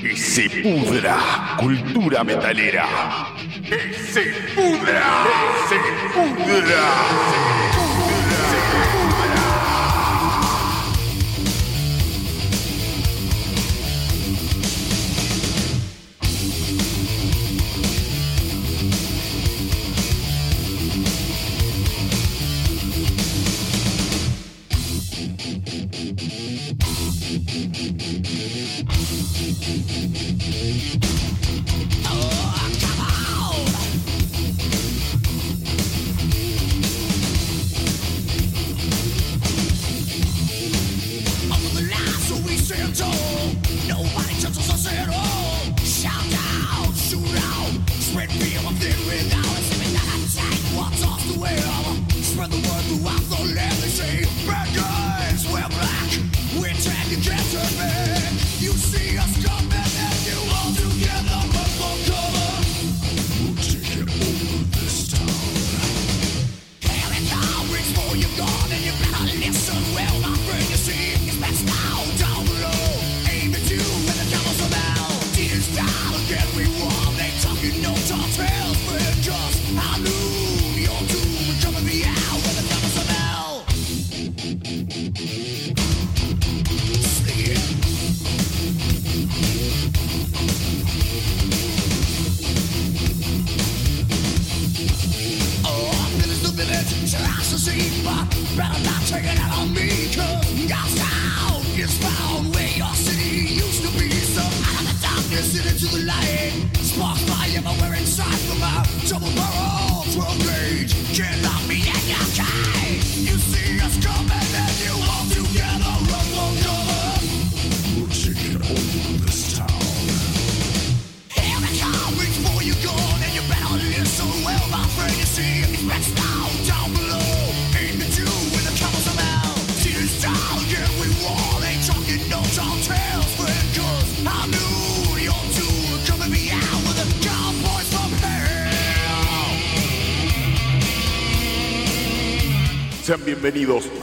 Que se pudra, cultura metalera. Que se pudra, que se pudra.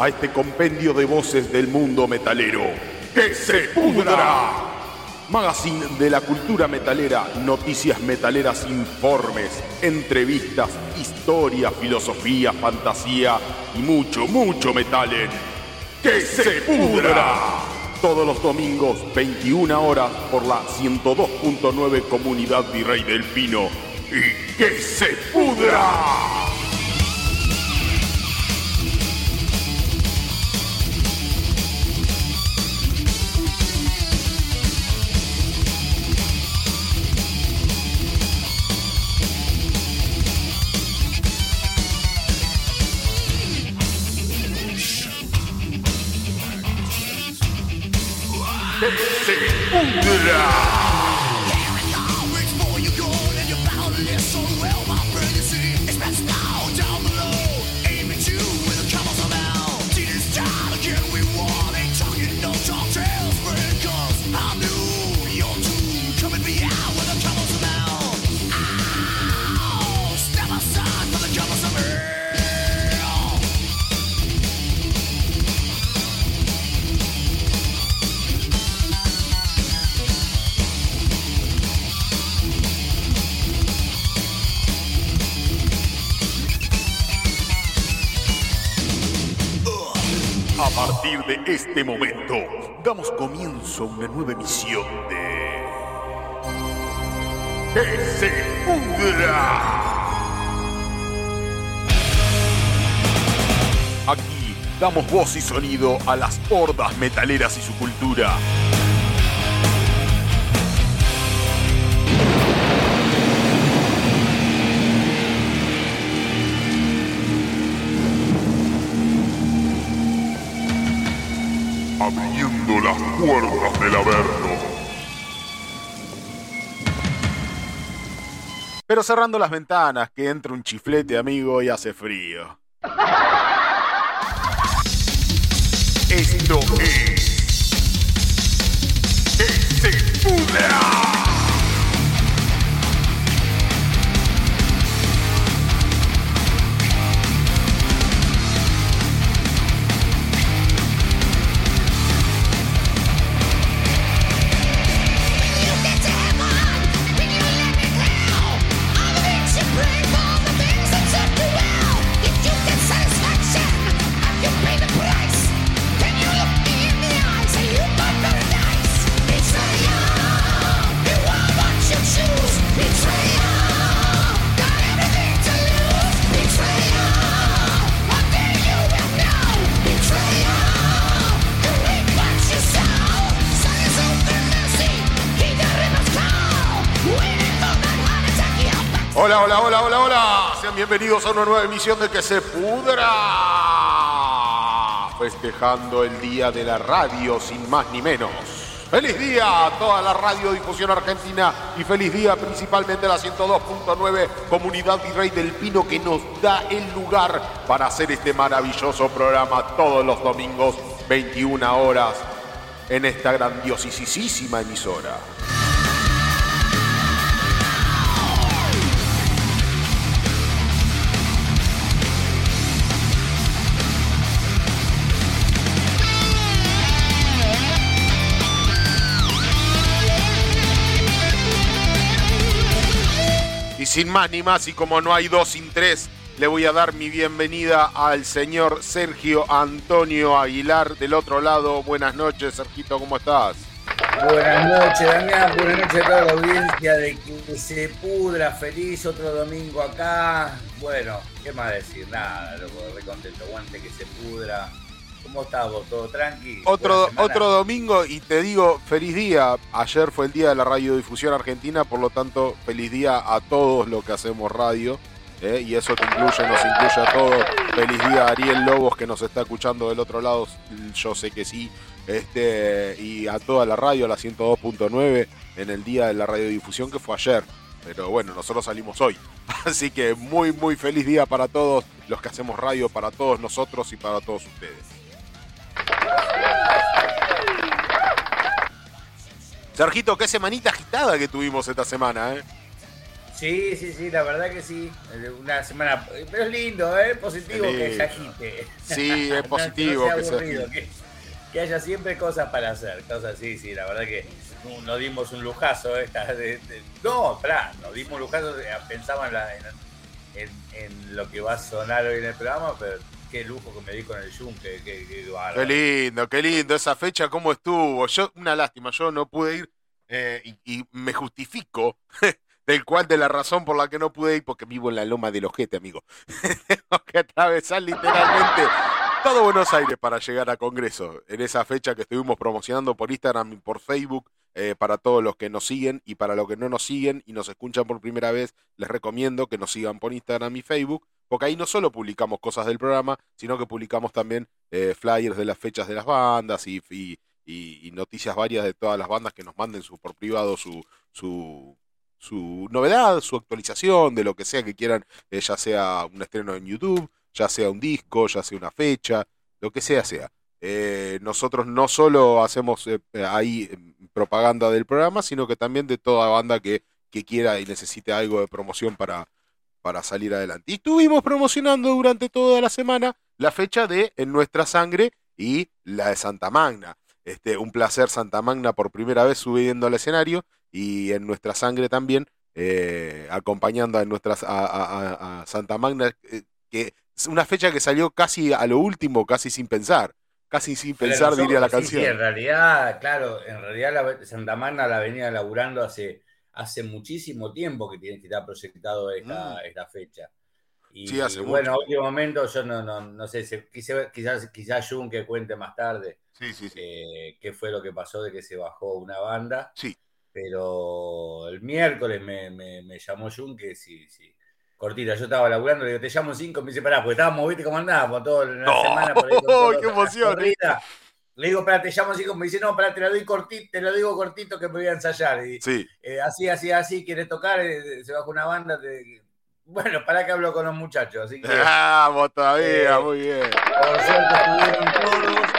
A este compendio de voces del mundo metalero. ¡Que se pudra! Magazine de la cultura metalera, noticias metaleras, informes, entrevistas, historia, filosofía, fantasía y mucho, mucho metalen. ¡Que se pudra! Todos los domingos, 21 horas, por la 102.9 Comunidad Virrey del Pino. ¡Y que se pudra! Este momento, damos comienzo a una nueva emisión de... ¡Que! Aquí damos voz y sonido a las hordas metaleras y su cultura. Las puertas del Averno. Pero cerrando las ventanas, que entra un chiflete, amigo, y hace frío. Esto es. ¡Ese Bienvenidos a una nueva emisión de Que se pudra. Festejando el día de la radio, sin más ni menos. Feliz día a toda la radiodifusión argentina y feliz día principalmente a la 102.9 Comunidad Virrey del Pino que nos da el lugar para hacer este maravilloso programa todos los domingos 21 horas en esta grandiosísima emisora. Sin más ni más, y como no hay dos sin tres, le voy a dar mi bienvenida al señor Sergio Antonio Aguilar del otro lado. Buenas noches, Sergito, ¿cómo estás? Buenas noches, Damián. Buenas noches a toda la audiencia de que se pudra feliz otro domingo acá. Bueno, ¿qué más decir? Nada, loco, re contento. Guante que se pudra. ¿Cómo estás vos? ¿Todo tranqui? Otro, otro domingo y te digo, feliz día. Ayer fue el día de la radiodifusión argentina, por lo tanto, feliz día a todos los que hacemos radio. ¿eh? Y eso te incluye, nos incluye a todos. Feliz día a Ariel Lobos que nos está escuchando del otro lado. Yo sé que sí. Este, y a toda la radio, a la 102.9, en el día de la radiodifusión que fue ayer. Pero bueno, nosotros salimos hoy. Así que muy, muy feliz día para todos los que hacemos radio, para todos nosotros y para todos ustedes. Sergito, qué semanita agitada que tuvimos esta semana, ¿eh? Sí, sí, sí, la verdad que sí. Una semana. Pero es lindo, ¿eh? Positivo que se agite. Sí, es positivo que, que, sea aburrido, que, que, haya siempre cosas para hacer. Cosas así, sí, la verdad que nos dimos un lujazo. Esta, de, de, no, pará, nos dimos un lujazo. Pensaba en, la, en, en, en, lo que va a sonar hoy en el programa, pero qué lujo que me di con el Zoom. Que, que, que qué lindo, qué lindo. Esa fecha, ¿cómo estuvo? Yo, una lástima, yo no pude ir eh, y, y me justifico del cual de la razón por la que no pude ir, porque vivo en la loma del ojete, amigo. Tengo que atravesar literalmente todo Buenos Aires para llegar a Congreso. En esa fecha que estuvimos promocionando por Instagram y por Facebook, eh, para todos los que nos siguen y para los que no nos siguen y nos escuchan por primera vez, les recomiendo que nos sigan por Instagram y Facebook, porque ahí no solo publicamos cosas del programa, sino que publicamos también eh, flyers de las fechas de las bandas y, y, y, y, noticias varias de todas las bandas que nos manden su, por privado su, su, su novedad, su actualización, de lo que sea que quieran, eh, ya sea un estreno en YouTube, ya sea un disco, ya sea una fecha, lo que sea sea. Eh, nosotros no solo hacemos eh, ahí propaganda del programa, sino que también de toda banda que, que quiera y necesite algo de promoción para, para salir adelante. Y estuvimos promocionando durante toda la semana la fecha de En Nuestra Sangre y la de Santa Magna. Este, un placer Santa Magna por primera vez subiendo al escenario y en nuestra sangre también, eh, acompañando a, nuestras, a, a, a Santa Magna, eh, que es una fecha que salió casi a lo último, casi sin pensar. Casi sin pensar, diría la canción. Sí, en realidad, claro, en realidad la, Santa Magna la venía laburando hace, hace muchísimo tiempo que tiene que estar proyectado esta, mm. esta fecha. Y, sí, hace y bueno, mucho. último momento, yo no, no, no sé, quizás, quizás, quizás Jun que cuente más tarde sí, sí, sí. Eh, qué fue lo que pasó de que se bajó una banda. Sí. Pero el miércoles me, me, me llamó Jun que sí, sí. Cortita, yo estaba laburando, le digo, te llamo cinco, me dice, pará, porque estábamos, viste cómo andábamos, toda la ¡Oh! semana por ahí. ¡Oh, qué emoción! Le digo, pará, te llamo cinco, me dice, no, pará, te lo doy cortito, te lo digo cortito que me voy a ensayar. Y, sí. eh, así, así, así, quiere tocar, eh, se bajó una banda, te... Bueno, para que hablo con los muchachos, así que. Vamos todavía, eh, muy bien. Por suerte estuvieron todos.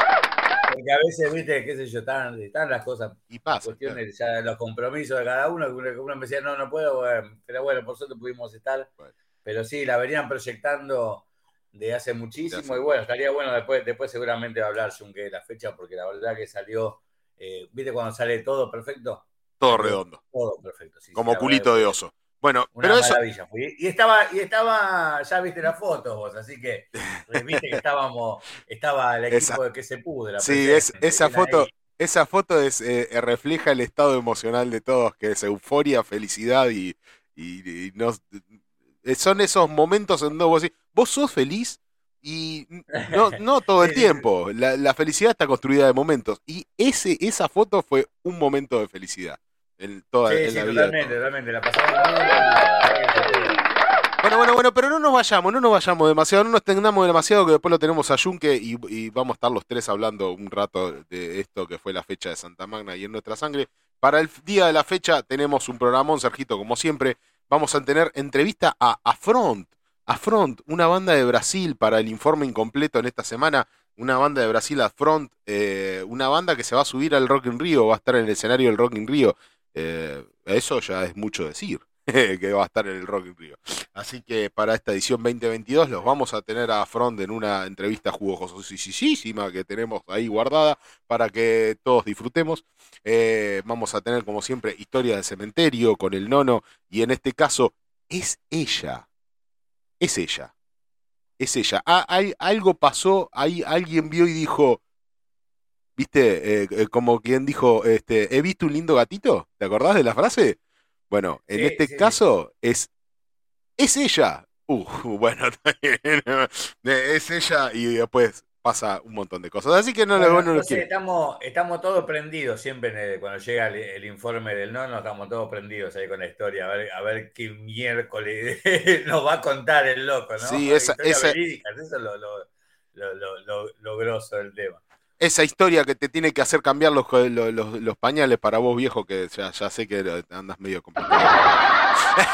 Porque a veces, viste, qué sé yo, están, están las cosas, y pasa, cuestiones, claro. ya los compromisos de cada uno, uno me decía, no, no puedo, bueno, pero bueno, por suerte pudimos estar. Bueno. Pero sí, la venían proyectando de hace muchísimo, de hace y bueno, estaría bueno después, después seguramente va a hablar Junque de la fecha, porque la verdad que salió, eh, viste cuando sale todo perfecto. Todo redondo. Todo perfecto, sí. Como sí, culito de oso. Bueno, Una pero maravilla. eso. Y estaba, y estaba, ya viste las fotos vos, así que viste que estábamos, estaba el equipo esa, de que se pudra. Sí, es, esa foto, ahí. esa foto es, eh, refleja el estado emocional de todos, que es euforia, felicidad y, y, y no, son esos momentos en donde vos decís, vos sos feliz y no, no todo el tiempo. La, la, felicidad está construida de momentos. Y ese, esa foto fue un momento de felicidad. En toda sí, en sí, la totalmente, vida totalmente. La pasamos. Bueno, bueno, bueno, pero no nos vayamos, no nos vayamos demasiado, no nos tengamos demasiado que después lo tenemos a Yunque y, vamos a estar los tres hablando un rato de esto que fue la fecha de Santa Magna y en nuestra sangre. Para el día de la fecha tenemos un programón, Sergito, como siempre. Vamos a tener entrevista a Afront, Afront, una banda de Brasil para el informe incompleto en esta semana. Una banda de Brasil Afront, eh, una banda que se va a subir al Rock in Rio, va a estar en el escenario del Rock in Rio. Eh, eso ya es mucho decir. que va a estar en el Rock in Rio. Así que para esta edición 2022 los vamos a tener a Front en una entrevista jugosísima que tenemos ahí guardada para que todos disfrutemos. Eh, vamos a tener como siempre historia de cementerio con el nono y en este caso es ella. Es ella. Es ella. Ah, hay, algo pasó, ahí alguien vio y dijo, ¿viste? Eh, eh, como quien dijo, este, he visto un lindo gatito. ¿Te acordás de la frase? Bueno, en este caso es, es ella. Uh, bueno, es ella y después pasa un montón de cosas. Así que no le bueno, estamos, estamos todos prendidos siempre cuando llega el, informe del nono, estamos todos prendidos ahí con la historia, a ver, a ver qué miércoles nos va a contar el loco, ¿no? Sí, esa, esa... eso es lo, lo, lo, lo, grosso del tema esa historia que te tiene que hacer cambiar los, los, pañales para vos, viejo, que ya, ya sé que andas medio complicado.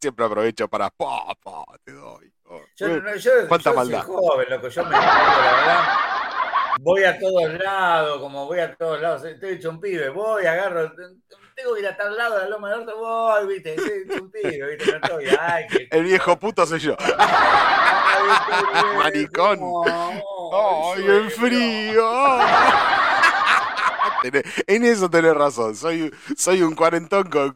Siempre aprovecho para pa, pa, te doy. Yo, no, yo, ¿Cuánta yo maldad? Soy joven, loco, yo me la verdad. Voy a todos lados, como voy a todos lados. Estoy hecho un pibe, voy, agarro, tengo que ir a tal lado de la loma del norte, voy, viste, soy un pibe, viste, no estoy, ay, que... El viejo puto soy yo. Maricón. ¡Ay, el frío! En eso tenés razón. Soy, soy un cuarentón con,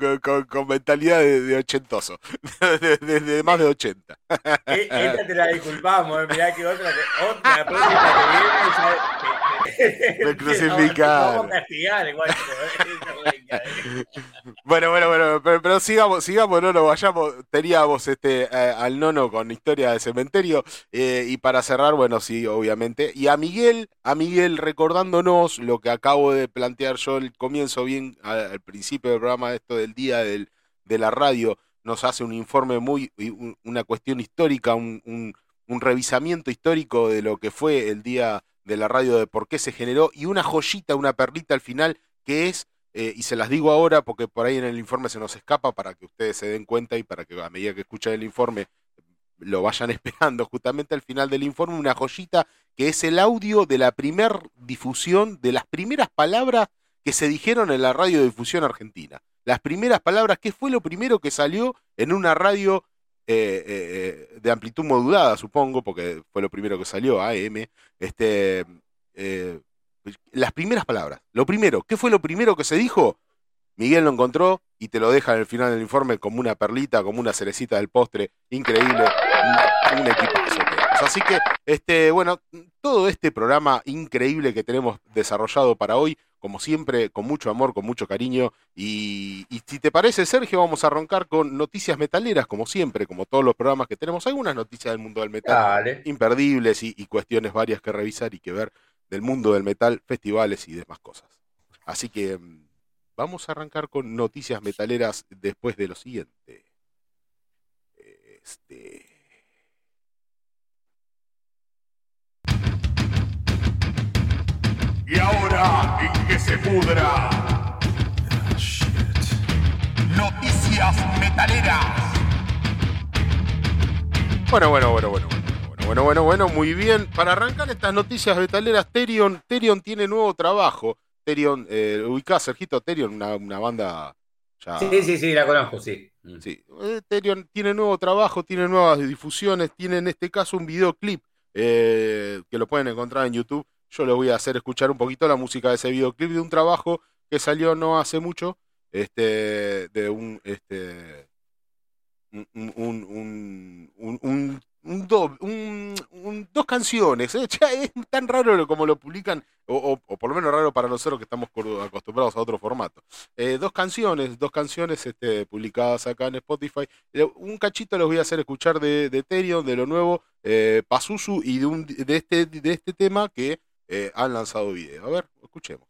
con, mentalidad de, ochentoso. Desde más de 80. E, esta te la disculpamos, eh. mirá que otra, otra próxima que viene. Me crucificaron. bueno, bueno, bueno, pero, sigamos, sigamos, no nos vayamos. Teníamos este eh, al nono con historia de cementerio. Eh, y para cerrar, bueno, sí, obviamente. Y a Miguel, a Miguel recordándonos lo que acabo de plantear yo el comienzo bien al, principio del programa, esto del día del, de la radio, nos hace un informe muy, una cuestión histórica, un, un, revisamiento histórico de lo que fue el día de la radio, de por qué se generó, y una joyita, una perlita al final, que es, eh, y se las digo ahora porque por ahí en el informe se nos escapa para que ustedes se den cuenta y para que a medida que escuchan el informe lo vayan esperando justamente al final del informe, una joyita que es el audio de la primer difusión, de las primeras palabras que se dijeron en la radiodifusión argentina. Las primeras palabras, ¿qué fue lo primero que salió en una radio eh, eh, de amplitud modulada, supongo, porque fue lo primero que salió, AM? Este, eh, las primeras palabras. Lo primero, ¿qué fue lo primero que se dijo? Miguel lo encontró y te lo deja en el final del informe como una perlita, como una cerecita del postre. Increíble. Un, equipazo. Así que, este, bueno, todo este programa increíble que tenemos desarrollado para hoy, como siempre, con mucho amor, con mucho cariño. Y, si te parece, Sergio, vamos a arrancar con noticias metaleras, como siempre, como todos los programas que tenemos. Algunas noticias del mundo del metal imperdibles y cuestiones varias que revisar y que ver del mundo del metal, festivales y demás cosas. Así que mm, Vamos a arrancar con noticias metaleras después de lo siguiente. Este... Y ahora, en que se pudra. Noticias metaleras. Bueno, bueno, bueno, bueno. Bueno, bueno, bueno, muy bien. Para arrancar estas noticias metaleras, Terion, Terion tiene nuevo trabajo. Terion, eh, ubicás, Sergito Terion, una, una banda ya... Sí, sí, sí, la conozco, sí. Mm. Sí, eh, Terion tiene nuevo trabajo, tiene nuevas difusiones, tiene en este caso un videoclip eh, que lo pueden encontrar en YouTube. Yo les voy a hacer escuchar un poquito la música de ese videoclip de un trabajo que salió no hace mucho, este, de un, este, un, un, un, un dos canciones. ¿eh? es tan raro como lo publican, o, por lo menos raro para nosotros que estamos acostumbrados a otro formato. Eh, dos canciones, dos canciones este, publicadas acá en Spotify. Un cachito les voy a hacer escuchar de, de Ethereum, de lo nuevo, eh, Pazuzu y de, este, de este tema que han lanzado video. A ver, escuchemos.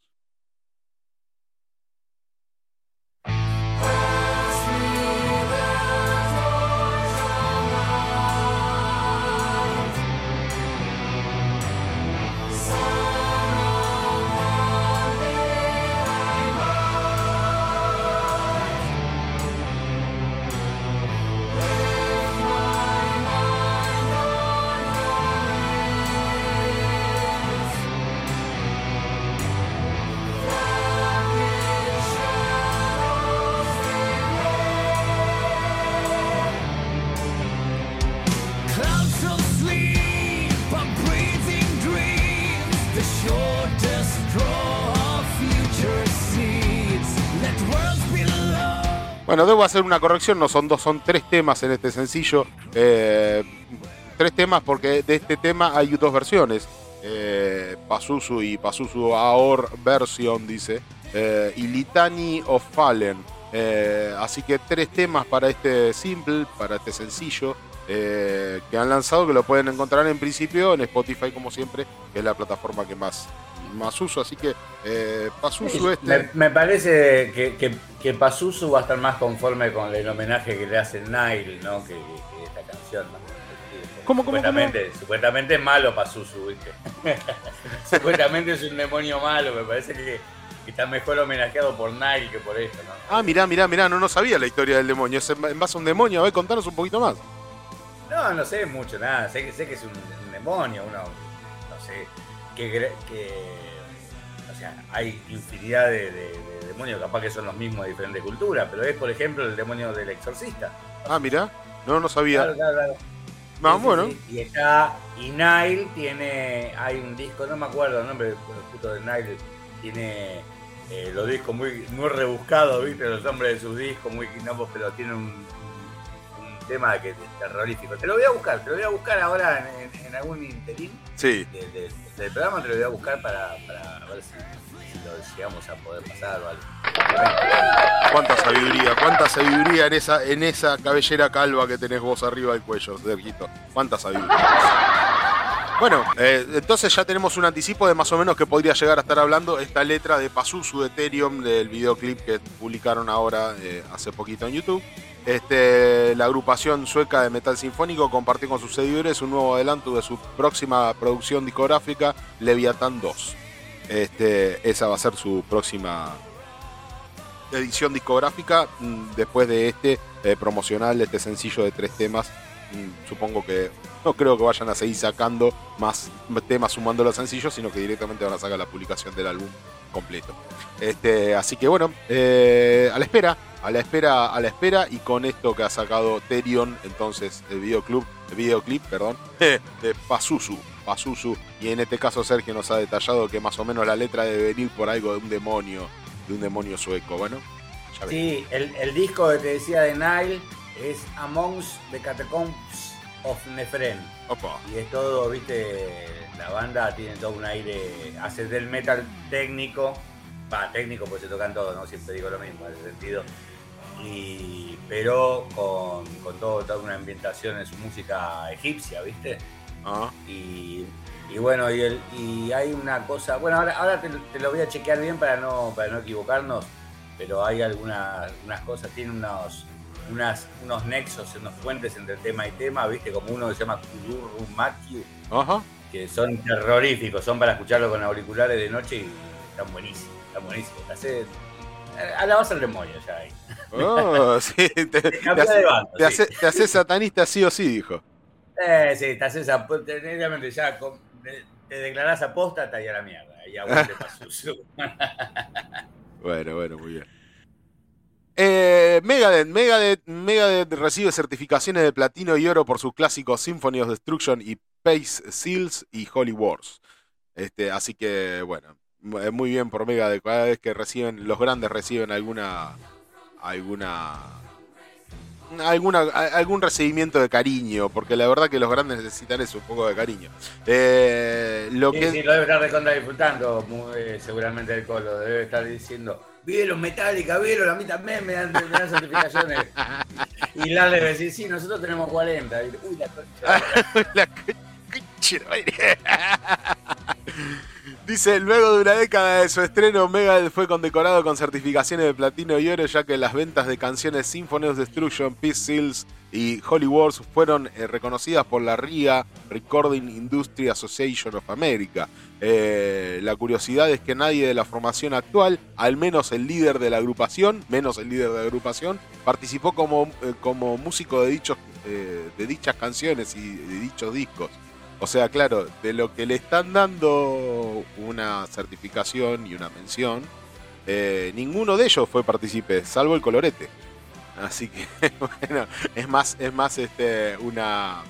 Bueno, debo hacer una corrección, no son dos, son tres temas en este sencillo. Eh, tres temas porque de este tema hay dos versiones. Eh, Pazuzu y Pazuzu Aor version, dice. Eh, y Litany of Fallen. Eh, así que tres temas para este simple, para este sencillo. que han lanzado, que lo pueden encontrar en principio en Spotify como siempre, que es la plataforma que más, más uso. Así que Pazuzu este... Me, parece que, que, que, Pazuzu va a estar más conforme con el homenaje que le hace Nile, ¿no? que, esta canción. ¿no? ¿Cómo, cómo, supuestamente, supuestamente es malo Pazuzu, ¿viste? supuestamente es un demonio malo, me parece que, está mejor homenajeado por Nile que por esto, ¿no? Ah, mirá, mirá, mirá, no, no sabía la historia del demonio. Es en base a un demonio, a ver, contanos un poquito más. No, no sé mucho, nada. Sé que, sé que es un, demonio, uno, que, o sea, hay infinidad de, demonios, capaz que son los mismos de diferentes culturas, pero es, por ejemplo, el demonio del exorcista. Ah, mira, no, no sabía. Claro, claro, claro. Ah, bueno. Y está, y Nile tiene, hay un disco, no me acuerdo el nombre justo de Nile, tiene eh, los discos muy, muy rebuscados, ¿viste? Los nombres de sus discos, muy quinopos, pero tiene un, un, tema que es terrorífico. Te lo voy a buscar, te lo voy a buscar ahora en, algún interín sí. Del programa, te lo voy a buscar para, ver si lo llegamos a poder pasar o Cuánta sabiduría, cuánta sabiduría en esa, en esa cabellera calva que tenés vos arriba del cuello, Sergito. Cuánta sabiduría. Bueno, eh, entonces ya tenemos un anticipo de más o menos que podría llegar a estar hablando esta letra de Pazuzu de Ethereum del videoclip que publicaron ahora eh, hace poquito en YouTube. Este, la agrupación sueca de metal sinfónico compartió con sus seguidores un nuevo adelanto de su próxima producción discográfica, Leviathan 2. Este, esa va a ser su próxima edición discográfica mm, después de este eh, promocional, este sencillo de tres temas. Mm, supongo que no creo que vayan a seguir sacando más temas sumando los sencillos, sino que directamente van a sacar la publicación del álbum completo. Este, así que bueno, eh, a la espera, a la espera, a la espera, y con esto que ha sacado Terion, entonces el videoclip, el videoclip, perdón, de Pazuzu. Pazuzu, y en este caso Sergio nos ha detallado que más o menos la letra debe venir por algo de un demonio, de un demonio sueco. Bueno, ya Sí, el, disco que te decía de Nile es Amongst the Catacombs of Nefren. Y es todo, viste, la banda tiene todo un aire, hace del metal técnico, va, técnico pues se tocan todos, ¿no? Siempre digo lo mismo en ese sentido. Y, pero con, con todo, toda una ambientación en su música egipcia, ¿viste? Y, bueno, y, el, y hay una cosa, bueno, ahora, ahora te, lo voy a chequear bien para no, para no equivocarnos, pero hay algunas unas cosas, tiene unos, unas, unos nexos, unos puentes entre tema y tema, viste, como uno que se llama Kuduru Matthew, que son terroríficos, son para escucharlo con auriculares de noche y están buenísimos, están buenísimos. a la base del demonio ya ahí. Oh, sí, te, te, hace, satanista sí o sí, dijo. Eh, sí, esa, técnicamente ya te declarás apóstata y a la mierda. Y aguante bueno, bueno, muy bien. Eh, Megadeth, Megadeth, Megadeth recibe certificaciones de platino y oro por sus clásicos Symphony of Destruction y Pace Seals y Holy Wars. Este, así que, bueno, muy bien por Megadeth. Cada vez que reciben, los grandes reciben alguna, alguna alguna, algún recibimiento de cariño, porque la verdad que los grandes necesitan eso, un poco de cariño. Eh, lo que... sí, lo debe estar recontra disfrutando, eh, seguramente el Colo, debe estar diciendo, vieron Metallica, vieron, a mí también me dan, me dan certificaciones. y la debe decir, sí, nosotros tenemos 40. Uy, la concha. la concha. Dice, luego de una década de su estreno, Megadeth fue condecorado con certificaciones de platino y oro, ya que las ventas de canciones Symphony of Destruction, Peace Seals y Holy Wars fueron eh, reconocidas por la RIA, Recording Industry Association of America. Eh, la curiosidad es que nadie de la formación actual, al menos el líder de la agrupación, menos el líder de la agrupación, participó como, eh, como músico de, dichos, de dichas canciones y de dichos discos. O sea, claro, de lo que le están dando una certificación y una mención, eh, ninguno de ellos fue partícipe, salvo el colorete. Así que, bueno, es más, es más este, una.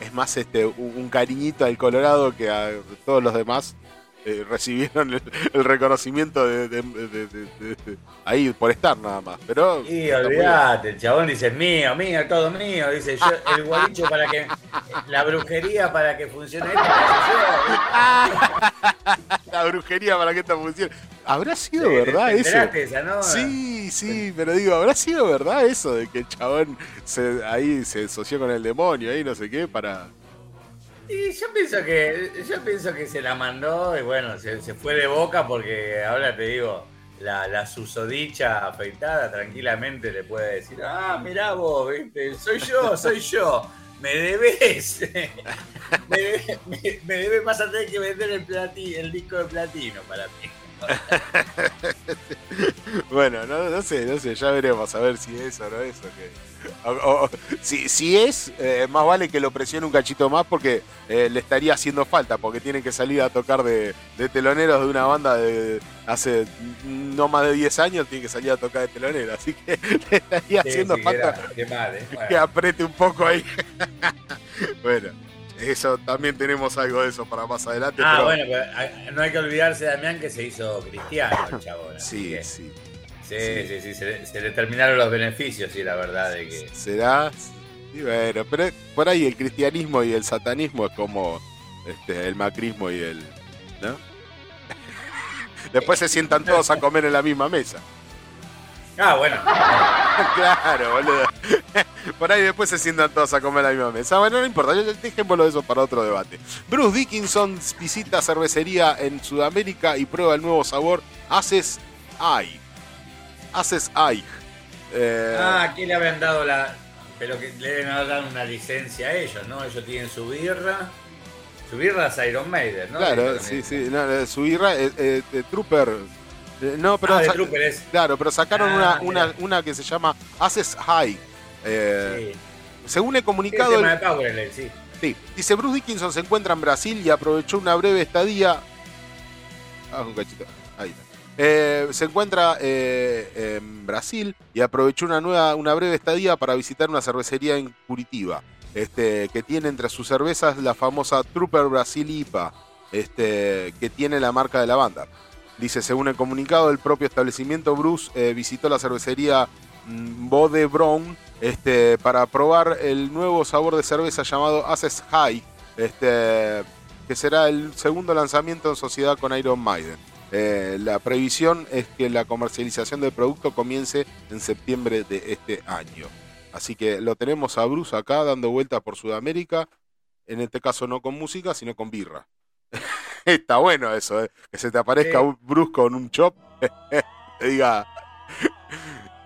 Es más este, un cariñito al Colorado que a todos los demás. Eh, recibieron el, reconocimiento de, ahí por estar nada más. Pero y olvídate, el chabón dice mío, mío, todo mío. Dice yo, el guaricho para que la brujería para que funcione esto. la brujería para que esto funcione. ¿Habrá sido verdad eso? Sí, sí, pero digo, ¿habrá sido verdad eso de que el chabón se, ahí se asoció con el demonio, ahí no sé qué, para y yo pienso que, yo pienso que se la mandó y bueno, se, fue de boca porque ahora te digo, la, la, susodicha afeitada tranquilamente le puede decir, ah, mirá vos, ¿viste? soy yo, soy yo, me debes, me, debes, me, debes, vas a tener que vender el, el disco de platino para mí. bueno, no, no, sé, no sé, ya veremos a ver si es o no es. si, si, es, eh, más vale que lo presione un cachito más porque eh, le estaría haciendo falta, porque tiene que salir a tocar de, teloneros de una banda de hace no más de 10 años, tiene que salir a tocar de telonero, así que le estaría haciendo falta eh, que apriete un poco ahí. bueno. Eso también tenemos algo de eso para más adelante. Ah, bueno, pero no hay que olvidarse, Damián, que se hizo cristiano el chabón. Sí, sí. Sí, sí, sí, se, le terminaron los beneficios, sí, la verdad de que. ¿Será? Sí, bueno, pero por ahí el cristianismo y el satanismo es como este, el macrismo y el. ¿No? Después se sientan todos a comer en la misma mesa. Ah, bueno. claro, boludo. Por ahí después se sientan todos a comer la misma mesa. Bueno, no importa, dejémoslo eso para otro debate. Bruce Dickinson visita cervecería en Sudamérica y prueba el nuevo sabor Haces Ay. Haces Ay. Eh... Ah, aquí le habían dado la. Pero que le deben haber dado una licencia a ellos, ¿no? Ellos tienen su birra. Su birra es Iron Maiden, ¿no? Claro, sí, sí. su birra es eh, eh, Trooper eh, no, pero. Ah, claro, pero sacaron una, ah, una, una, que se llama Haces High. Eh, según el comunicado. sí. sí. Dice Bruce Dickinson se encuentra en Brasil y aprovechó una breve estadía. Ah, un cachito. Ahí está. Eh, se encuentra en Brasil y aprovechó una nueva, una breve estadía para visitar una cervecería en Curitiba, este, que tiene entre sus cervezas la famosa Trooper Brasil IPA, este, que tiene la marca de la banda. Dice, según el comunicado del propio establecimiento, Bruce eh, visitó la cervecería mm, Bode Brown este, para probar el nuevo sabor de cerveza llamado Aces High, que será el segundo lanzamiento en sociedad con Iron Maiden. Eh, la previsión es que la comercialización del producto comience en septiembre de este año. Así que lo tenemos a Bruce acá dando vueltas por Sudamérica, en este caso no con música, sino con birra. Está bueno eso, ¿eh? que se te aparezca un brusco en un chop. te diga,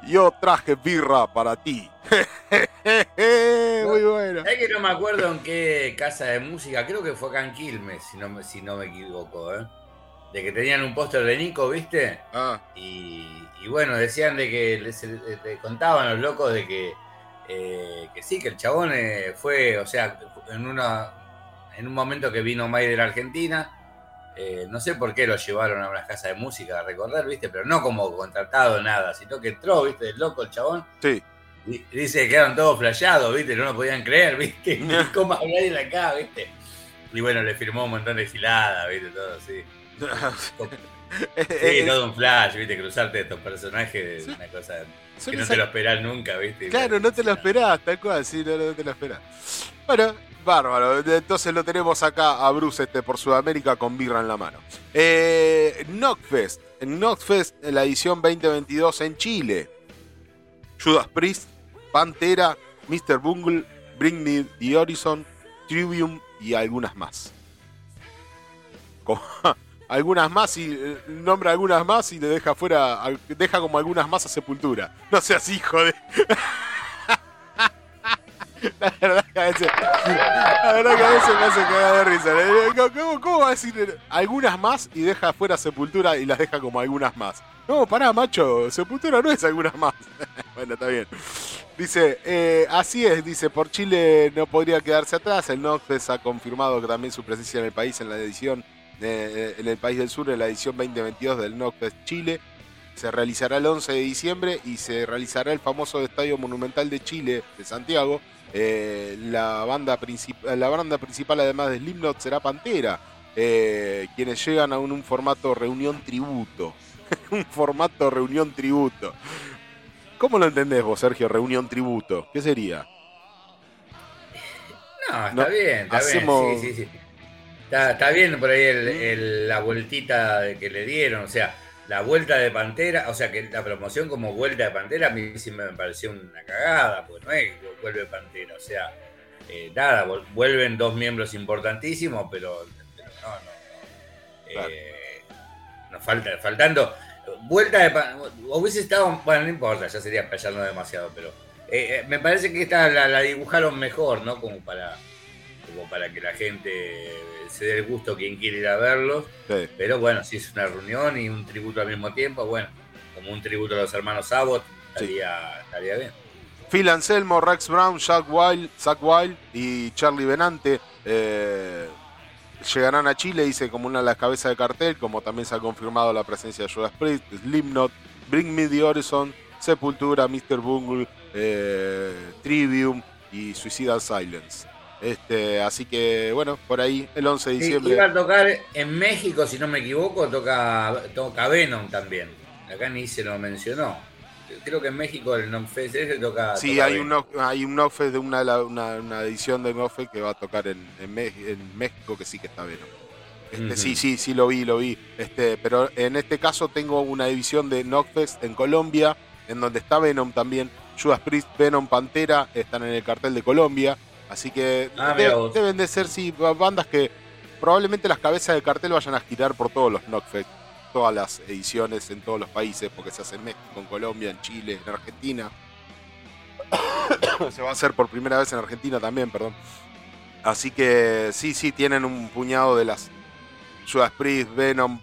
yo traje birra para ti. Muy bueno. Es que no me acuerdo en qué casa de música, creo que fue acá en Quilmes, si no, si no me equivoco, ¿eh? De que tenían un póster de Nico, ¿viste? Ah. Y, bueno, decían de que les, contaban los locos de que, eh, que sí, que el chabón fue, o sea, en una en un momento que vino Maider a Argentina, eh, no sé por qué lo llevaron a una casa de música a recorrer, ¿viste? Pero no como contratado, nada, sino que entró, ¿viste? El loco, el chabón. Sí. Y dice que quedaron todos flasheados, ¿viste? No lo podían creer, ¿viste? ¿Cómo hablar de acá, ¿viste? Y bueno, le firmó un montón de filadas, ¿viste? Todo así. Sí, todo un flash, ¿viste? Cruzarte estos personajes, una cosa que no te lo esperás nunca, ¿viste? Claro, no te lo esperás, tal cual, sí, no, no te lo esperás. Bueno, Bárbaro, entonces lo tenemos acá a Bruce este, por Sudamérica con birra en la mano. Eh, Knockfest, en Knockfest, en la edición 2022 en Chile. Judas Priest, Pantera, Mr. Bungle, Bring Me the Horizon, Trivium y algunas más. Algunas más y eh, nombra algunas más y le deja fuera, deja como algunas más a sepultura. No seas hijo de. La verdad que a veces, la verdad que a veces me hace cagar de risa. ¿Cómo, va a decir algunas más y deja fuera Sepultura y las deja como algunas más? No, pará, macho, Sepultura no es algunas más. bueno, está bien. Dice, eh, así es, dice, por Chile no podría quedarse atrás. El NOCFES ha confirmado que también su presencia en el país en la edición, en el país del sur, en la edición 2022 del NOCFES Chile. Se realizará el 11 de diciembre y se realizará el famoso Estadio Monumental de Chile de Santiago, eh, la, banda la banda principal, además de Slipknot, será Pantera. eh, quienes llegan a un, formato reunión tributo. un formato reunión tributo. ¿Cómo lo entendés vos, Sergio, reunión tributo? ¿Qué sería? No, está bien, está bien. Sí, sí, sí. Está, bien por ahí la vueltita que le dieron, o sea, la vuelta de Pantera, o sea, que la promoción como vuelta de Pantera a mí sí me pareció una cagada, pues no es que vuelve Pantera, o sea, eh, nada, vuelven dos miembros importantísimos, pero, no, no, eh, nos falta, faltando, vuelta de Pantera, hubiese estado, bueno, no importa, ya sería payando demasiado, pero eh, me parece que esta la, dibujaron mejor, ¿no? Como para, como para que la gente se dé el gusto quien quiere ir a verlos. Pero bueno, si es una reunión y un tributo al mismo tiempo, bueno, como un tributo a los hermanos Abbott, estaría, estaría bien. Phil Anselmo, Rex Brown, Jack Wild, Zach Wild y Charlie Benante eh, llegarán a Chile, dice como una de las cabezas de cartel, como también se ha confirmado la presencia de Judas Priest, Slipknot, Bring Me the Horizon, Sepultura, Mr. Bungle, eh, Trivium y Suicidal Silence. Este, así que bueno, por ahí el 11 de diciembre. iba a tocar en México, si no me equivoco, toca, toca Venom también. Acá ni se lo mencionó. Creo que en México el Knockfest ese toca. Sí, hay, un, hay un Knockfest de una, una, edición de Knockfest que va a tocar en, en, México que sí que está Venom. Este, Sí, sí, sí lo vi, lo vi. Este, pero en este caso tengo una edición de Knockfest en Colombia, en donde está Venom también. Judas Priest, Venom, Pantera están en el cartel de Colombia. Así que ah, deben de ser, sí, bandas que probablemente las cabezas de cartel vayan a girar por todos los Knockfest, todas las ediciones en todos los países, porque se hace en México, en Colombia, en Chile, en Argentina. se va a hacer por primera vez en Argentina también, perdón. Así que sí, sí, tienen un puñado de las Judas Priest, Venom,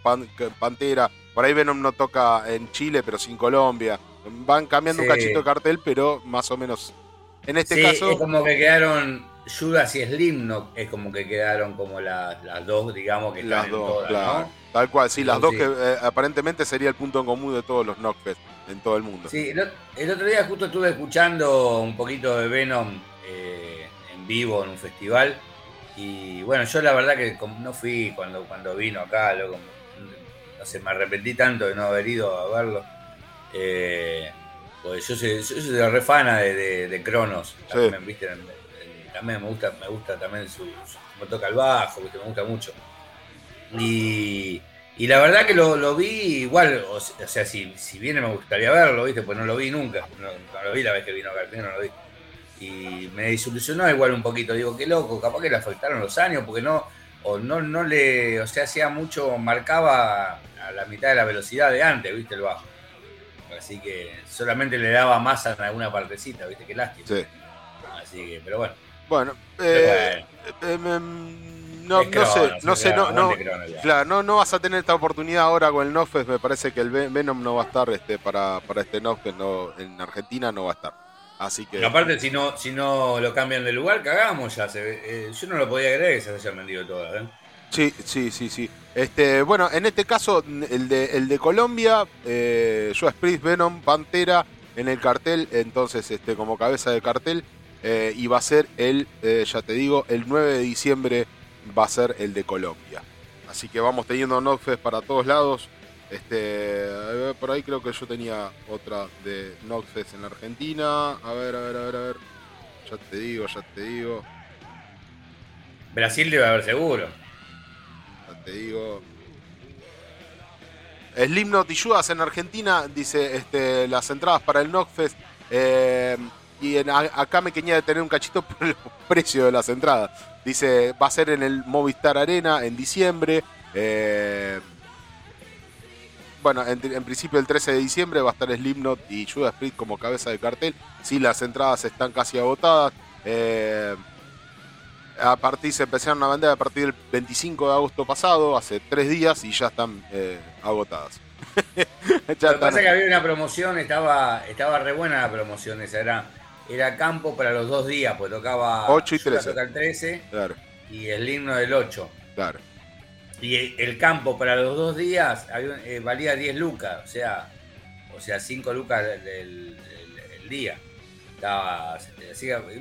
Pantera. Por ahí Venom no toca en Chile, pero sin Colombia. Van cambiando un cachito de cartel, pero más o menos en este caso. Es como que quedaron Judas y Slim, no, es como que quedaron como las dos, digamos, que las dos, claro. Tal cual, sí, las dos que eh, aparentemente sería el punto en común de todos los Knockfest en todo el mundo. Sí, el, otro día justo estuve escuchando un poquito de Venom eh, en vivo en un festival. Y bueno, yo la verdad que no fui cuando, cuando vino acá, loco, no sé, me arrepentí tanto de no haber ido a verlo. Eh, pues yo soy, yo soy refana de, de, Cronos. También, ¿viste? también me gusta, me gusta también su, su toca el bajo, ¿viste? me gusta mucho. Y, y la verdad que lo, lo vi igual, o, sea, si, si, viene me gustaría verlo, ¿viste? Pues no lo vi nunca. No, lo vi la vez que vino acá, no lo vi. Y me desilusionó igual un poquito. Digo, qué loco, capaz que le afectaron los años, porque no, o no, no le, o sea, hacía mucho, marcaba a la mitad de la velocidad de antes, ¿viste? El bajo así que solamente le daba masa en alguna partecita, ¿viste? Qué lástima. Sí. Así que, pero bueno. Bueno, eh, eh, em, no, no, sé, no sé, no, no, claro, no, no vas a tener esta oportunidad ahora con el Nofest, me parece que el Venom no va a estar este para, para este Nofest, no, en Argentina no va a estar. Así que. aparte, si no, si no lo cambian de lugar, cagamos ya. Se, eh, yo no lo podía creer que se hayan vendido todas, ¿eh? Sí, sí, sí, sí. Este, bueno, en este caso, el de, el de Colombia, eh, Joe Venom, Pantera en el cartel, entonces este, como cabeza de cartel, eh, y va a ser el, eh, ya te digo, el 9 de diciembre va a ser el de Colombia. Así que vamos teniendo Notfest para todos lados. Este, por ahí creo que yo tenía otra de Notfest en la Argentina. A ver, a ver, a ver, a ver. Ya te digo, ya te digo. Brasil debe haber seguro te digo. Slimnot y Judas en Argentina, dice este, las entradas para el Knockfest. Eh, y acá me quería detener un cachito por el precio de las entradas. Dice, va a ser en el Movistar Arena en diciembre. Eh, bueno, en, principio el 13 de diciembre va a estar Slimnot y Judas Priest como cabeza de cartel. Si las entradas están casi agotadas. Eh, a partir, se empezaron a vender a partir del 25 de agosto pasado, hace tres días, y ya están eh, agotadas. Lo que pasa es que había una promoción, estaba, estaba re buena la promoción esa, era, era campo para los dos días, pues tocaba 8 y 13. el 13 y el himno del 8. Claro. Y el, campo para los dos días eh, valía 10 lucas, o sea, o sea 5 lucas del día. Estaba,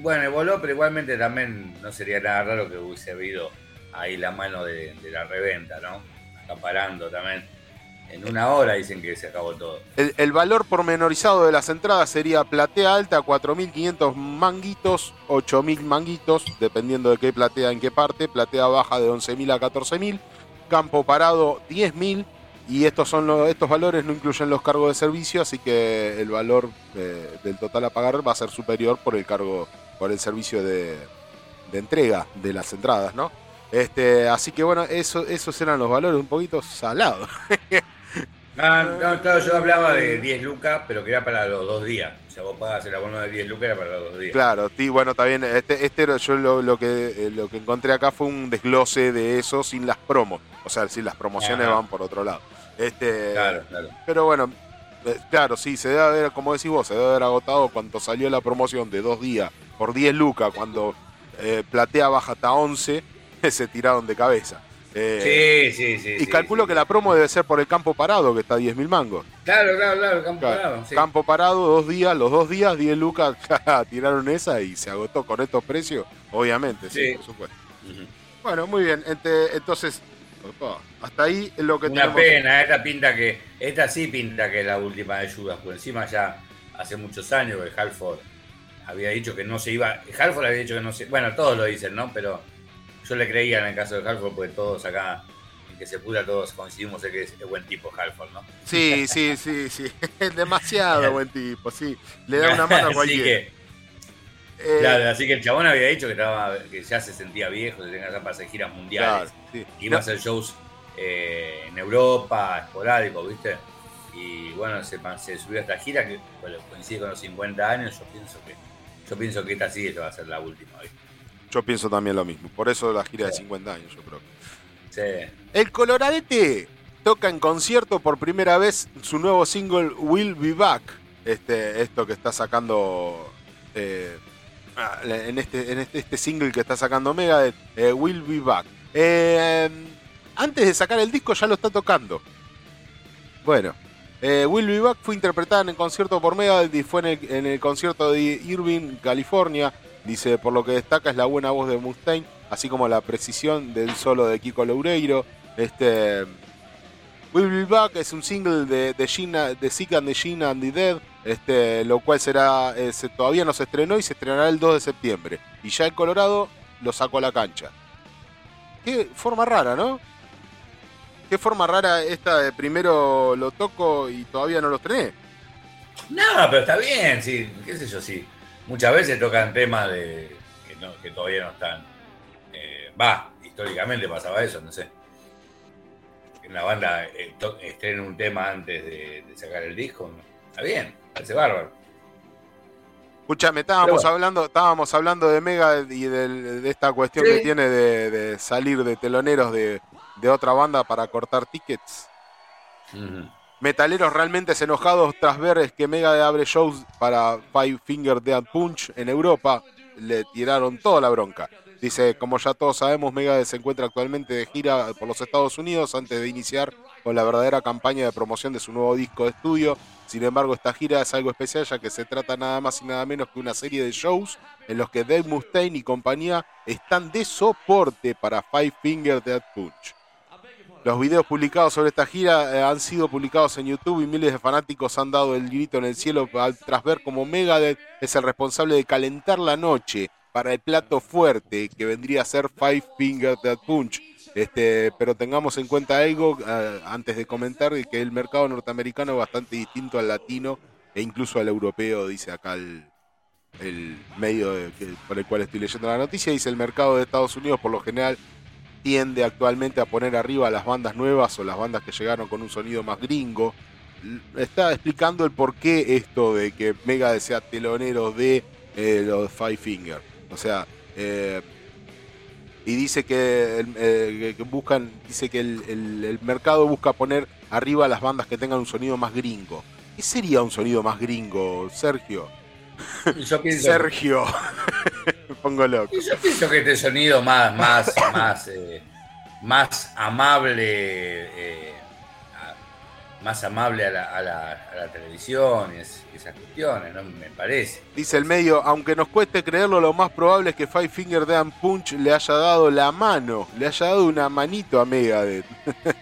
bueno, voló, pero igualmente también no sería nada raro que hubiese habido ahí la mano de, la reventa, ¿no? Acaparando también. En una hora dicen que se acabó todo. El, valor pormenorizado de las entradas sería platea alta 4.500 manguitos, 8.000 manguitos, dependiendo de qué platea en qué parte. Platea baja de 11.000 a 14.000. Campo parado 10.000 y estos, son los, estos valores no incluyen los cargos de servicio, así que el valor eh, del total a pagar va a ser superior por el cargo, por el servicio de, entrega de las entradas, ¿no? Este, así que bueno, eso, esos eran los valores un poquito salados. Ah, no, claro, yo hablaba de 10 lucas, pero que era para los dos días. O sea, vos pagas el abono de 10 lucas, era para los dos días. Claro, sí, bueno, está bien. Este, este yo lo, que, eh, lo que encontré acá fue un desglose de eso sin las promos. O sea, si las promociones van por otro lado. Este, claro, claro. Pero bueno, eh, claro, sí, se debe haber, como decís vos, se debe haber agotado cuando salió la promoción de dos días por 10 lucas, cuando eh, Platea baja hasta 11, se tiraron de cabeza. Eh, sí, sí, sí. Y calculo que la promo debe ser por el campo parado, que está a 10 mil mangos. Claro, claro, claro, el campo parado. Campo parado, dos días, los dos días, 10 lucas, tiraron esa y se agotó con estos precios, obviamente, sí, por supuesto. Bueno, muy bien, entonces hasta ahí lo que Una pena, esta pinta que, esta sí pinta que es la última de Judas, por encima ya hace muchos años que Halford había dicho que no se iba, Halford había dicho que no se, bueno, todos lo dicen, ¿no? Pero yo le creía en el caso de Halford porque todos acá, en que se pura, todos coincidimos en que es, buen tipo Halford, ¿no? Sí, sí, sí, sí, es demasiado buen tipo, sí, le da una mano a cualquiera. Eh, claro, así que el chabón había dicho que, estaba, que ya se sentía viejo, que tenía que para hacer giras mundiales. Iba a hacer shows eh, en Europa, esporádicos, ¿viste? Y bueno, se, se subió a esta gira que coincide con los 50 años. Yo pienso que yo pienso que esta sí esta va a ser la última. Yo pienso también lo mismo. Por eso la gira de 50 años, yo creo. Sí. El Coloradete toca en concierto por primera vez su nuevo single Will Be Back. Este, esto que está sacando eh, Ah, en este, en este, este, single que está sacando Megadeth, eh, Will Be Back. Eh, antes de sacar el disco ya lo está tocando. Bueno, eh, Will Be Back fue interpretada en el concierto por Megadeth y fue en el, concierto de Irving, California. Dice, por lo que destaca es la buena voz de Mustaine, así como la precisión del solo de Kiko Loureiro. Este, Will Be Back es un single de, de, Gina, de Sick and the Gina and the Dead este, lo cual será, eh, todavía no se estrenó y se estrenará el 2 de septiembre. Y ya el Colorado lo sacó a la cancha. Qué forma rara, ¿no? Qué forma rara esta de primero lo toco y todavía no lo estrené. No, pero está bien, sí, qué sé yo, sí. Muchas veces tocan temas de que, todavía no están. Eh, va, históricamente pasaba eso, no sé. En la banda eh, estrena un tema antes de, de sacar el disco, está bien. Parece bárbaro. Escúchame, estábamos hablando, estábamos hablando de Mega y de, esta cuestión que tiene de, salir de teloneros de, otra banda para cortar tickets. Metaleros realmente enojados tras ver que Mega abre shows para Five Finger Dead Punch en Europa. Le tiraron toda la bronca. Dice, como ya todos sabemos, Mega se encuentra actualmente de gira por los Estados Unidos antes de iniciar con la verdadera campaña de promoción de su nuevo disco de estudio sin embargo, esta gira es algo especial ya que se trata nada más y nada menos que una serie de shows en los que Dave Mustaine y compañía están de soporte para Five Finger Death Punch. Los videos publicados sobre esta gira eh, han sido publicados en YouTube y miles de fanáticos han dado el grito en el cielo tras ver cómo Megadeth es el responsable de calentar la noche para el plato fuerte que vendría a ser Five Finger Death Punch, este, pero tengamos en cuenta algo eh, antes de comentar que el mercado norteamericano es bastante distinto al latino e incluso al europeo, dice acá el, medio por el cual estoy leyendo la noticia. Dice el mercado de Estados Unidos por lo general tiende actualmente a poner arriba las bandas nuevas o las bandas que llegaron con un sonido más gringo. Está explicando el por qué esto de que Mega sea telonero de eh, los Five Finger. O sea, eh, y dice que, eh, buscan, dice que el, mercado busca poner arriba las bandas que tengan un sonido más gringo. ¿Qué sería un sonido más gringo, Sergio? Yo pienso, Sergio, me pongo loco. Yo pienso que este sonido más, más, más, eh, más amable, eh, más amable a la, televisión y, esas cuestiones, ¿no? Me parece. Dice el medio, aunque nos cueste creerlo, lo más probable es que Five Finger Death Punch le haya dado la mano, le haya dado una manito a Megadeth.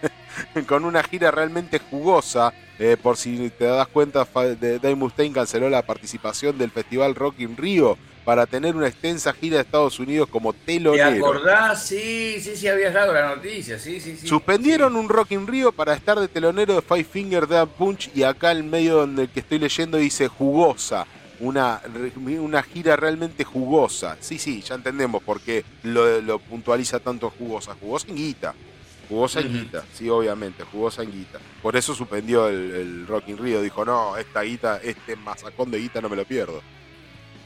Con una gira realmente jugosa. Eh, por si te das cuenta, Dave Mustaine canceló la participación del Festival Rock in Rio para tener una extensa gira de Estados Unidos como telonero. ¿Te acordás? Sí, sí, sí, habías dado la noticia, sí, sí, sí. Suspendieron un Rock in Rio para estar de telonero de Five Finger Death Punch y acá en medio donde el que estoy leyendo dice jugosa. Una, una gira realmente jugosa. Sí, sí, ya entendemos por qué lo, puntualiza tanto jugosa. Jugosa en guita. Jugosa en guita, sí, obviamente, jugosa en guita. Por eso suspendió el, el Rock in Rio. Dijo, no, esta guita, este masacón de guita no me lo pierdo.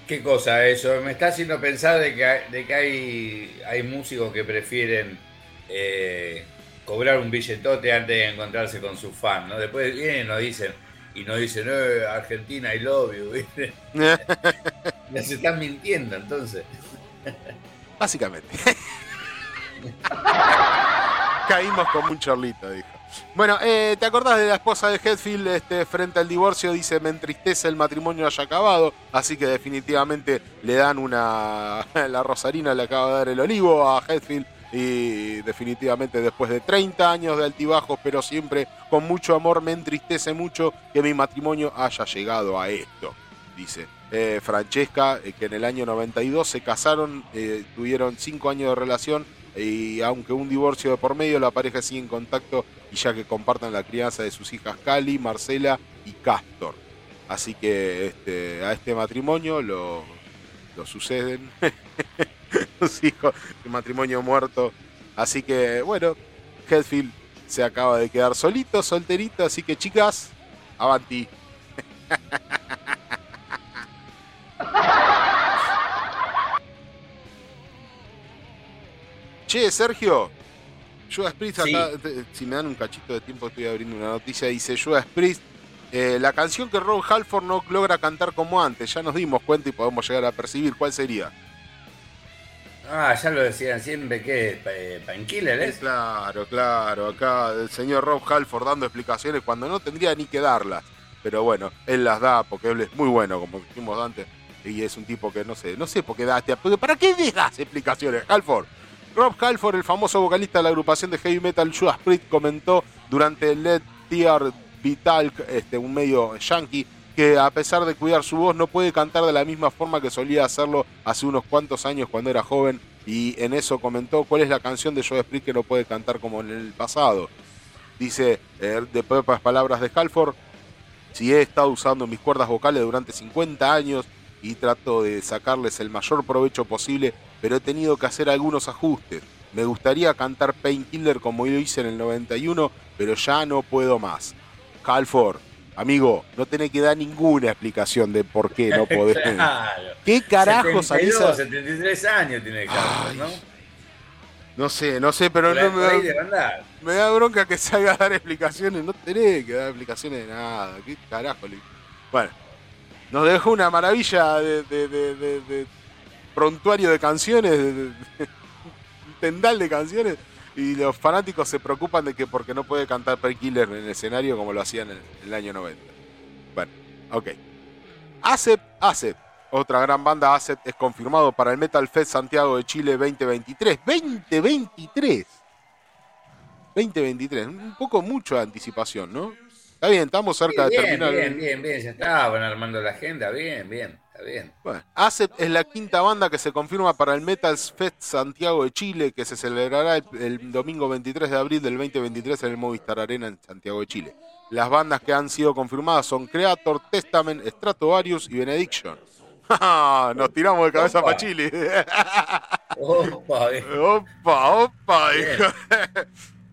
¿Qué cosa eso? Me está haciendo pensar de que, de que hay, hay músicos que prefieren eh, cobrar un billetote antes de encontrarse con su fan, ¿no? Después vienen y nos dicen, y nos dicen, eh, Argentina, I love you, ¿viste? se están mintiendo, entonces. Básicamente. Caímos como un chorlito, dijo. Bueno, eh, ¿te acordás de la esposa de Hetfield este, frente al divorcio? Dice, me entristece el matrimonio haya acabado, así que definitivamente le dan una... La Rosarina le acaba de dar el olivo a Hetfield y definitivamente después de 30 años de altibajos, pero siempre con mucho amor, me entristece mucho que mi matrimonio haya llegado a esto, dice. Eh, Francesca, eh, que en el año 92 se casaron, tuvieron 5 años de relación y aunque un divorcio de por medio, la pareja sigue en contacto y ya que compartan la crianza de sus hijas Cali, Marcela y Castor. Así que este, a este matrimonio lo, lo suceden los hijos, un matrimonio muerto. Así que bueno, Hetfield se acaba de quedar solito, solterito, así que chicas, avanti. Che, Sergio, Judas Priest, acá, si me dan un cachito de tiempo, estoy abriendo una noticia. Dice Judas Priest, eh, la canción que Ron Halford no logra cantar como antes. Ya nos dimos cuenta y podemos llegar a percibir. ¿Cuál sería? Ah, ya lo decían siempre que eh, Painkiller es. Claro, claro. Acá el señor Rob Halford dando explicaciones cuando no tendría ni que darlas. Pero bueno, él las da porque él es muy bueno, como dijimos antes. Y es un tipo que no sé, no sé por qué da. ¿Para qué das explicaciones, Halford? Rob Halford, el famoso vocalista de la agrupación de heavy metal Judas Priest, comentó durante Let Tear Vital, este, un medio yankee, que a pesar de cuidar su voz no puede cantar de la misma forma que solía hacerlo hace unos cuantos años cuando era joven y en eso comentó cuál es la canción de Judas Priest que no puede cantar como en el pasado. Dice, eh, de propias palabras de Halford, si he estado usando mis cuerdas vocales durante 50 años y trato de sacarles el mayor provecho posible, pero he tenido que hacer algunos ajustes. Me gustaría cantar Painkiller como yo hice en el 91, pero ya no puedo más. Halford, amigo, no tenés que dar ninguna explicación de por qué no podés. ¿Qué carajo salís a... 73 años tiene Halford, ¿no? No sé, no sé, pero no me da, me da bronca que salga a dar explicaciones. No tenés que dar explicaciones de nada. ¿Qué carajo? Bueno, nos dejó una maravilla de prontuario de canciones, un tendal de canciones, y los fanáticos se preocupan de que porque no puede cantar Killer en el escenario como lo hacían en el año 90. Bueno, ok. ACEP, ACEP, otra gran banda ACEP es confirmado para el Metal Fest Santiago de Chile 2023. 2023. 2023, un poco mucho de anticipación, ¿no? Está bien, estamos cerca de terminar. Bien, bien, bien, ya estaban armando la agenda, bien, bien. Bien. Bueno, ACEP es la quinta banda que se confirma para el Metal Fest Santiago de Chile, que se celebrará el, domingo 23 de abril del 2023 en el Movistar Arena en Santiago de Chile. Las bandas que han sido confirmadas son Creator, Testament, Stratovarius y Benediction. Nos tiramos de cabeza para Chile. opa, opa, opa.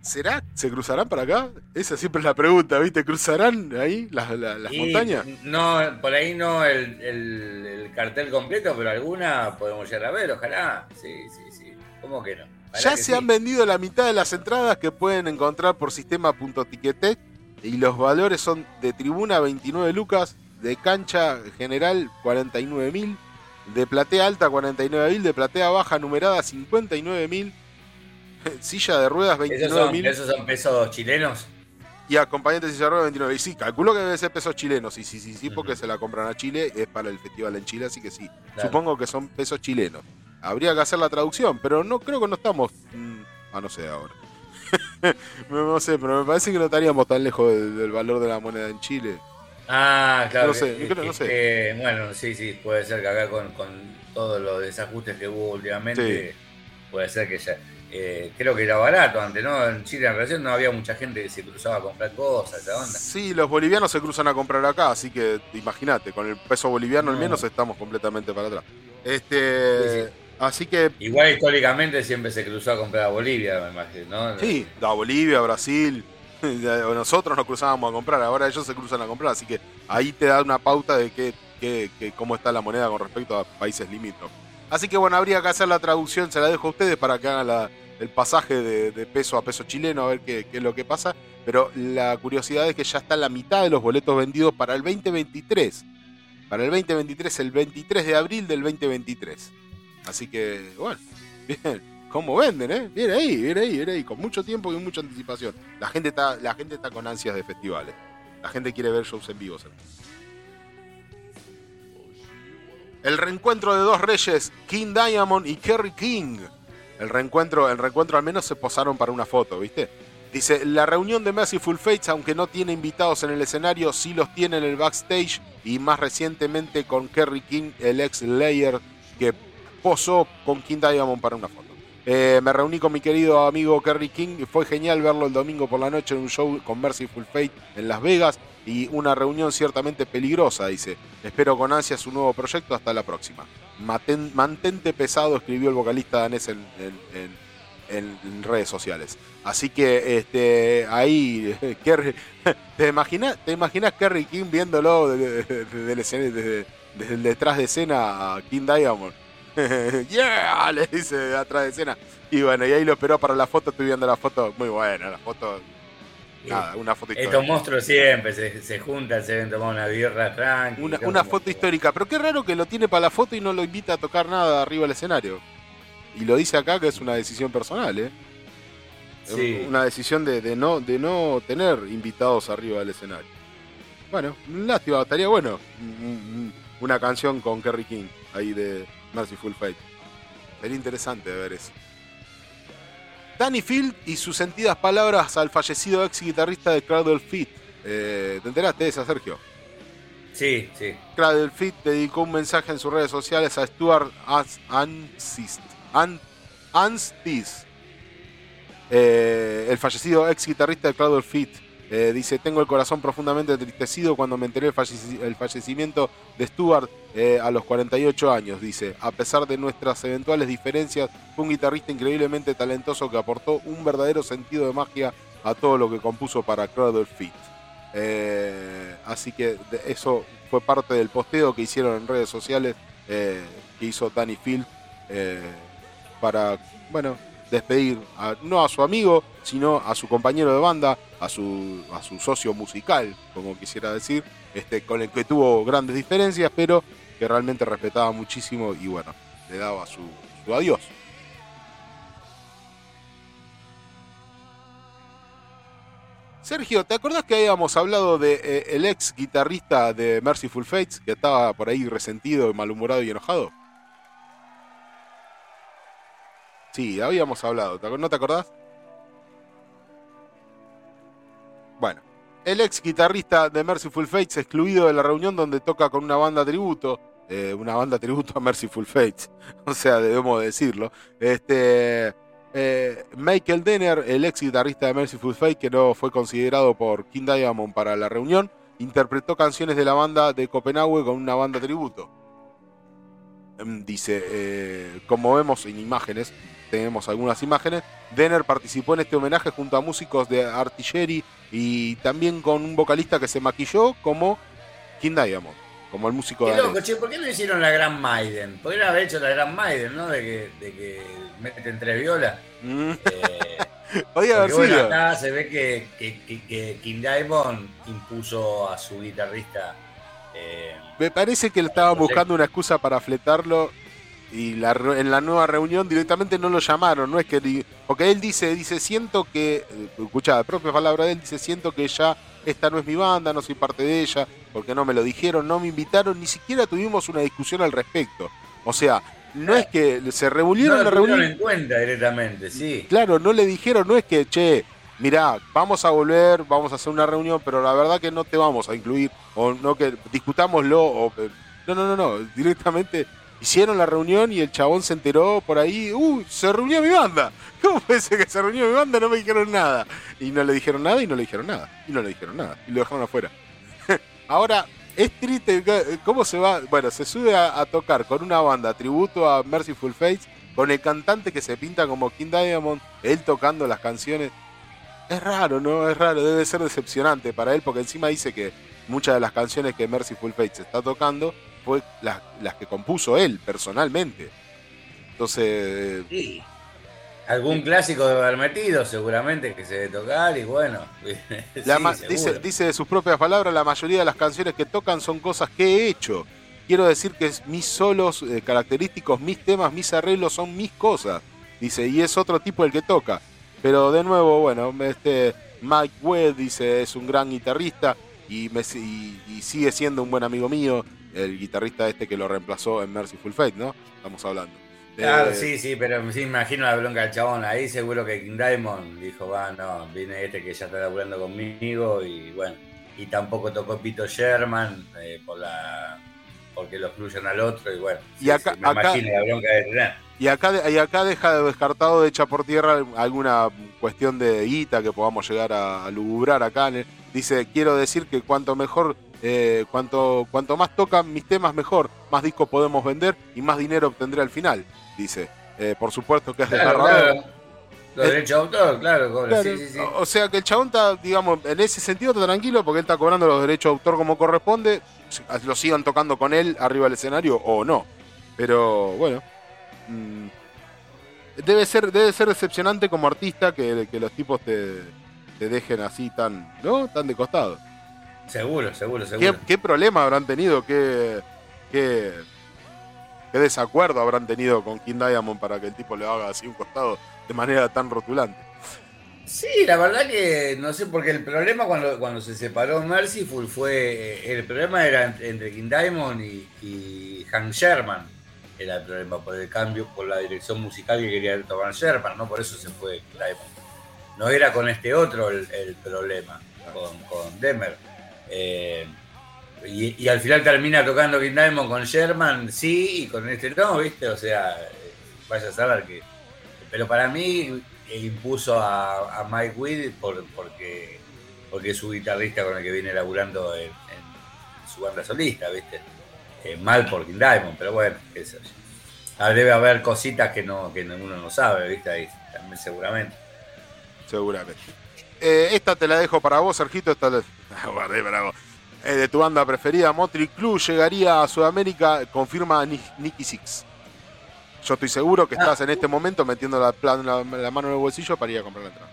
¿Será? ¿Se cruzarán para acá? Esa siempre es la pregunta, ¿viste? ¿Cruzarán ahí las, montañas? No, por ahí no el, cartel completo, pero alguna podemos llegar a ver, ojalá. Sí, sí, sí. ¿Cómo que no? Ya se han vendido la mitad de las entradas que pueden encontrar por sistema.ticketek y los valores son de tribuna 29 lucas, de cancha general 49 mil, de platea alta 49 mil, de platea baja numerada 59 mil Silla de ruedas 29 ¿Esos, ¿Esos son pesos chilenos? Y acompañantes y cerrado 29. Y sí, calculo que debe ser pesos chilenos. Sí, sí, sí, sí, porque se la compran a Chile, es para el festival en Chile, así que sí. Supongo que son pesos chilenos. Habría que hacer la traducción, pero no creo que no estamos. Mm, ah, no sé ahora. no sé, pero me parece que no estaríamos tan lejos del, valor de la moneda en Chile. Ah, claro. No sé, no sé. bueno, sí, sí, puede ser que acá con, con todos los desajustes que hubo últimamente, puede ser que ya eh, creo que era barato antes, ¿no? En Chile en relación no había mucha gente que se cruzaba a comprar cosas, esa onda. Sí, los bolivianos se cruzan a comprar acá, así que imagínate, con el peso boliviano al menos estamos completamente para atrás. Este, así que igual históricamente siempre se cruzó a comprar a Bolivia, me imagino, ¿no? Sí, a Bolivia, Brasil, nosotros nos cruzábamos a comprar, ahora ellos se cruzan a comprar, así que ahí te da una pauta de que, cómo está la moneda con respecto a países limítrofes. Así que bueno, habría que hacer la traducción, se la dejo a ustedes para que hagan el pasaje de, peso a peso chileno, a ver qué, es lo que pasa. Pero la curiosidad es que ya está la mitad de los boletos vendidos para el 2023. Para el 2023, el 23 de abril del 2023. Así que, bueno, bien. ¿Cómo venden, eh? Viene ahí, viene ahí, viene ahí, con mucho tiempo y mucha anticipación. La gente está, la gente está con ansias de festivales. La gente quiere ver shows en vivo. El reencuentro de dos reyes, King Diamond y Kerry King. El reencuentro, el reencuentro al menos se posaron para una foto, ¿viste? Dice, la reunión de Mercyful Fates, aunque no tiene invitados en el escenario, sí los tiene en el backstage y más recientemente con Kerry King, el ex Layer, que posó con King Diamond para una foto. Eh, me reuní con mi querido amigo Kerry King y fue genial verlo el domingo por la noche en un show con Mercyful Fate en Las Vegas y una reunión ciertamente peligrosa, dice. Espero con ansia su nuevo proyecto. Hasta la próxima. mantente pesado, escribió el vocalista danés en, redes sociales. Así que este, ahí, ¿te imaginas te imaginas Kerry King viéndolo desde, desde, el detrás de escena a King Diamond? ¡Yeah! Le dice atrás de escena. Y bueno, y ahí lo esperó para la foto. Estoy viendo la foto, muy buena, la foto Nada, una foto histórica. Estos monstruos siempre se, juntan, se ven tomar una birra tranquila. Una, foto histórica, pero qué raro que lo tiene para la foto y no lo invita a tocar nada arriba del escenario. Y lo dice acá que es una decisión personal, ¿eh? Sí. Una decisión de, no, de no tener invitados arriba del escenario. Bueno, lástima, estaría bueno una canción con Kerry King ahí de Mercyful Fate. Sería interesante ver eso. Danny Field y sus sentidas palabras al fallecido ex guitarrista de Cradle Fit. Eh, ¿Te enteraste de eso, Sergio? Sí, sí. Cradle Fit dedicó un mensaje en sus redes sociales a Stuart Anstis, Anstis eh, el fallecido ex guitarrista de Cradle Fit. Eh, dice, tengo el corazón profundamente entristecido cuando me enteré el, fallecimiento de Stuart eh, a los 48 años, dice. A pesar de nuestras eventuales diferencias, fue un guitarrista increíblemente talentoso que aportó un verdadero sentido de magia a todo lo que compuso para Cradle Fit. Eh, así que eso fue parte del posteo que hicieron en redes sociales que hizo Danny Field para, bueno, despedir no a su amigo, sino a su compañero de banda, a su, a su socio musical, como quisiera decir, este, con el que tuvo grandes diferencias, pero que realmente respetaba muchísimo y bueno, le daba su, adiós. Sergio, ¿te acordás que habíamos hablado de eh, el ex guitarrista de Merciful Fates que estaba por ahí resentido, malhumorado y enojado? Sí, habíamos hablado, ¿no te acordás? El ex guitarrista de Merciful Fates excluido de la reunión donde toca con una banda tributo, eh, una banda tributo a Merciful Fates, o sea, debemos decirlo. Este, eh, Michael Denner, el ex guitarrista de Merciful Fate, que no fue considerado por King Diamond para la reunión, interpretó canciones de la banda de Copenhague con una banda tributo. Em, dice, eh, como vemos en imágenes, tenemos algunas imágenes, Denner participó en este homenaje junto a músicos de Artillery y también con un vocalista que se maquilló como King Diamond, como el músico de loco, che, ¿por qué no hicieron la Gran Maiden? Podrían haber hecho la Gran Maiden, ¿no? De que, de que meten tres violas. Mm. Eh, bueno, acá se ve que, que, King Diamond impuso a su guitarrista. Eh, Me parece que le estaba buscando una excusa para fletarlo y la, en la nueva reunión directamente no lo llamaron, no es que porque él dice, dice, siento que, eh, escucha, la propia palabra de él dice, siento que ya esta no es mi banda, no soy parte de ella, porque no me lo dijeron, no me invitaron, ni siquiera tuvimos una discusión al respecto. O sea, no es que se reunieron no la reunión. en cuenta directamente, sí. Claro, no le dijeron, no es que, che, mirá, vamos a volver, vamos a hacer una reunión, pero la verdad que no te vamos a incluir, o no que discutámoslo, o no, no, no, no, directamente hicieron la reunión y el chabón se enteró por ahí, ¡uh! Se reunió mi banda. ¿Cómo puede ser que se reunió mi banda? No me dijeron nada. Y no le dijeron nada y no le dijeron nada. Y no le dijeron nada. Y lo dejaron afuera. Ahora, es triste cómo se va. Bueno, se sube a, tocar con una banda tributo a Merciful Fates, con el cantante que se pinta como King Diamond, él tocando las canciones. Es raro, ¿no? Es raro, debe ser decepcionante para él, porque encima dice que muchas de las canciones que Merciful Fates está tocando fue las, las que compuso él personalmente. Entonces. Sí. Algún clásico de haber metido, seguramente, que se debe tocar, y bueno. dice, dice de sus propias palabras: la mayoría de las canciones que tocan son cosas que he hecho. Quiero decir que mis solos eh, característicos, mis temas, mis arreglos son mis cosas. Dice, y es otro tipo el que toca. Pero de nuevo, bueno, este Mike Webb dice, es un gran guitarrista y, me, y sigue siendo un buen amigo mío el guitarrista este que lo reemplazó en Mercyful Fate, ¿no? Estamos hablando. Claro, sí, sí, pero sí imagino la bronca del chabón. Ahí seguro que King Diamond dijo, va, no, viene este que ya está laburando conmigo y bueno, y tampoco tocó Pito Sherman eh, por la porque lo excluyen al otro y bueno, y acá, me imagino la bronca de tener. Y acá, y acá deja de descartado de hecha por tierra alguna cuestión de guita que podamos llegar a, a lugubrar acá. Dice, quiero decir que cuanto mejor eh, cuanto, cuanto más tocan mis temas, mejor. Más discos podemos vender y más dinero obtendré al final, dice. Eh, por supuesto que es desgarrador. Los derechos de autor, claro, O sea que el chabón está, digamos, en ese sentido está tranquilo porque él está cobrando los derechos de autor como corresponde. Lo sigan tocando con él arriba del escenario o no. Pero bueno. Mm, debe ser, debe ser decepcionante como artista que, que los tipos te, te dejen así tan, ¿no? Tan de costado. Seguro, seguro, seguro. ¿Qué, problema habrán tenido? ¿Qué, qué, desacuerdo habrán tenido con King Diamond para que el tipo le haga así un costado de manera tan rotulante? Sí, la verdad que no sé, porque el problema cuando, cuando se separó Mercyful fue. El problema era entre King Diamond y, Hank Sherman. Era el problema por el cambio, por la dirección musical que quería tomar Sherman, ¿no? Por eso se fue Diamond. No era con este otro el, problema, con, con Demer. Eh, y, al final termina tocando King Diamond con Sherman, sí, y con este no, ¿viste? O sea, vaya a saber que. Pero para mí impuso a, Mike Weed por, porque, porque es su guitarrista con el que viene laburando en, su banda solista, ¿viste? Eh, mal por King Diamond, pero bueno, eso. Ah, debe haber cositas que no que uno no sabe, ¿viste? También seguramente. Seguramente. Eh, esta te la dejo para vos, Sergito. Esta la... Eh, de tu banda preferida, Motri Club llegaría a Sudamérica, confirma Nicky Six. Yo estoy seguro que estás en este momento metiendo la, la, mano en el bolsillo para ir a comprar la entrada.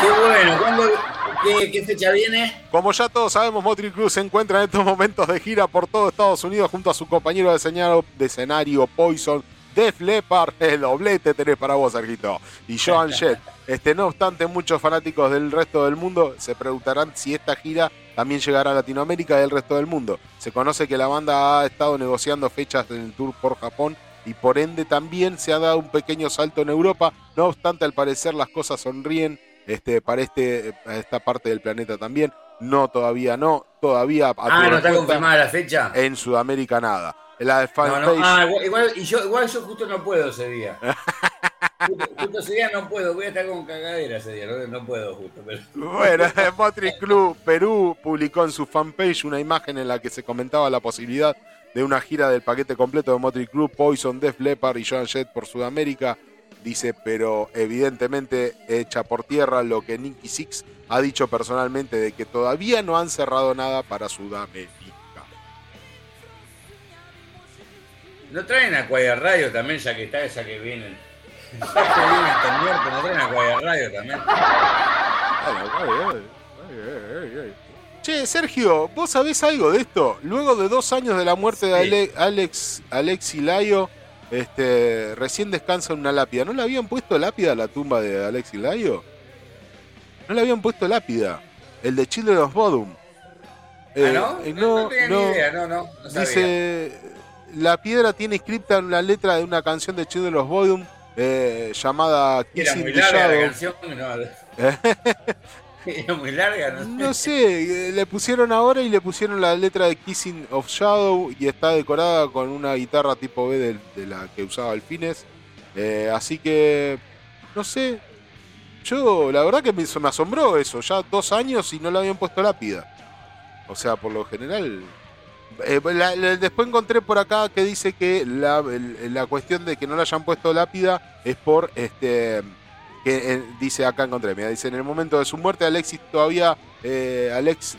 Qué bueno, qué, fecha viene? Como ya todos sabemos, Motri Club se encuentra en estos momentos de gira por todo Estados Unidos junto a su compañero de escenario Poison, Def Leppard, el doblete tenés para vos, Sergito. Y Joan Jett. Este, no obstante, muchos fanáticos del resto del mundo se preguntarán si esta gira también llegará a Latinoamérica y al resto del mundo. Se conoce que la banda ha estado negociando fechas del tour por Japón y por ende también se ha dado un pequeño salto en Europa. No obstante, al parecer las cosas sonríen este, para este, esta parte del planeta también. No, todavía no. Todavía. Ah, no está confirmada la fecha. En Sudamérica nada. La ah, igual, y yo, igual yo justo no puedo ese día. justo, ese día no puedo, voy a estar con cagadera ese día, no, puedo justo. Bueno, Motri Club Perú publicó en su fanpage una imagen en la que se comentaba la posibilidad de una gira del paquete completo de Motley Club, Poison, Def Leppard y Joan Jett por Sudamérica. Dice, pero evidentemente hecha por tierra lo que Nicky Six ha dicho personalmente de que todavía no han cerrado nada para Sudamérica. No traen a Quiet Radio también, ya que está, ya que vienen. Ya que vienen hasta muerto, no traen a Quiet Radio también. Che, Sergio, ¿vos sabés algo de esto? Luego de dos años de la muerte de Alex, Alex Layo, este, recién descansa en una lápida. ¿No le habían puesto lápida a la tumba de Alexis Layo? No le habían puesto lápida. El de Children of Bodom. ¿Ah, no? Eh, no, no, no, Dice, la piedra tiene escrita la letra de una canción de Children of Bodom eh, llamada Kissing the Shadow. Era muy larga, ¿no? No sé, eh, le pusieron ahora y le pusieron la letra de Kissing of Shadow y está decorada con una guitarra tipo B de, la que usaba Alfines. Eh, así que, no sé, yo la verdad que me, me, asombró eso, ya dos años y no le habían puesto lápida. O sea, por lo general... Eh, después encontré por acá que dice que la, la cuestión de que no le hayan puesto lápida es por este que eh, dice acá encontré, mira, dice en el momento de su muerte Alexis todavía eh, Alex,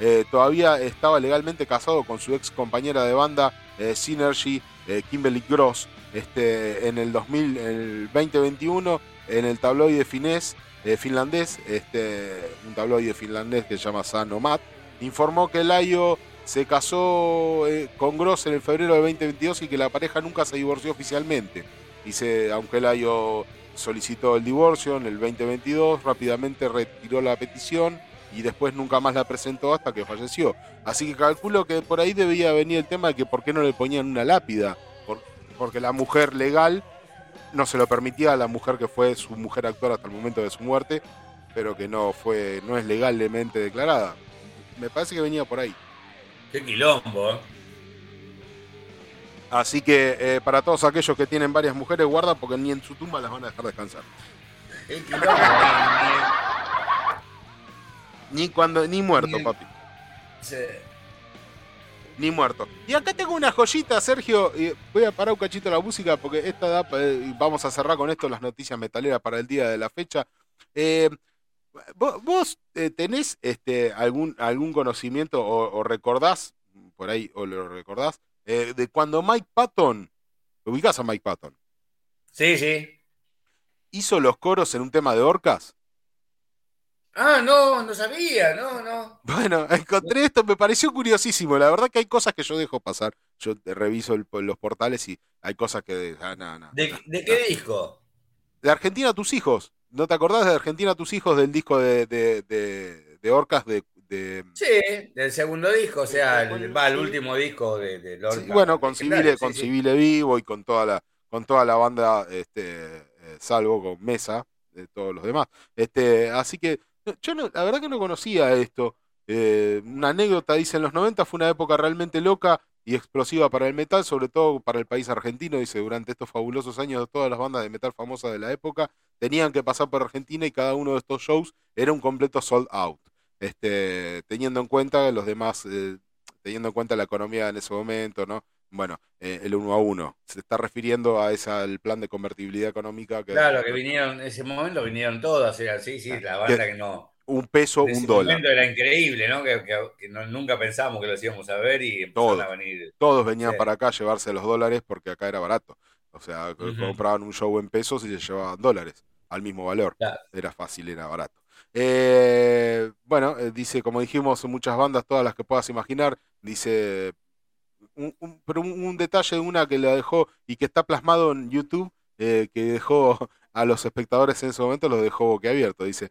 eh, todavía estaba legalmente casado con su ex compañera de banda Synergy Kimberly Gross este en el 2000 el 2021 en el tabloide finés, finlandés este un tabloide finlandés que se llama Sanomat informó que Layo se casó con Gross en el febrero de 2022 y que la pareja nunca se divorció oficialmente. Dice, aunque Layo solicitó el divorcio en el 2022, rápidamente retiró la petición y después nunca más la presentó hasta que falleció. Así que calculo que por ahí debía venir el tema de que por qué no le ponían una lápida, porque la mujer legal no se lo permitía a la mujer que fue su mujer actual hasta el momento de su muerte, pero que no fue no es legalmente declarada. Me parece que venía por ahí. Qué quilombo, ¿eh? Así que eh, para todos aquellos que tienen varias mujeres, guarda porque ni en su tumba las van a dejar descansar. ni cuando, ni muerto, papi. Ni muerto. Y acá tengo una joyita, Sergio. Voy a parar un cachito la música porque esta da, vamos a cerrar con esto las noticias metaleras para el día de la fecha. Eh, ¿Vos, tenés este, algún, algún conocimiento o, o, recordás, por ahí, o lo recordás, eh, de cuando Mike Patton, ubicás a Mike Patton? Sí, sí. ¿Hizo los coros en un tema de orcas? Ah, no, no sabía, no, no. Bueno, encontré esto, me pareció curiosísimo. La verdad que hay cosas que yo dejo pasar. Yo reviso los portales y hay cosas que... Ah, ¿De, qué disco? De Argentina a tus hijos. ¿No te acordás de Argentina a tus hijos del disco de, de, de Orcas de, Sí, del segundo disco, o sea, el, va, el último disco de, de bueno, con Civile, con Civile Vivo y con toda la, con toda la banda, este, eh, salvo con Mesa, de todos los demás. Este, así que yo la verdad que no conocía esto. Eh, una anécdota, dice, en los 90 fue una época realmente loca y explosiva para el metal, sobre todo para el país argentino. Dice, durante estos fabulosos años todas las bandas de metal famosas de la época tenían que pasar por Argentina y cada uno de estos shows era un completo sold out este, teniendo en cuenta los demás, eh, teniendo en cuenta la economía en ese momento, ¿no? Bueno, eh, el uno a uno. Se está refiriendo a ese al plan de convertibilidad económica que. Claro, que vinieron, en ese momento vinieron todas, así, sí, la banda que, no. Un peso, un dólar. momento era increíble, ¿no? Que, nunca pensábamos que los íbamos a ver y todos, a venir. Todos venían para acá a llevarse los dólares porque acá era barato. O sea, compraban un show en pesos y se llevaban dólares al mismo valor. Era fácil, era barato. Eh, bueno, eh, dice, como dijimos, muchas bandas, todas las que puedas imaginar. Dice, un, pero un, detalle de una que la dejó y que está plasmado en YouTube, eh, que dejó a los espectadores en ese momento, los dejó boquiabierto. Dice,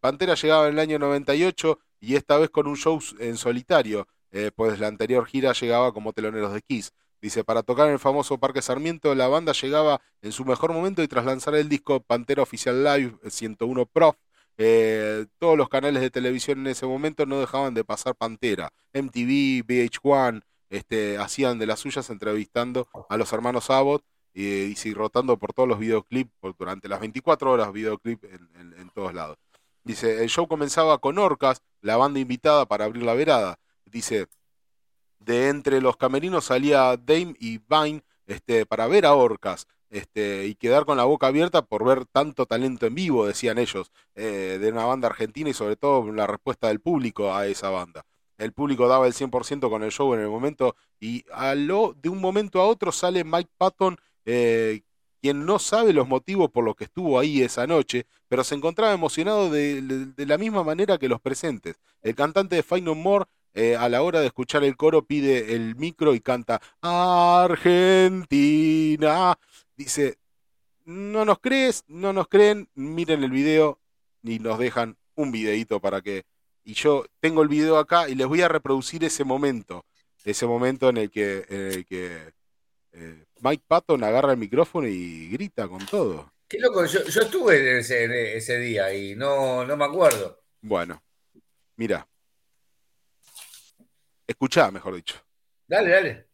Pantera llegaba en el año 98 y esta vez con un show en solitario, pues la anterior gira llegaba como teloneros de Kiss. Dice, para tocar en el famoso Parque Sarmiento, la banda llegaba en su mejor momento y tras lanzar el disco Pantera Oficial Live 101 Prof, eh, todos los canales de televisión en ese momento no dejaban de pasar Pantera. MTV, VH1, este, hacían de las suyas entrevistando a los hermanos Abbott y, y rotando por todos los videoclips durante las 24 horas, videoclip en, todos lados. Dice, el show comenzaba con Orcas, la banda invitada para abrir la verada. Dice, de entre los camerinos salía Dame y Vine este, para ver a Orcas. Este, y quedar con la boca abierta por ver tanto talento en vivo, decían ellos, eh, de una banda argentina y sobre todo la respuesta del público a esa banda. El público daba el 100% con el show en el momento y a lo, de un momento a otro sale Mike Patton, eh, quien no sabe los motivos por los que estuvo ahí esa noche, pero se encontraba emocionado de, la misma manera que los presentes. El cantante de Final More eh, a la hora de escuchar el coro pide el micro y canta Argentina. Dice, no nos crees, no nos creen, miren el video y nos dejan un videito para que... Y yo tengo el video acá y les voy a reproducir ese momento, ese momento en el que, en que eh, Mike Patton agarra el micrófono y grita con todo. Qué loco, yo, estuve ese, ese, día y no, no me acuerdo. Bueno, mira. Escuchá, mejor dicho. Dale, dale.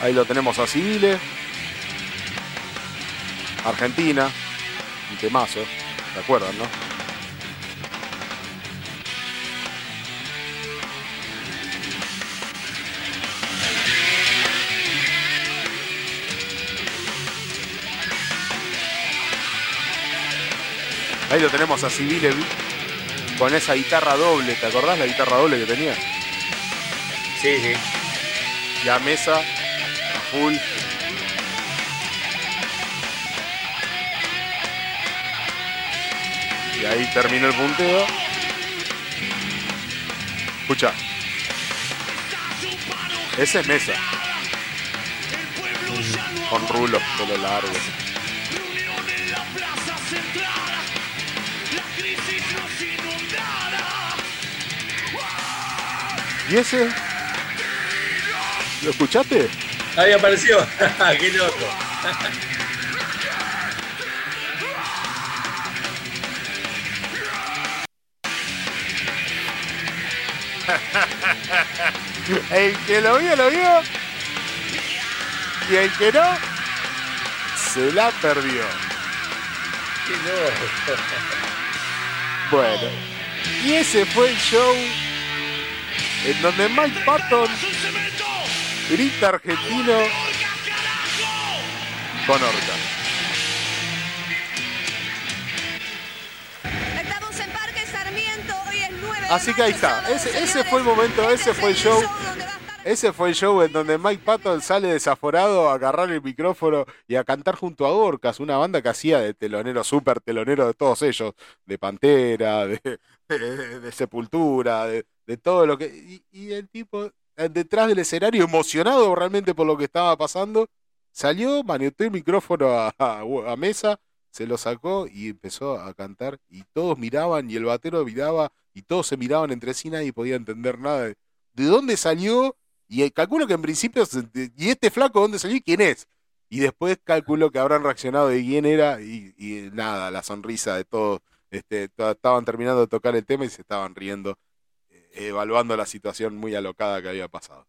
Ahí lo tenemos a Civiles. Argentina. Un temazo. ¿Se acuerdan, no? Ahí lo tenemos a Civile con esa guitarra doble. ¿Te acordás la guitarra doble que tenía? Sí, sí. Ya mesa, a full. Y ahí terminó el punteo. Escucha. Ese es mesa. Con rulos, pelo largo. ¿Y ese? ¿Lo escuchaste? Ahí apareció. Qué loco. el que lo vio, lo vio. Y el que no, se la perdió. Qué loco. Bueno, y ese fue el show en donde Mike Patton grita argentino con Orca. Así que ahí está, ese, ese fue el momento, ese fue el show. Ese fue el show en donde Mike Patton sale desaforado a agarrar el micrófono y a cantar junto a Orcas, una banda que hacía de telonero, súper telonero de todos ellos, de Pantera, de, de, Sepultura, de, todo lo que... Y, el tipo, eh, detrás del escenario, emocionado realmente por lo que estaba pasando, salió, maniotó el micrófono a, mesa, se lo sacó y empezó a cantar y todos miraban y el batero miraba y todos se miraban entre sí, nadie podía entender nada de, de dónde salió y calculo que en principio, ¿y este flaco dónde salió y quién es? Y después calculo que habrán reaccionado de quién era y, nada, la sonrisa de todos. Este, estaban terminando de tocar el tema y se estaban riendo, eh, evaluando la situación muy alocada que había pasado.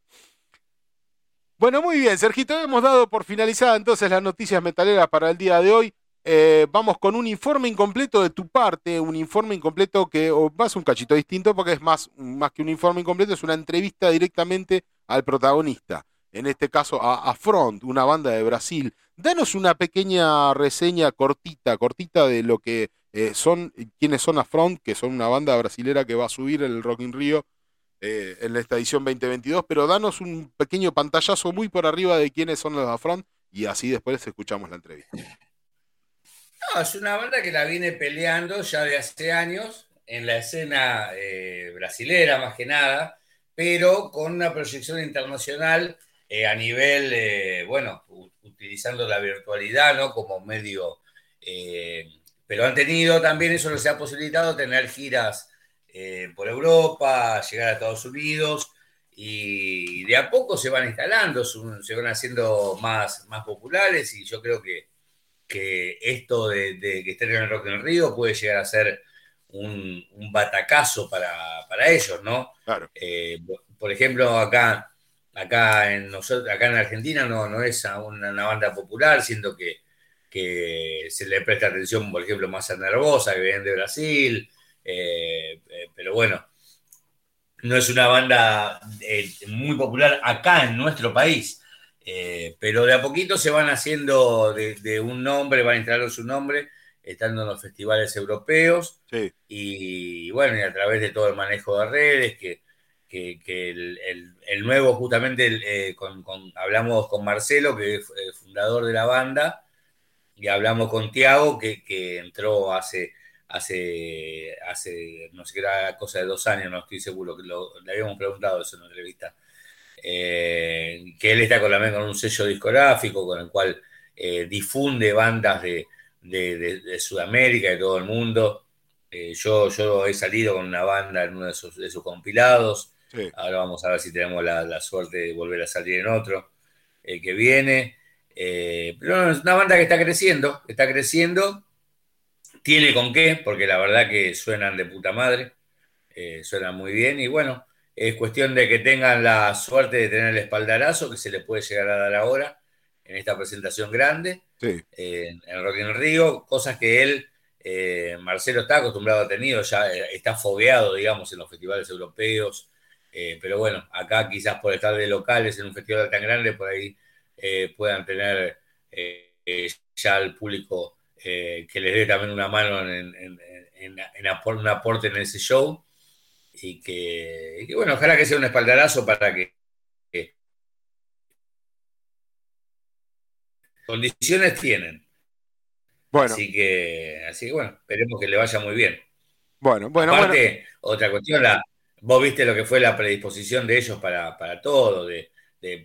Bueno, muy bien, Sergito, hemos dado por finalizada entonces las noticias metaleras para el día de hoy. Eh, vamos con un informe incompleto de tu parte, un informe incompleto que a ser un cachito distinto porque es más, más que un informe incompleto, es una entrevista directamente al protagonista, en este caso a, Front, una banda de Brasil. Danos una pequeña reseña cortita, cortita de lo que eh, son, quiénes son a Front, que son una banda brasilera que va a subir el Rock in Rio eh, en esta edición 2022, pero danos un pequeño pantallazo muy por arriba de quiénes son los Front y así después escuchamos la entrevista. No, es una banda que la viene peleando ya de hace años en la escena eh, brasilera más que nada pero con una proyección internacional eh, a nivel, bueno, utilizando la virtualidad ¿no? como medio, pero han tenido también, eso les ha posibilitado tener giras por Europa, llegar a Estados Unidos y de a poco se van instalando, se van haciendo más, más populares y yo creo que, que esto de, que estén en el Rock en Río puede llegar a ser un, batacazo para, para, ellos, ¿no? Claro. Eh, por ejemplo, acá, acá, en nosotros, acá en Argentina no, no es una, banda popular, siendo que, que, se le presta atención, por ejemplo, más a Nervosa, que viene de Brasil, eh, eh, pero bueno, no es una banda muy popular acá en nuestro país. pero de a poquito se van haciendo de, un nombre, van instalando su nombre estando en los festivales europeos. Y bueno, y a través de todo el manejo de redes, que, que, el, nuevo, justamente, eh, con, hablamos con Marcelo, que es fundador de la banda, y hablamos con Tiago, que, entró hace, hace, hace, no sé qué era cosa de dos años, no estoy seguro, que le habíamos preguntado eso en una entrevista, eh, que él está con, la, con un sello discográfico con el cual eh, difunde bandas de, de, Sudamérica, de todo el mundo. Eh, yo, yo he salido con una banda en uno de sus, de sus compilados. Ahora vamos a ver si tenemos la, suerte de volver a salir en otro que viene. Pero es una banda que está creciendo, está creciendo. Tiene con qué, porque la verdad que suenan de puta madre, eh, suenan muy bien y bueno, es cuestión de que tengan la suerte de tener el espaldarazo que se les puede llegar a dar ahora en esta presentación grande en Rock in Río, cosas que él, eh, Marcelo está acostumbrado a tener, ya eh, está fogueado, digamos, en los festivales europeos, pero bueno, acá quizás por estar de locales en un festival tan grande, por ahí puedan tener ya el público eh, que les dé también una mano en, un aporte en ese show. Y que, bueno, ojalá que sea un espaldarazo para que, condiciones tienen. Bueno. Así que, así que bueno, esperemos que le vaya muy bien. Bueno, bueno, Aparte, otra cuestión, la, vos viste lo que fue la predisposición de ellos para, todo, de,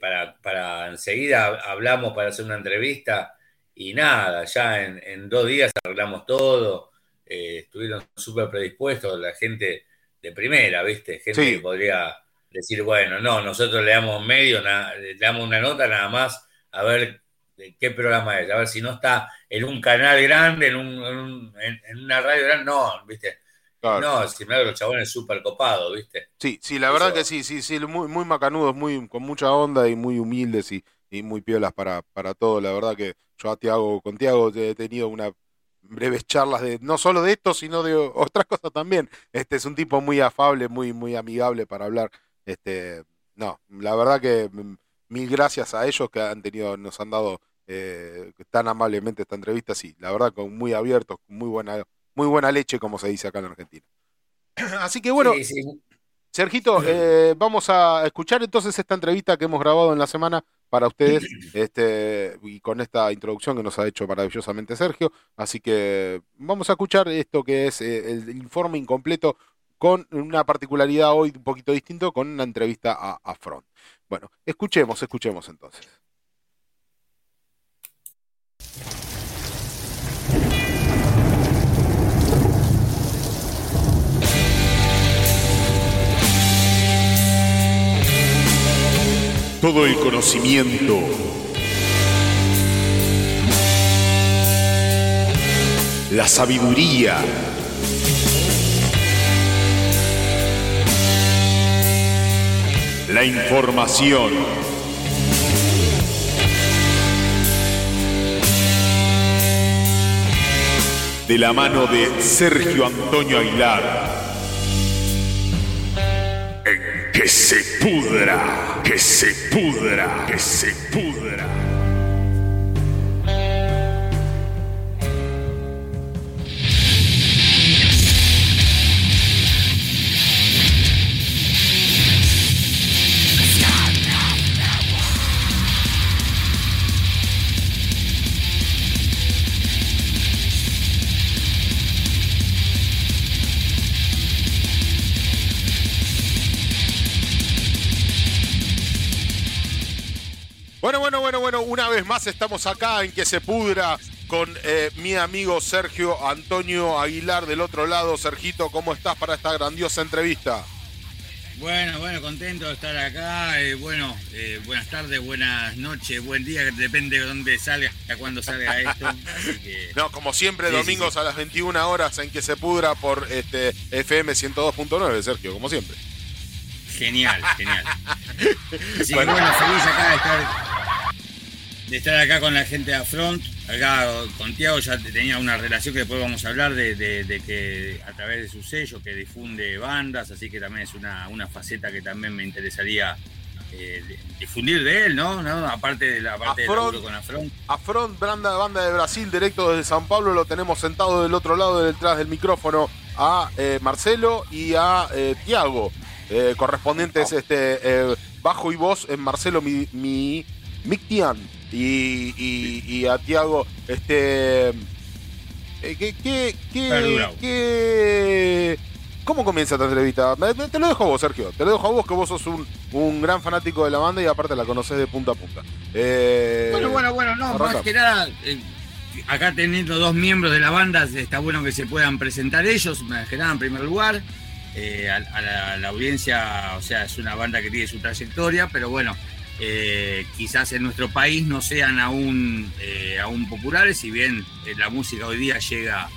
para, para enseguida hablamos para hacer una entrevista y nada, ya en, dos días arreglamos todo, eh, estuvieron súper predispuestos, la gente de primera, ¿viste? Gente que podría decir, bueno, no, nosotros le damos medio, le damos una nota nada más a ver qué programa es, a ver si no está en un canal grande, en, un, en, una radio grande, no, ¿viste? No, si me los chabones súper copados, ¿viste? Sí, sí, la verdad que sí, sí, sí, muy, muy macanudos, muy, con mucha onda y muy humildes y, y muy piolas para, para todo. La verdad que yo a Tiago, con Tiago he tenido una breves charlas de no solo de esto, sino de otras cosas también. Este es un tipo muy afable, muy, muy amigable para hablar. Este, no, la verdad que mm, mil gracias a ellos que han tenido, nos han dado eh, tan amablemente esta entrevista, sí, la verdad con muy abiertos, muy buena, muy buena leche, como se dice acá en Argentina. Así que bueno, Sergito, eh, vamos a escuchar entonces esta entrevista que hemos grabado en la semana para ustedes este, y con esta introducción que nos ha hecho maravillosamente Sergio. Así que vamos a escuchar esto que es eh, el informe incompleto con una particularidad hoy un poquito distinto, con una entrevista a, a Front. Bueno, escuchemos, escuchemos entonces. Todo el conocimiento. La sabiduría. La información. De la mano de Sergio Antonio Aguilar. Que se pudra, que se pudra, que se pudra. Bueno, bueno, bueno, bueno, una vez más estamos acá en que se pudra con eh, mi amigo Sergio Antonio Aguilar del otro lado. Sergito, ¿cómo estás para esta grandiosa entrevista? Bueno, bueno, contento de estar acá. Eh, bueno, eh, buenas tardes, buenas noches, buen día, depende de dónde salga, a cuándo salga esto. no, como siempre, domingos a las 21 horas en que se pudra por este FM 102.9, Sergio, como siempre. Genial, genial. Así bueno. que bueno, feliz acá de estar de estar acá con la gente de Afront. Acá con Tiago ya tenía una relación que después vamos a hablar de, que a través de su sello que difunde bandas, así que también es una, faceta que también me interesaría eh, difundir de él, ¿no? Aparte de la parte de con Afront. Afront, banda, banda de Brasil, directo desde San Pablo, lo tenemos sentado del otro lado detrás del micrófono a eh, Marcelo y a eh, Tiago, correspondientes este, bajo y voz en Marcelo mi, mi ¿Mm? y, y, a Tiago, este, Eh, ¿Qué, qué, qué, qué, ¿Cómo comienza esta entrevista? Te lo dejo a vos, Sergio. Te lo dejo a vos, que vos sos un, un gran fanático de la banda y aparte la conocés de punta a punta. Eh, bueno, bueno, bueno, no, más que nada, eh, acá teniendo dos miembros de la banda, está bueno que se puedan presentar ellos, más que nada en primer lugar. Eh, a, la, audiencia, o sea, es una banda que tiene su trayectoria, pero bueno, quizás en nuestro país no sean aún, aún populares, si bien la música hoy día llega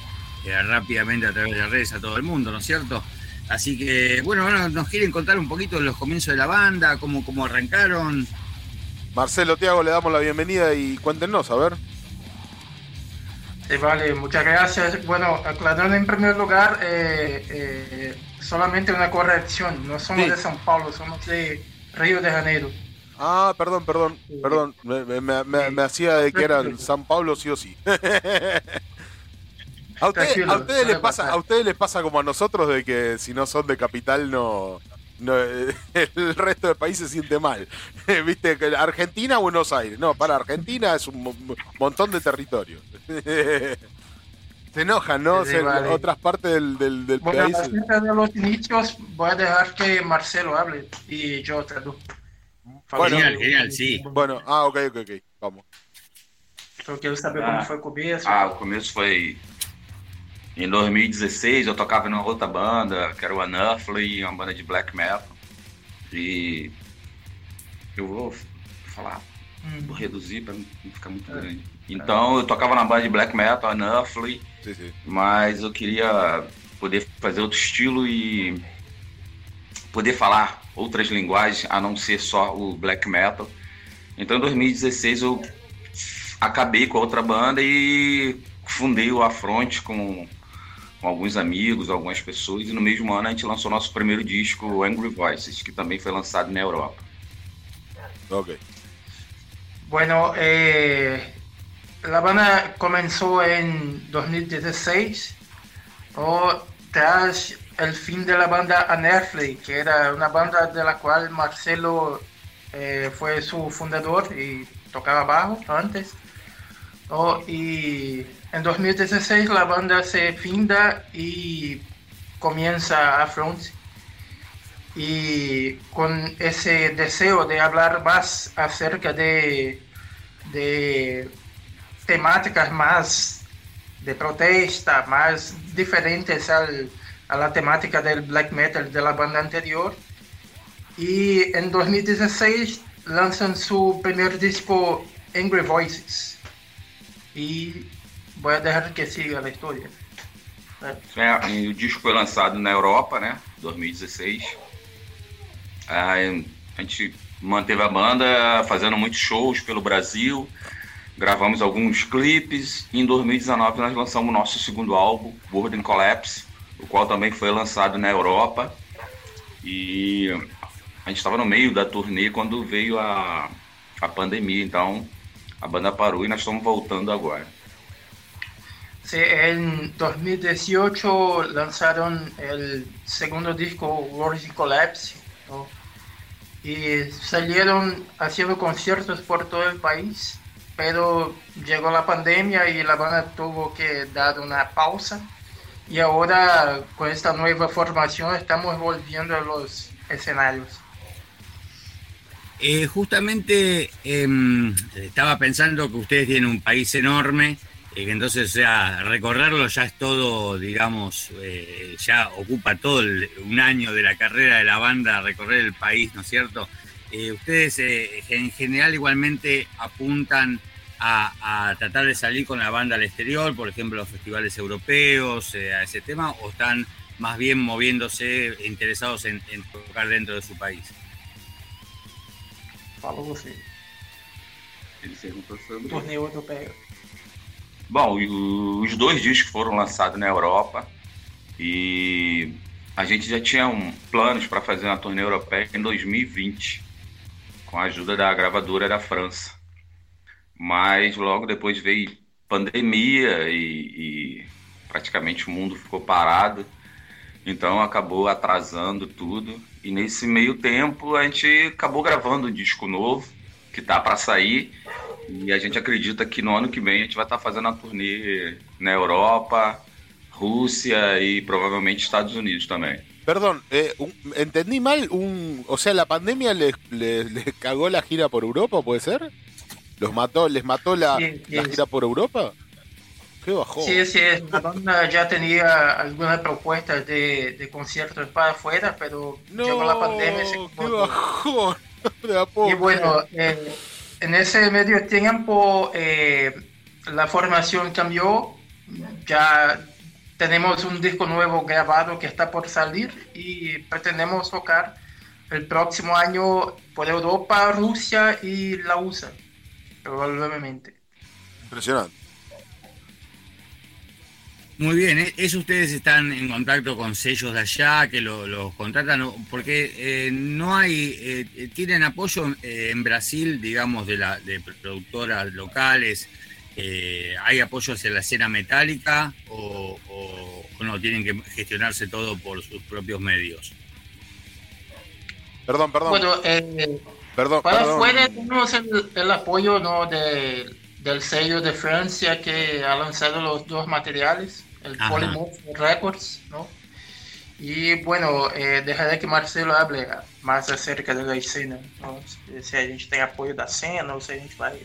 rápidamente a través de las redes a todo el mundo, ¿no es cierto? Así que, bueno, ahora nos quieren contar un poquito de los comienzos de la banda, cómo, cómo arrancaron. Marcelo Tiago, le damos la bienvenida y cuéntenos, a ver. Sí, vale, muchas gracias. Bueno, aclarando en primer lugar, eh, eh, solamente una corrección, no somos de São Paulo, somos de Río de Janeiro. Ah, perdón, perdón, perdón, me, me hacía de que eran San Pablo sí o sí. ¿A, ustedes les pasa, a ustedes les pasa como a nosotros de que si no son de capital no, el resto del país se siente mal. Viste que Argentina, Buenos Aires. No, para Argentina es un montón de territorio. Se enojan, ¿no? Otras partes del, del, del bueno, país. de los inicios voy a dejar que Marcelo hable y yo traduzco. Bueno, genial, genial, sí. Bueno, ah, ok, ok, ok. Vamos. Eu quero saber ah, como foi o começo. Ah, o começo foi Em 2016 eu tocava numa outra banda, que era o Anuffly, uma banda de black metal. E eu vou falar, hum. vou reduzir para não ficar muito é. grande. Então eu tocava na banda de black metal, Anuffly, mas eu queria poder fazer outro estilo e poder falar outras linguagens a não ser só o black metal. Então em 2016 eu acabei com a outra banda e fundei o Afronte com com alguns amigos, algumas pessoas, e no mesmo ano a gente lançou nosso primeiro disco, Angry Voices, que também foi lançado na Europa. Ok. Bueno, eh, la banda comenzó en 2016 o tras el fin de la banda Anerfley, que era una banda de la cual Marcelo eh, fue su fundador y tocaba bajo antes. Oh, y en 2016 la banda se finda y comienza a front y con ese deseo de hablar más acerca de, de temáticas más de protesta, más diferentes al, a la temática del black metal de la banda anterior. Y en 2016 lanzan su primer disco Angry Voices. Y Vou deixar que siga a história. É, e o disco foi lançado na Europa, né? 2016. Aí, a gente manteve a banda fazendo muitos shows pelo Brasil, gravamos alguns clipes. E em 2019 nós lançamos o nosso segundo álbum, Burden Collapse, o qual também foi lançado na Europa. E a gente estava no meio da turnê quando veio a, a pandemia, então a banda parou e nós estamos voltando agora. Sí, en 2018 lanzaron el segundo disco World Collapse y salieron haciendo conciertos por todo el país, pero llegó la pandemia y la banda tuvo que dar una pausa y ahora con esta nueva formación estamos volviendo a los escenarios. Eh, justamente em, estaba pensando que ustedes tienen un país enorme que entonces, sea, recorrerlo ya es todo, digamos, eh, ya ocupa todo un año de la carrera de la banda, recorrer el país, ¿no es cierto? Eh, ustedes eh, en general igualmente apuntan a, tratar de salir con la banda al exterior, por ejemplo, los festivales europeos, a ese tema, o están más bien moviéndose, interesados en, tocar dentro de su país? Falou você. Ele perguntou sobre. Torneio europeu. Bom, os dois discos foram lançados na Europa e a gente já tinha um, planos para fazer uma turnê europeia em 2020, com a ajuda da gravadora da França. Mas logo depois veio pandemia e, e praticamente o mundo ficou parado, então acabou atrasando tudo. E nesse meio tempo a gente acabou gravando um disco novo que tá para sair E a gente acredita que no ano que vem a gente vai estar fazendo a turnê na Europa, Rússia e provavelmente Estados Unidos também. Perdón, eh, un, entendí mal, un, o sea, la pandemia les, les, les, cagó la gira por Europa, ¿puede ser? ¿Los mató, les mató la, Sí, sí. la gira por Europa? Qué bajón. Sí, sí, la banda ya tenía algunas propuestas de, de conciertos para afuera, pero no, llegó la pandemia se qué bajón. Y bueno, eh, en ese medio tiempo eh, la formación cambió, ya tenemos un disco nuevo grabado que está por salir y pretendemos tocar el próximo año por Europa, Rusia y la USA, probablemente. Impresionante. Muy bien, ¿eh? ¿eso ustedes están en contacto con sellos de allá que lo- los contratan? o- Porque eh, no hay, eh, eh, tienen apoyo eh, en Brasil, digamos, de, la, de productoras locales, eh, ¿hay apoyo hacia la escena metálica o, o- o no? Tienen que gestionarse todo por sus propios medios. Perdón, perdón. Bueno, eh, perdón, para perdón. afuera tenemos el, el apoyo ¿no? de- del sello de Francia que ha lanzado los dos materiales, el Ajá. Polymorph Records, ¿no? Y bueno, eh, dejaré que Marcelo hable más acerca de la escena, ¿no? Si- si a gente tem apoio da cena ou se a gente vai...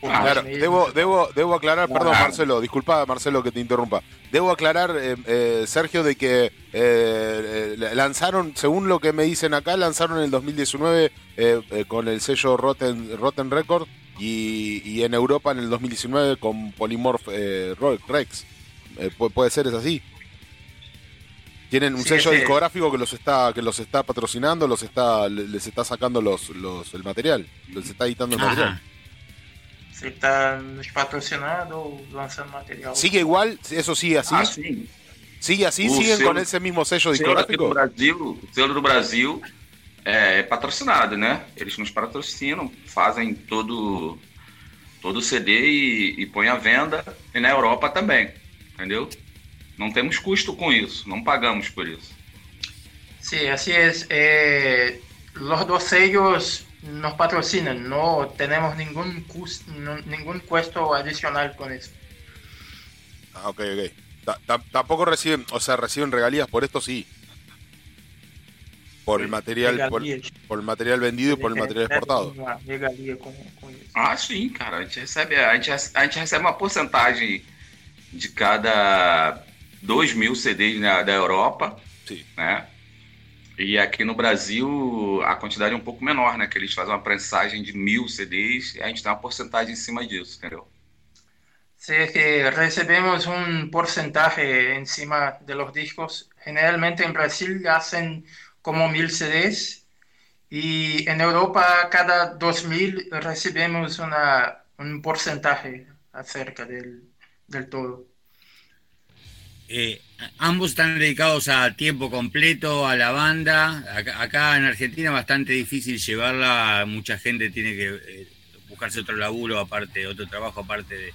Claro, debo, debo, debo aclarar, perdón. Marcelo, disculpa Marcelo que te interrumpa. Debo aclarar, eh, eh, Sergio, de que eh, eh, lanzaron, según lo que me dicen acá, lanzaron en el 2019 eh, con el sello Rotten, Rotten Record y, y en Europa en el 2019 con Polymorph eh, Rex. Eh, pu- puede ser, es así. Tienen un Sí, sello sí. discográfico que los está que los está patrocinando, los está les está sacando los, los el material, les está editando el material. Ajá. Ele está nos patrocinando ou lançando material. ¿Sigue igual? ¿Eso sigue así? Ah, sim. ¿Sigue así? Uh, ¿Siguen sí. con ese mismo sello O selo discográfico? Brasil, o selo do Brasil é, é patrocinado, né? Eles nos patrocinam, fazem todo todo o CD e, e põem à venda e na Europa também, entendeu? Não temos custo com isso, não pagamos por isso. Sí, así es. Eh, los dos sellos nos patrocinan, no tenemos ningún, no- ningún costo adicional con eso. Ah, ok, ok. Ta- ta- tampoco reciben, o sea, reciben regalías por esto, sí. Por el material, por, por el material vendido y por el material exportado. Ah, sim, cara. A gente recebe, a gente, a gente recebe uma porcentagem de cada 2 mil CDs na, da Europa, Sí. né? E aqui no Brasil a quantidade é um pouco menor, né? Que eles fazem uma prensagem de mil CDs e a gente tem uma porcentagem em cima disso, entendeu? Sí, es que recibimos un porcentaje encima de los discos. Generalmente en Brasil hacen como mil CDs y en Europa cada 2000 recibimos una, un porcentaje acerca del, del todo. Eh, ambos están dedicados a tiempo completo a la banda. Acá, en Argentina es bastante difícil llevarla. Mucha gente tiene que eh, buscarse otro laburo aparte, otro trabajo aparte de.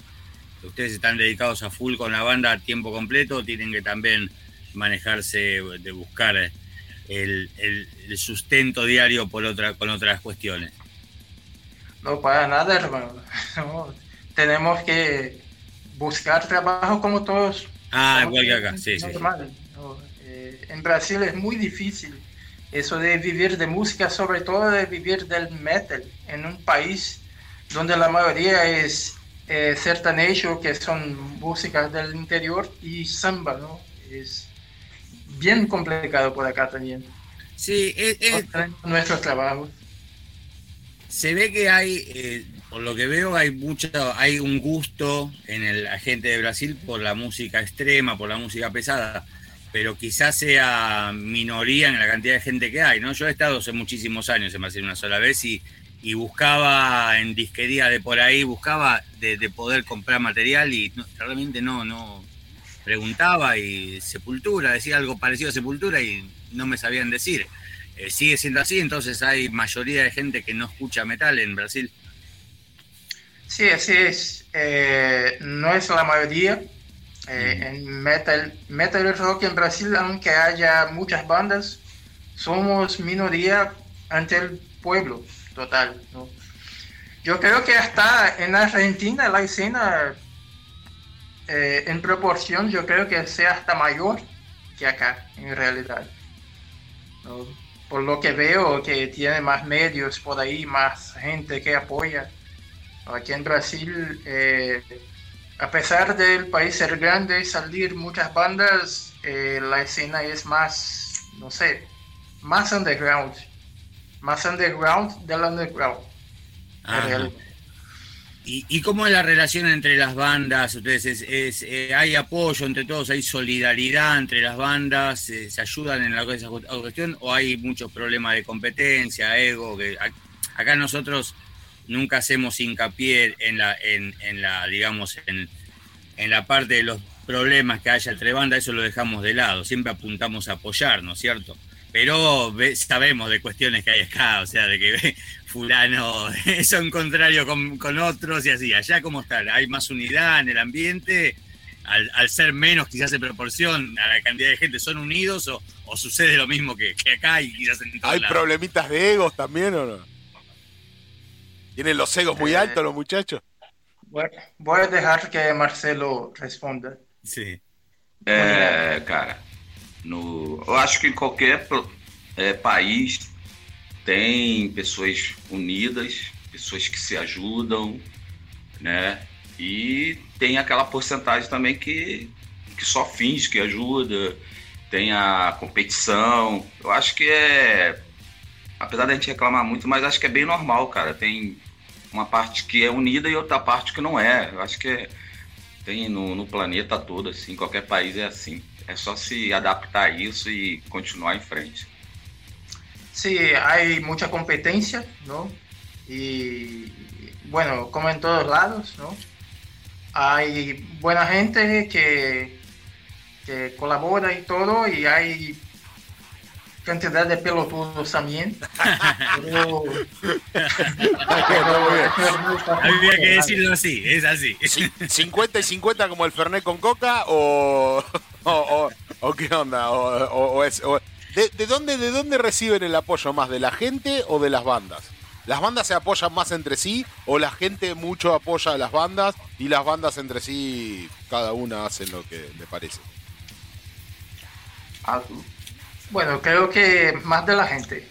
Ustedes están dedicados a full con la banda a tiempo completo. Tienen que también manejarse de buscar el, sustento diario por otra, con otras cuestiones. No para nada, hermano. No, tenemos que buscar trabajo como todos. Ah, igual que acá, sí, sí. normal, ¿no? Eh, en Brasil es muy difícil eso de vivir de música, sobre todo de vivir del metal, en un país donde la mayoría es eh, sertanejo, que son músicas del interior, y samba, ¿no? Es bien complicado por acá también. Sí, es, es- nuestros trabajos. Se ve que hay, eh, por lo que veo, hay mucho, hay un gusto en la gente de Brasil por la música extrema, por la música pesada, pero quizás sea minoría en la cantidad de gente que hay, ¿no? Yo he estado hace muchísimos años en Brasil una sola vez y, buscaba en disquería de por ahí, buscaba de, de poder comprar material y realmente no, no preguntaba y Sepultura, decía algo parecido a Sepultura y no me sabían decir. Eh, sigue siendo así, entonces hay mayoría de gente que no escucha metal en Brasil. Sí, así es. Eh, no es la mayoría. Eh, En metal, metal rock en Brasil, aunque haya muchas bandas, somos minoría ante el pueblo total. ¿no? yo creo que hasta en Argentina la escena en proporción yo creo que sea hasta mayor que acá en realidad. Por lo que veo que tiene más medios por ahí, más gente que apoya. Aquí en Brasil, eh, a pesar del país ser grande y salir muchas bandas, eh, la escena es más, no sé, más underground. Más underground del underground. ¿Y, cómo es la relación entre las bandas? Ustedes, es, eh, ¿Hay apoyo entre todos? ¿Hay solidaridad entre las bandas? Eh, ¿Se ayudan en la cuestión? ¿O hay muchos problemas de competencia, ego? Acá nosotros nunca hacemos hincapié en la, en, la digamos, en, en la parte de los problemas que haya entre bandas, eso lo dejamos de lado. Siempre apuntamos a apoyar, ¿no es cierto? pero sabemos de cuestiones que hay acá, o sea, de que fulano son contrario con, con otros y así. Allá, ¿cómo está? ¿Hay más unidad en el ambiente? Al, ser menos quizás en proporción a la cantidad de gente, ¿son unidos o, sucede lo mismo que, acá y quizás en ¿Hay problemitas de egos también o no? ¿Tienen los egos muy eh, altos los muchachos? voy a dejar que Marcelo responda. Sí. Eh, cara, No, eu acho que em qualquer é, país tem pessoas unidas, pessoas que se ajudam, né? E tem aquela porcentagem também que, que só finge que ajuda, tem a competição. Eu acho que é. Apesar da gente reclamar muito, mas acho que é bem normal, cara. Tem uma parte que é unida e outra parte que não é. Eu acho que é, tem no, no planeta todo, assim, qualquer país é assim. É só se adaptar a isso e continuar em frente. Sí, hay mucha competencia, ¿no? Y bueno, como en todos lados, ¿no? Hay buena gente que, que colabora y todo, y hay cantidad de pelotudos también. Pero... Había que decirlo así, es así. ¿50 y 50 como el Fernet con Coca o, o, qué onda? O, es, ¿de, dónde, ¿De dónde reciben el apoyo más? ¿De la gente o de las bandas? ¿Las bandas se apoyan más entre sí o la gente mucho apoya a las bandas y las bandas entre sí cada una hacen lo que le parece? Ah, bueno, creo que más de la gente.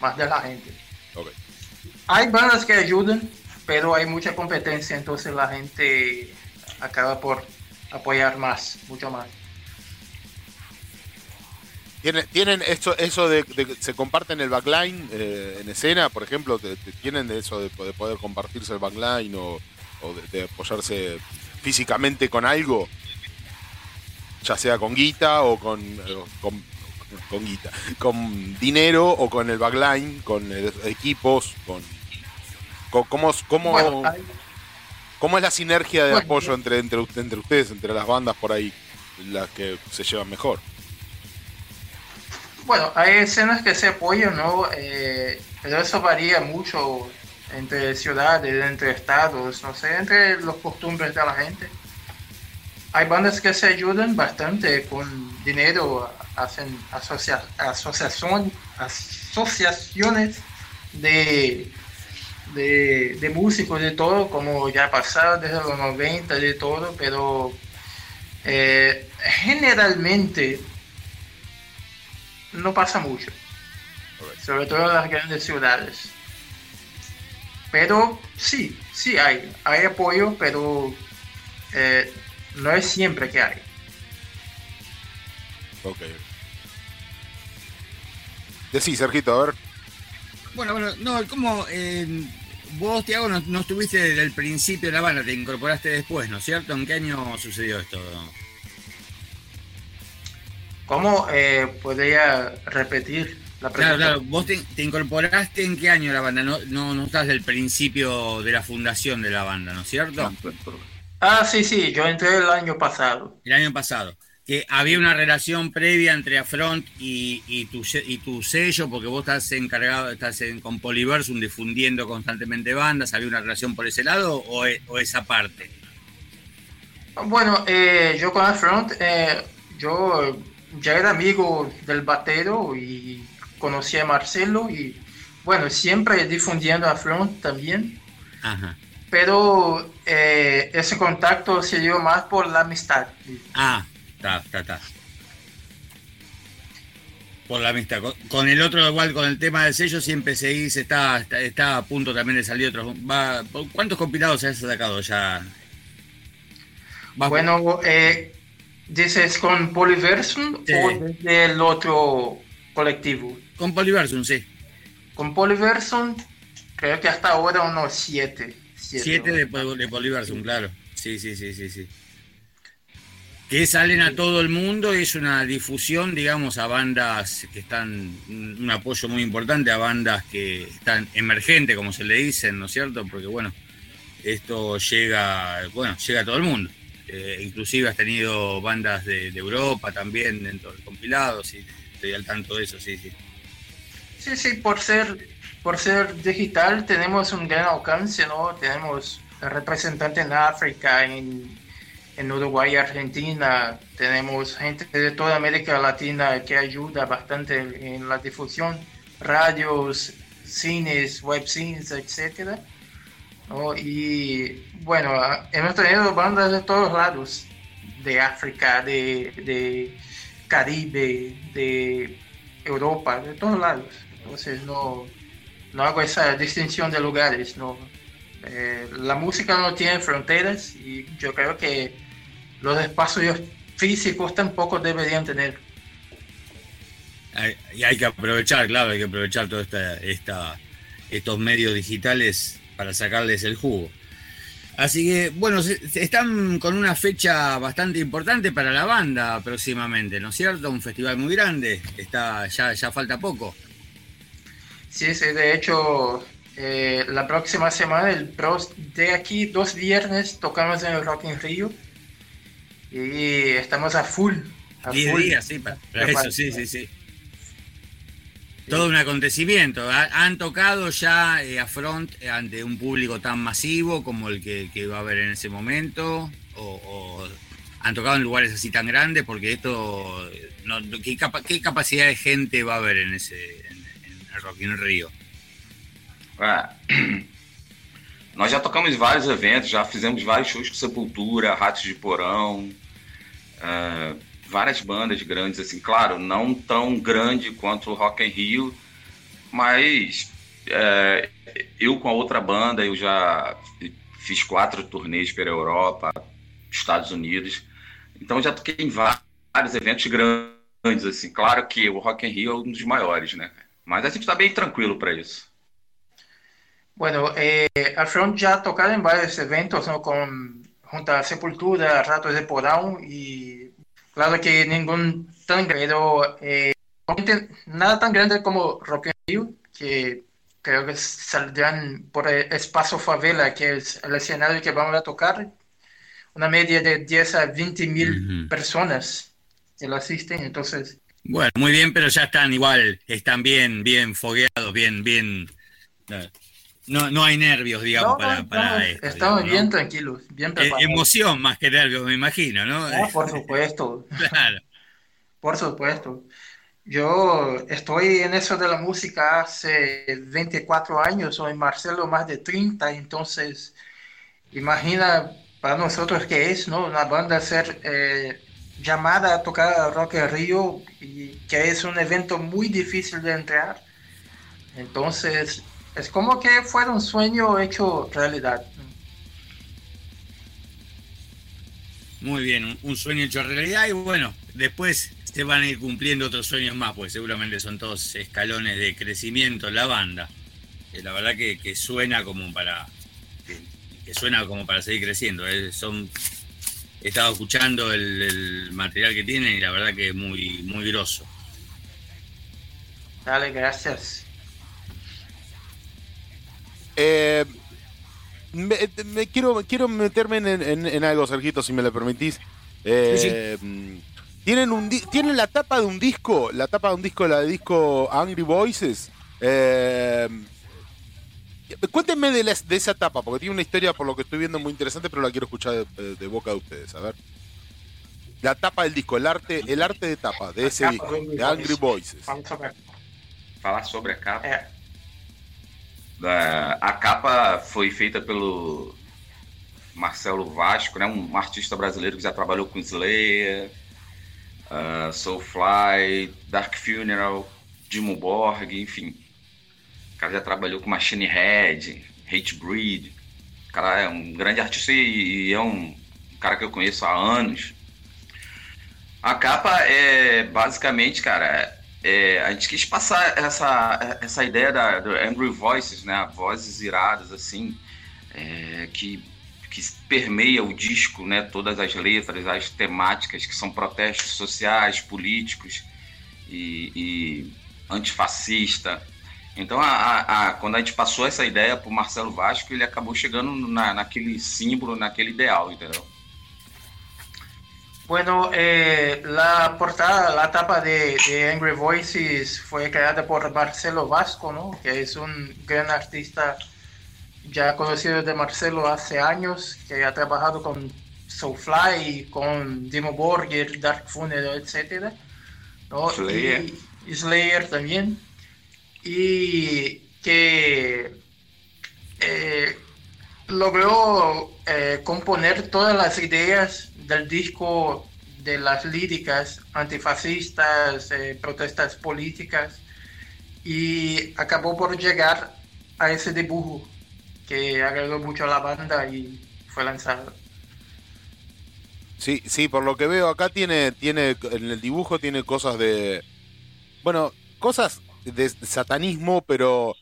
Más de la gente. Hay bandas que ayudan, pero hay mucha competencia, entonces la gente acaba por apoyar más, mucho más. ¿Tienen, tienen esto, eso de, se comparten el backline eh, en escena, por ejemplo? ¿Tienen eso de, poder compartirse el backline o, de, apoyarse físicamente con algo? Ya sea con guita o con eh, con guita, con dinero o con el backline, con equipos, con, cómo, cómo, cómo es la sinergia de apoyo entre, entre, entre ustedes, entre las bandas por ahí, las que se llevan mejor. Bueno, hay escenas que se apoyan, ¿no? Eh, pero eso varía mucho entre ciudades, entre estados, no sé, entre los costumbres de la gente. Hay bandas que se ayudan bastante con dinero hacen asocia, asociación, asociaciones de, de, músicos, de todo, como ya pasado desde los 90, de todo, pero eh, generalmente no pasa mucho, sobre todo en las grandes ciudades. Pero sí, sí hay, hay apoyo, pero eh, no es siempre que hay. Ok. Sí, Sergito, a ver. Bueno, bueno, no, como eh, vos, Tiago, no, estuviste desde el principio de la banda, te incorporaste después, ¿no es cierto? ¿En qué año sucedió esto? ¿Cómo eh, podría repetir la pregunta? Claro, claro, vos te, incorporaste en qué año la banda, no, no, no estás del principio de la fundación de la banda, ¿no es cierto? Ah, sí, sí, yo entré el año pasado. El año pasado que había una relación previa entre Afront y, y, tu, y tu sello, porque vos estás encargado, estás con Polyversum difundiendo constantemente bandas, ¿había una relación por ese lado o, e, esa parte? Bueno, eh, yo con Afront, eh, yo ya era amigo del batero y conocí a Marcelo y bueno, siempre difundiendo Afront también. pero eh, ese contacto se dio más por la amistad. Ah, está, está, está. Por la amistad. Con, el otro, igual con el tema del sello, siempre seguís, está, está, a punto también de salir otro. ¿Cuántos compilados has sacado ya? bueno, eh, ¿dices con Polyversum o del otro colectivo? Con Polyversum, sí. Con Polyversum, creo que hasta ahora unos siete. Siete, de, de Polyversum, claro. Sí, sí, sí, sí, sí que salen a todo el mundo, es una difusión, digamos, a bandas que están, un apoyo muy importante a bandas que están emergentes, como se le dicen, ¿no es cierto? Porque bueno, esto llega, bueno, llega a todo el mundo. Eh, inclusive has tenido bandas de, Europa también dentro del compilado, sí, estoy al tanto de eso, sí, sí. Sí, sí, por ser, por ser digital tenemos un gran alcance, ¿no? Tenemos representantes en África, en en Uruguay Argentina. Tenemos gente de toda América Latina que ayuda bastante en la difusión, radios, cines, webcines, etc. Y bueno, hemos tenido bandas de todos lados, de África, de, de Caribe, de Europa, de todos lados. Entonces no, no hago esa distinción de lugares. No. Eh, la música no tiene fronteras y yo creo que los espacios físicos tampoco deberían tener. y hay que aprovechar, claro, hay que aprovechar todos estos medios digitales para sacarles el jugo. Así que, bueno, están con una fecha bastante importante para la banda próximamente, ¿no es cierto? Un festival muy grande, está, ya, ya falta poco. Sí, sí, de hecho, eh, la próxima semana, el de aquí, dos viernes, tocamos en el Rock in Rio y estamos a full. A full. días, sí, para, eso, sí, sí, sí. Todo un acontecimiento. Han tocado ya eh, a front eh, ante un público tan masivo como el que, que va a haber en ese momento, o, han tocado en lugares así tan grandes, porque esto, no, ¿qué, ¿qué, capacidad de gente va a haber en ese en, el Rock in Rio? Ah, nós já tocamos em vários eventos, já fizemos vários shows com Sepultura, Ratos de Porão, uh, várias bandas grandes, assim, claro, não tão grande quanto o Rock in Rio, mas uh, eu com a outra banda, eu já fiz quatro turnês pela Europa, Estados Unidos, então já toquei em vários eventos grandes, assim, claro que o Rock in Rio é um dos maiores, né? Mas a gente está bem tranquilo para isso. Bueno, eh, Alfront ya ha tocado en varios eventos, ¿no? Con, junto a Sepultura, Ratos de Porão y claro que ningún tan grande, pero eh, nada tan grande como Rock in Rio, que creo que saldrán por el Espacio Favela, que es el escenario que vamos a tocar, una media de 10 a 20 mil personas que lo asisten, entonces... Bueno, muy bien, pero ya están igual, están bien, bien fogueados, bien, bien... No, no hay nervios, digamos, para, esto. Estamos bien tranquilos, bien e-, preparados. emoción más que nervios, me imagino, ¿no? Por supuesto. claro. Por supuesto. Yo estoy en eso de la música hace 24 años, soy Marcelo más de 30, entonces imagina para nosotros que es, ¿no? Una banda ser eh, llamada a tocar Rock en Río y que es un evento muy difícil de entrar. Entonces, es como que fuera un sueño hecho realidad. Muy bien, un sueño hecho realidad y bueno, después se van a ir cumpliendo otros sueños más, pues seguramente son todos escalones de crecimiento en la banda. la verdad que, suena como para que, suena como para seguir creciendo. Eh, son he estado escuchando el, material que tienen y la verdad que es muy muy grosso. Dale, gracias. Eh, me, quiero, quiero meterme en, algo, Sergito, si me lo permitís. Eh, ¿tienen, un, ¿Tienen la tapa de un disco? La tapa de un disco, la de disco Angry Voices. Eh, cuéntenme de, de, esa tapa, porque tiene una historia, por lo que estoy viendo, muy interesante, pero la quiero escuchar de, boca de ustedes. A ver. La tapa del disco, el arte, el arte de tapa de ese disco, de Angry Voices. Falar sobre a capa. É, a capa foi feita pelo Marcelo Vasco, né? um artista brasileiro que já trabalhou com Slayer, uh, Soulfly, Dark Funeral, Dimo Borg, enfim. O cara já trabalhou com Machine Head, Hate Breed. O cara é um grande artista e, e é um cara que eu conheço há anos. A capa é basicamente, cara, é, a gente quis passar essa, essa ideia da, do Angry Voices, né? Vozes iradas, assim, é, que, que permeia o disco, né? Todas as letras, as temáticas que são protestos sociais, políticos e, e antifascista. Então, a, a, a, quando a gente passou essa ideia para o Marcelo Vasco, ele acabou chegando na, naquele símbolo, naquele ideal, entendeu? Bueno, eh, la portada, la tapa de, Angry Voices fue creada por Marcelo Vasco, ¿no? que es un gran artista ya conocido de Marcelo hace años, que ha trabajado con Soulfly, con Dimo Borger, Dark Funeral, etc. ¿no? Slayer. Y, Slayer también. Y que eh, logró eh, componer todas las ideas del disco de las líricas antifascistas, eh, protestas políticas, y acabó por llegar a ese dibujo que agradó mucho a la banda y fue lanzado. Sí, sí, por lo que veo acá tiene, tiene, en el dibujo tiene cosas de, bueno, cosas de satanismo, pero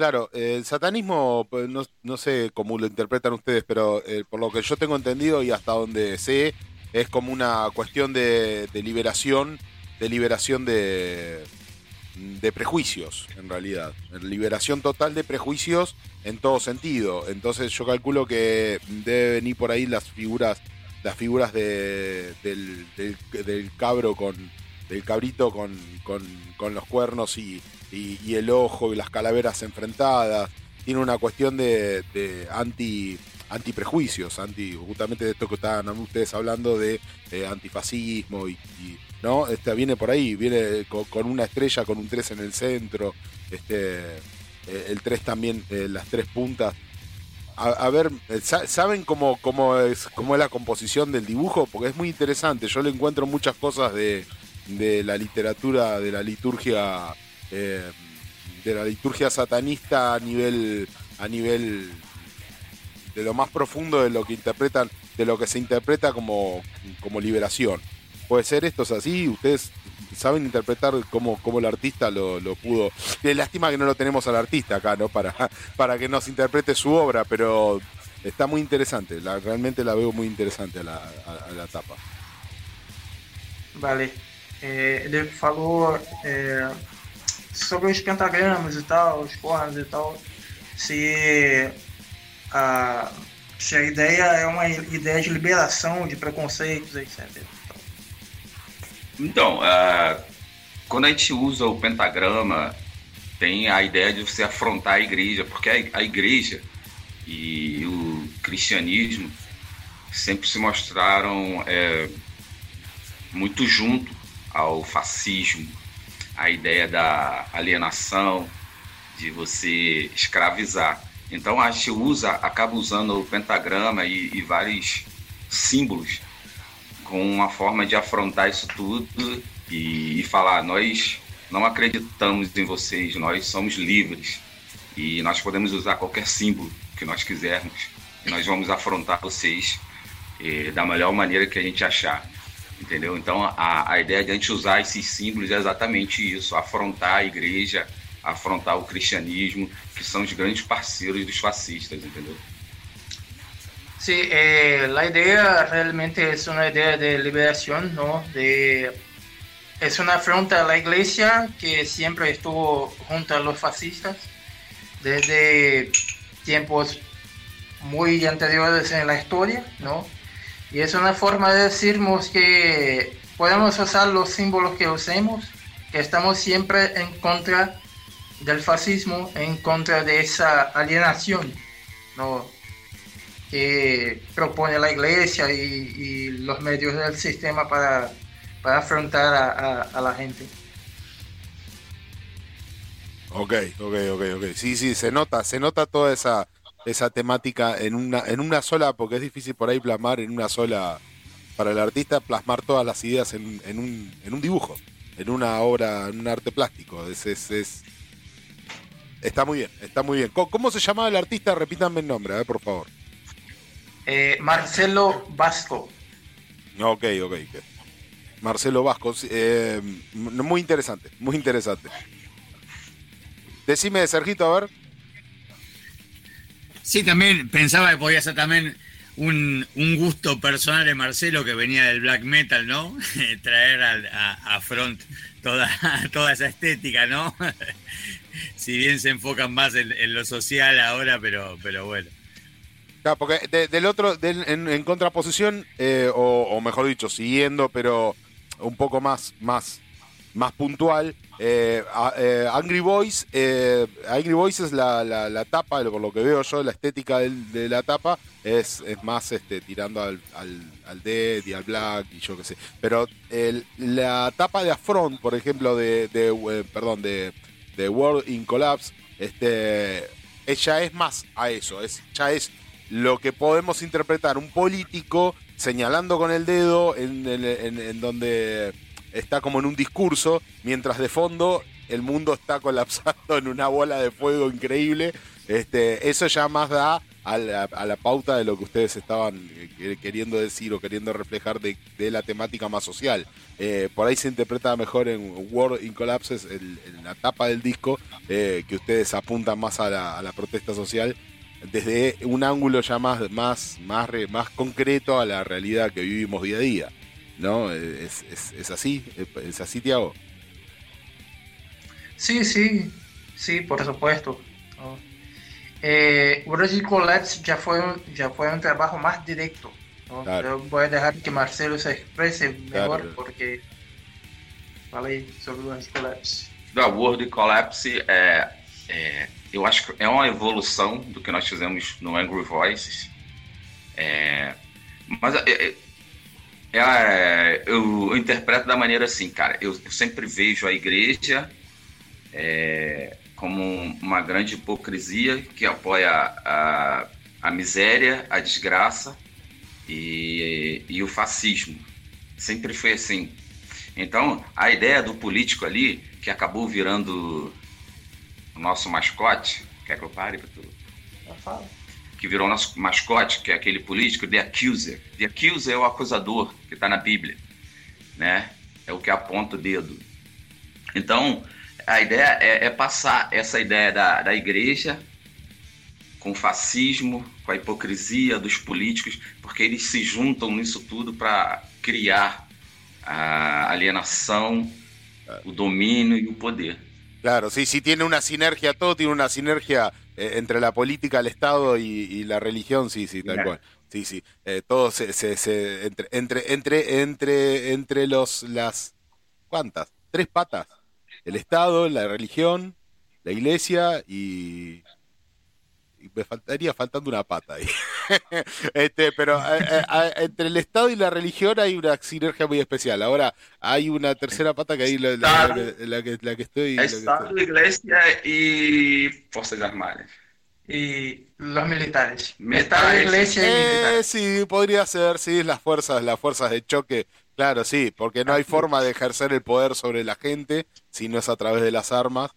Claro, el satanismo, pues, no, sé cómo lo interpretan ustedes, pero eh, por lo que yo tengo entendido y hasta donde sé, es como una cuestión de, liberación, de liberación de, de prejuicios, en realidad. Liberación total de prejuicios en todo sentido. Entonces yo calculo que deben venir por ahí las figuras, las figuras de, del, del, cabro con, del cabrito con, con, con los cuernos y y, el ojo y las calaveras enfrentadas. Tiene una cuestión de, anti antiprejuicios, anti, justamente de esto que estaban ustedes hablando de antifascismo y, no, este viene por ahí, viene con, una estrella, con un 3 en el centro, este eh, el 3 también, eh, las tres puntas. A, ver, eh, ¿saben cómo, cómo, es, cómo es la composición del dibujo? Porque es muy interesante. Yo le encuentro muchas cosas de, de la literatura, de la liturgia eh, de la liturgia satanista a nivel, a nivel de lo más profundo de lo que interpretan, de lo que se interpreta como, como liberación. Puede ser esto es así, ustedes saben interpretar cómo, cómo el artista lo, pudo. Es lástima que no lo tenemos al artista acá, ¿no? Para, para que nos interprete su obra, pero está muy interesante, realmente la veo muy interesante a la, a, la tapa. Vale. Eh, de favor, eh, sobre os pentagramas e tal, os cornos e tal, se a, se a ideia é uma ideia de liberação de preconceitos, etc. Então, uh, quando a gente usa o pentagrama, tem a ideia de você afrontar a igreja, porque a, igreja e o cristianismo sempre se mostraram é, muito junto ao fascismo, a ideia da alienação, de você escravizar. Então a gente usa, acaba usando o pentagrama e, e vários símbolos com uma forma de afrontar isso tudo e, e falar: nós não acreditamos em vocês, nós somos livres e nós podemos usar qualquer símbolo que nós quisermos e nós vamos afrontar vocês eh, da melhor maneira que a gente achar. Entendeu? Então a, a ideia de a gente usar esses símbolos é exatamente isso, afrontar a igreja, afrontar o cristianismo, que são os grandes parceiros dos fascistas, entendeu? Sí, eh, la idea realmente es una idea de liberación, ¿no? De, una afronta a la iglesia que siempre estuvo junto a los fascistas desde tiempos muy anteriores en la historia, ¿no? Y es una forma de decirnos que podemos usar los símbolos que usemos, que estamos siempre en contra del fascismo, en contra de esa alienación ¿no? que propone la iglesia y, los medios del sistema para, para afrontar a, la gente. Ok, ok, ok, ok. Sí, sí, se nota, se nota toda esa, esa temática en una, en una sola, porque es difícil por ahí plasmar en una sola, para el artista, plasmar todas las ideas en, en, un, en un dibujo, en una obra, en un arte plástico. Es, es, es, está muy bien, está muy bien. ¿Cómo, se llamaba el artista? Repítanme el nombre, a por favor. Eh, Marcelo Vasco. Ok, ok. Marcelo Vasco, eh, muy interesante, muy interesante. Decime, Sergito, a ver. Sí, también pensaba que podía ser también un, gusto personal de Marcelo que venía del black metal, ¿no? Traer a, front toda, toda esa estética, ¿no? si bien se enfocan más en, lo social ahora, pero, pero bueno. Claro, porque del otro, en, contraposición, eh, o, o, mejor dicho, siguiendo, pero un poco más, más más puntual. Eh, eh, Angry Boys, eh, Angry Boys es la, la, tapa, por lo que veo yo, la estética de la tapa es, es más este, tirando al, al, Dead y al Black y yo qué sé. Pero la tapa de Affront, por ejemplo, de, de perdón, de, de, World in Collapse, este, ella es más a eso, es, ya es lo que podemos interpretar un político señalando con el dedo en, en donde está como en un discurso, mientras de fondo el mundo está colapsando en una bola de fuego increíble. Este, eso ya más da a la, pauta de lo que ustedes estaban eh, queriendo decir o queriendo reflejar de, la temática más social. Eh, por ahí se interpreta mejor en World in Collapses, en, la tapa del disco, eh, que ustedes apuntan más a la, protesta social desde un ángulo ya más, más, más, más concreto a la realidad que vivimos día a día. ¿No? Es, es, es así, es así, Tiago. Sí, sí, sí, por supuesto. Eh, Collapse ya fue, un, ya fue un trabajo más directo. voy a dejar que Marcelo se exprese mejor porque falei sobre o World Collapse. Da World Collapse é, é, eu acho que é uma evolução do que nós fizemos no Angry Voices. É, mas é, É, eu, eu, interpreto da maneira assim, cara. Eu, eu sempre vejo a igreja é, como uma grande hipocrisia que apoia a, a miséria, a desgraça e, e o fascismo. Sempre foi assim. Então, a ideia do político ali, que acabou virando o nosso mascote. Quer que eu pare? Eu falo que virou nosso mascote, que é aquele político, The Accuser. The Accuser é o acusador que está na Bíblia, né? É o que aponta o dedo. Então, a ideia é, é passar essa ideia da, da igreja com o fascismo, com a hipocrisia dos políticos, porque eles se juntam nisso tudo para criar a alienação, o domínio e o poder. Claro, sí, sí tiene una sinergia, todo tiene una sinergia Eh, entre la política, el Estado y, la religión, sí, sí, tal cual. Sí, sí. Eh, todo se, se, entre, entre, entre, entre, entre los, las, ¿cuántas? Tres patas. El Estado, la religión, la iglesia y, me faltaría faltando una pata ahí. este, pero eh, eh, entre el Estado y la religión hay una sinergia muy especial. Ahora hay una tercera pata que ahí la, la, que, la que estoy. Estado, iglesia y fuerzas armadas. Y los militares. Estado, iglesia y eh, militares. Sí, podría ser, sí, las fuerzas, las fuerzas de choque. Claro, sí, porque no hay forma de ejercer el poder sobre la gente si no es a través de las armas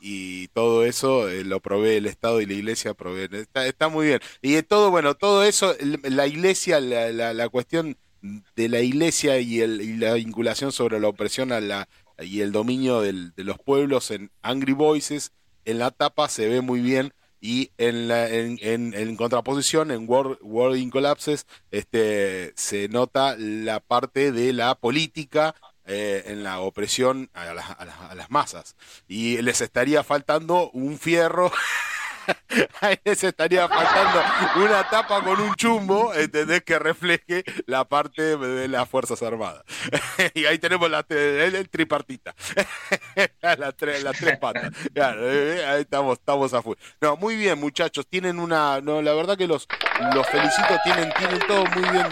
y todo eso eh, lo provee el Estado y la Iglesia provee. Está, muy bien. Y todo, bueno, todo eso, la Iglesia, la, la, cuestión de la Iglesia y, el, y, la vinculación sobre la opresión a la, y el dominio del, de los pueblos en Angry Voices, en la tapa se ve muy bien y en, la, en, en, en, contraposición en World, World in Collapses este, se nota la parte de la política eh, en la opresión a, a, las masas. Y les estaría faltando un fierro. Ahí les estaría faltando una tapa con un chumbo, ¿entendés? Que refleje la parte de las Fuerzas Armadas. y ahí tenemos el, tripartita. las, tres, las tres patas. Eh, ahí estamos, estamos a full. No, muy bien, muchachos. Tienen una. No, la verdad que los, los felicito. Tienen, tienen todo muy bien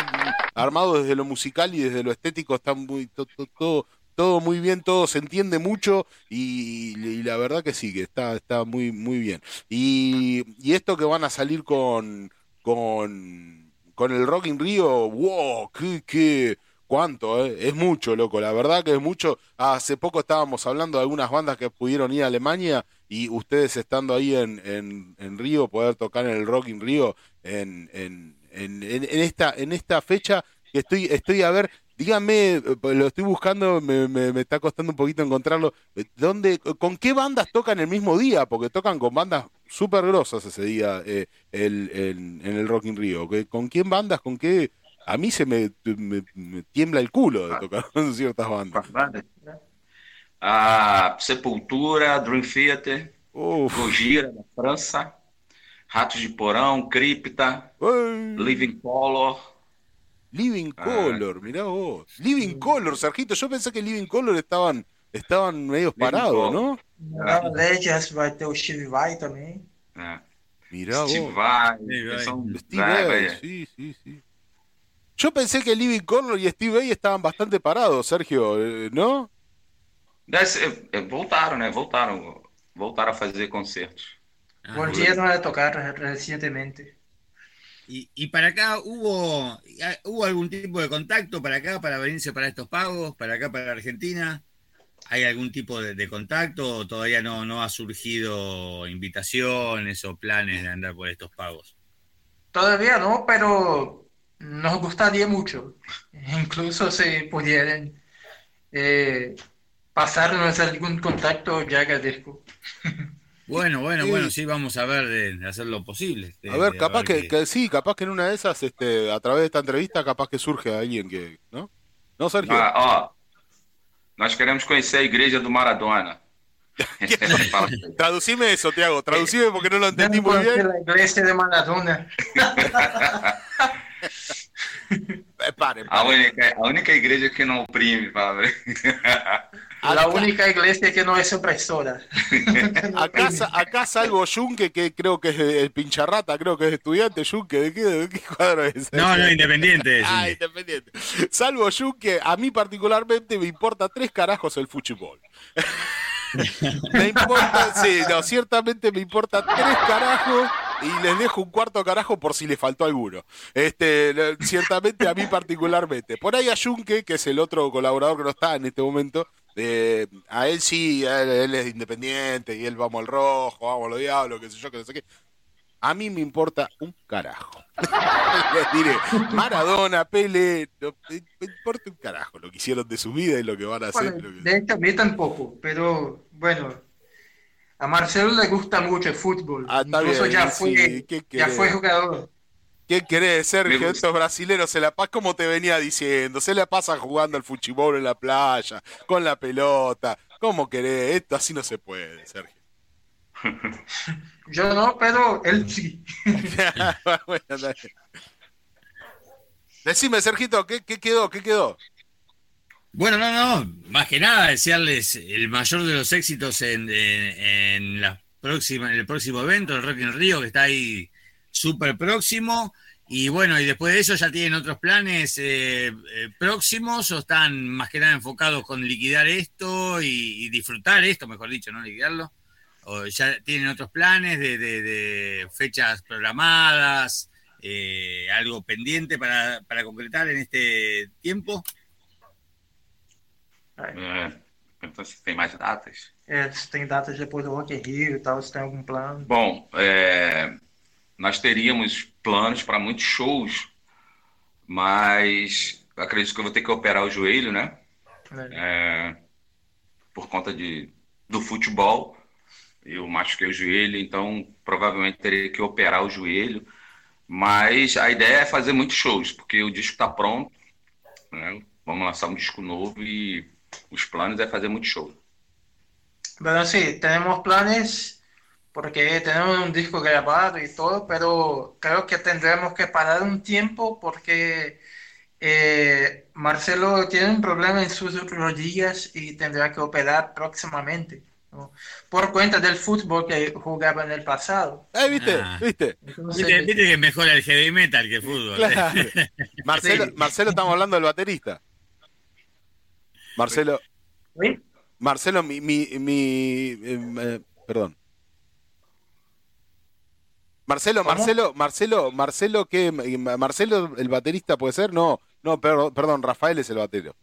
armado desde lo musical y desde lo estético. Están muy. todo muy bien, todo se entiende mucho y, la verdad que sí, que está, está muy, muy bien. Y, y esto que van a salir con, con, con el Rock in Rio, wow, qué, qué, cuánto, eh? es mucho, loco, la verdad que es mucho. Hace poco estábamos hablando de algunas bandas que pudieron ir a Alemania y ustedes estando ahí en, en, en Río, poder tocar en el Rock in Rio en, en, esta, en esta fecha estoy, estoy a ver, díganme, eh, lo estoy buscando, me, me, está costando un poquito encontrarlo. Eh, ¿Dónde, ¿Con qué bandas tocan el mismo día? Porque tocan con bandas súper grosas ese día eh, el, en el Rock in Rio. ¿Con quién bandas? ¿Con qué? A mí se me, tiembla el culo de tocar con ciertas bandas. A Sepultura, Dream Theater, Gojira da França, Ratos de Porão, Cripta, Living Color. Living ah. Color, mirá vos. Living Color, Sergito. Yo pensé que Living Color estaban, estaban medio parados, ¿no? Não, Legends vai ter o Steve Vai também. É. Mirá Steve vos. Vai, Steve Vai, sí, sí, sí. Yo pensé que Living Color y Steve Vai estaban bastante parados, Sergio, eh, ¿no? Voltaram, né? Voltaram. Voltaram a fazer concertos. Ah, Volvieron a tocar recientemente. Y, para acá hubo, hubo algún tipo de contacto para acá, para venirse para estos pagos, para acá, para Argentina. ¿Hay algún tipo de, contacto todavía no, no ha surgido invitaciones o planes de andar por estos pagos? Todavía no, pero nos gustaría mucho. Incluso si pudieran eh, pasarnos algún contacto, ya agradezco. Bueno, bueno, bueno, sí, vamos a ver de, hacer lo posible. a ver, capaz que, sí, capaz que en una de esas, este, a través de esta entrevista, capaz que surge alguien que, ¿no? ¿No, Sergio? Ah, ó, nós queremos conhecer a igreja do Maradona. Traducime eso, Tiago, traducime porque no lo entendí muy bien. La iglesia de Maradona. Eh, pare, pare. A, única, a única igreja que não oprime, padre. La única iglesia que no es opresora. acá, acá salvo Junque, que creo que es el pincharrata, creo que es estudiante Junque. ¿De qué, cuadro es? No, no, independiente. ah, independiente. Salvo Junque, a mí particularmente me importa tres carajos el fútbol. me importa, sí, no, ciertamente me importa tres carajos y les dejo un cuarto carajo por si le faltó alguno. Este, ciertamente a mí particularmente. Por ahí a Junque, que es el otro colaborador que no está en este momento, eh, a él sí, él, es independiente y él vamos al rojo, vamos a los diablos, qué sé yo, qué sé qué. A mí me importa un carajo. Les diré, Maradona, Pele, me importa un carajo lo que hicieron de su vida y lo que van a hacer. De hecho, a mí tampoco, pero bueno, a Marcelo le gusta mucho el fútbol. Ah, Incluso ya, fue, ya fue jugador. ¿Qué querés, Sergio? Estos brasileros se la pasa, como te venía diciendo, se la pasan jugando al fútbol en la playa, con la pelota. ¿Cómo querés? Esto así no se puede, Sergio. Yo no, pero él sí. Decime, Sergito, ¿qué, quedó? ¿Qué quedó? Bueno, no, no, más que nada desearles el mayor de los éxitos en, en, la próxima, en el próximo evento, el Rock in Río, que está ahí súper próximo. Y bueno, y después de eso ya tienen otros planes eh, eh, próximos o están más que nada enfocados con liquidar esto y, disfrutar esto, mejor dicho, no liquidarlo. O ya tienen otros planes de, fechas programadas, eh, algo pendiente para, para, concretar en este tiempo. entonces, ¿tem más datas? É, tem datas depois do Rock in Rio e tal, se tem algum plano. Bom, nós teríamos planos para muitos shows, mas acredito que eu vou ter que operar o joelho, né? É, por conta de, do futebol. Eu machuquei o joelho, então provavelmente teria que operar o joelho. Mas a ideia é fazer muitos shows, porque o disco está pronto. Né? Vamos lançar um disco novo e os planos é fazer muitos shows. Bueno, sí, tenemos planes porque tenemos un disco grabado y todo, pero creo que tendremos que parar un tiempo porque eh, Marcelo tiene un problema en sus rodillas y tendrá que operar próximamente. Por cuenta del fútbol que jugaba en el pasado. Eh, ¿viste? Ah. ¿Viste? ¿Viste? que mejora el heavy metal que el fútbol. Marcelo, Marcelo, estamos hablando del baterista. Marcelo, Marcelo, mi, mi, mi eh, perdón. Marcelo, Marcelo, Marcelo, Marcelo, ¿qué? Marcelo, el baterista puede ser? No, no, perdón, Rafael es el batero.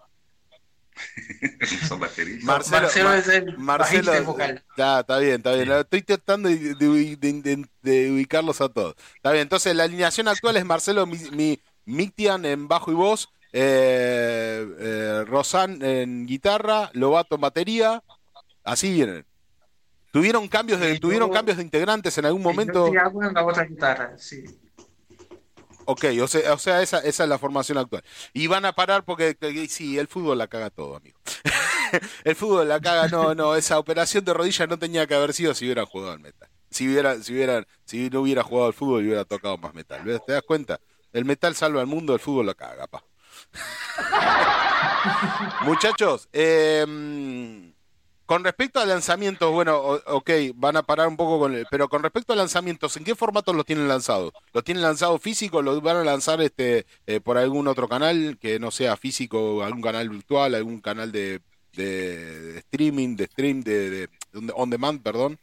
Son bateristas. Marcelo, es el Marcelo, vocal. está bien, está bien. Estoy tratando de, ubicarlos a todos. Está bien, entonces la alineación actual es Marcelo mi, Mictian en bajo y voz, eh, eh, Rosan en guitarra, Lobato en batería. Así vienen. ¿Tuvieron cambios de, ¿tuvieron cambios de integrantes en algún momento? Sí, en la otra guitarra, sí. Ok, o sea, o sea esa, esa, es la formación actual. Y van a parar porque sí, el fútbol la caga todo, amigo. el fútbol la caga, no, no, esa operación de rodilla no tenía que haber sido si hubiera jugado al metal. Si hubiera, si hubiera, si no hubiera jugado al fútbol y hubiera tocado más metal. ¿Te das cuenta? El metal salva al mundo, el fútbol la caga, pa. Muchachos, eh, con respecto a lanzamientos, bueno, ok, van a parar un poco con el, pero con respecto a lanzamientos, ¿en qué formato los tienen lanzados? ¿Los tienen lanzado físico? ¿Los van a lanzar este eh, por algún otro canal que no sea físico, algún canal virtual, algún canal de, streaming, de stream, de, on demand, perdón?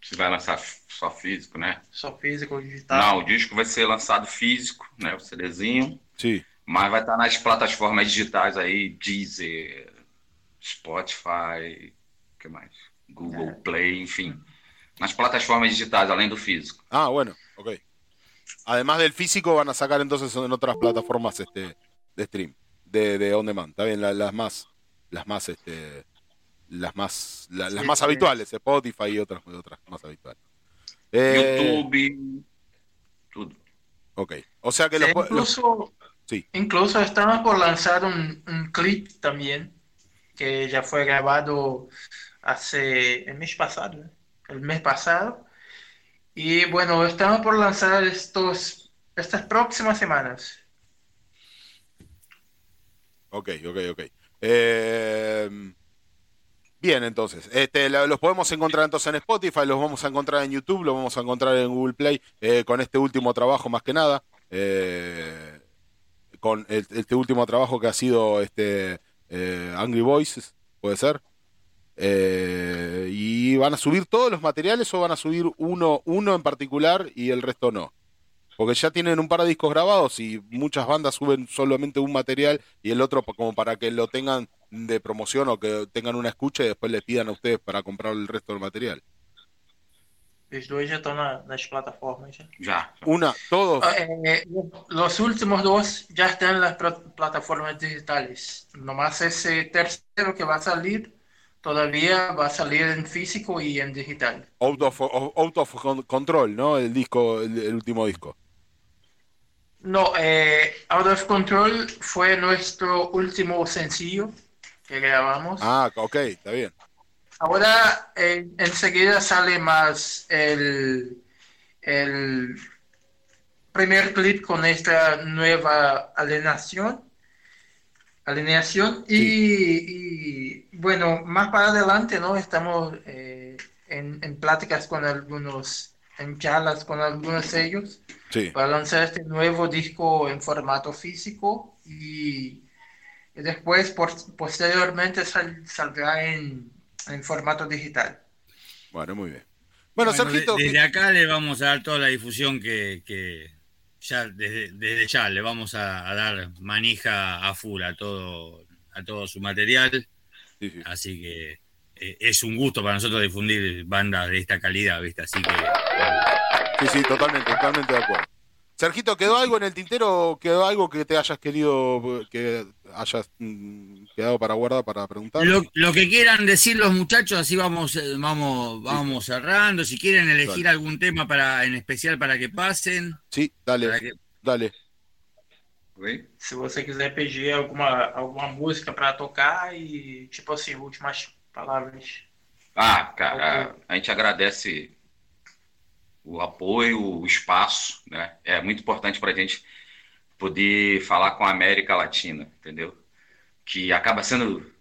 Se vai lançar só físico, né? Só físico, digital. Não, o disco vai ser lançado físico, né? O CDzinho. Sim. Mas vai estar nas plataformas digitais aí, Deezer, Spotify, que mais? Google Play, enfim. Las plataformas digitales, além do físico. Ah, bueno, ok. Además del físico, van a sacar entonces en otras plataformas este, de stream, de, de on demand. Está bien, las más, las más, este, las más, las más habituales, Spotify y otras, otras más habituales. Eh, YouTube, todo. Ok, o sea que los, incluso, sí. incluso estamos por lanzar un, un clip también que ya fue grabado hace el mes pasado, el mes pasado. Y bueno, estamos por lanzar estos, estas próximas semanas. Ok, ok, ok. Eh, bien, entonces, este, los podemos encontrar entonces en Spotify, los vamos a encontrar en YouTube, los vamos a encontrar en Google Play, eh, con este último trabajo más que nada, eh, con este último trabajo que ha sido este eh, Angry Voices, puede ser. Eh, y van a subir todos los materiales o van a subir uno, uno en particular y el resto no. Porque ya tienen un par de discos grabados y muchas bandas suben solamente un material y el otro como para que lo tengan de promoción o que tengan una escucha y después les pidan a ustedes para comprar el resto del material. Los dos ya están en las plataformas. Ya. Una, todos. Ah, eh, los últimos dos ya están en las plataformas digitales. Nomás ese tercero que va a salir todavía va a salir en físico y en digital. Out of, Control, ¿no? El disco, el, último disco. No, eh, Out of Control fue nuestro último sencillo que grabamos. Ah, ok, está bien. Ahora enseguida sale más el, el primer clip con esta nueva alineación. alineación y, bueno, más para adelante, ¿no? Estamos eh, en, en, pláticas con algunos, en charlas con algunos sellos para lanzar este nuevo disco en formato físico y, después posteriormente saldrá en en formato digital. Bueno, muy bien. Bueno, Sergito. Desde acá le vamos a dar toda la difusión que, ya desde, ya le vamos a, dar manija a full a todo, a todo su material. Así que eh, es un gusto para nosotros difundir bandas de esta calidad, ¿viste? Así que. Sí, sí, totalmente, totalmente de acuerdo. Sergito, ¿quedó algo en el tintero? ¿Quedó algo que te hayas querido, que hayas mm, quedado para guardar para preguntar? Lo, que quieran decir los muchachos, así vamos, eh, vamos, vamos cerrando. Si quieren elegir algún tema para, en especial para que pasen. Sí, dale, dale. Si você quiser pedir alguma, alguma música para tocar e, tipo assim, últimas palavras. Ah, cara, a gente agradece o apoio, o espaço, né? É muito importante para a gente poder falar com a América Latina, entendeu? Que acaba sendo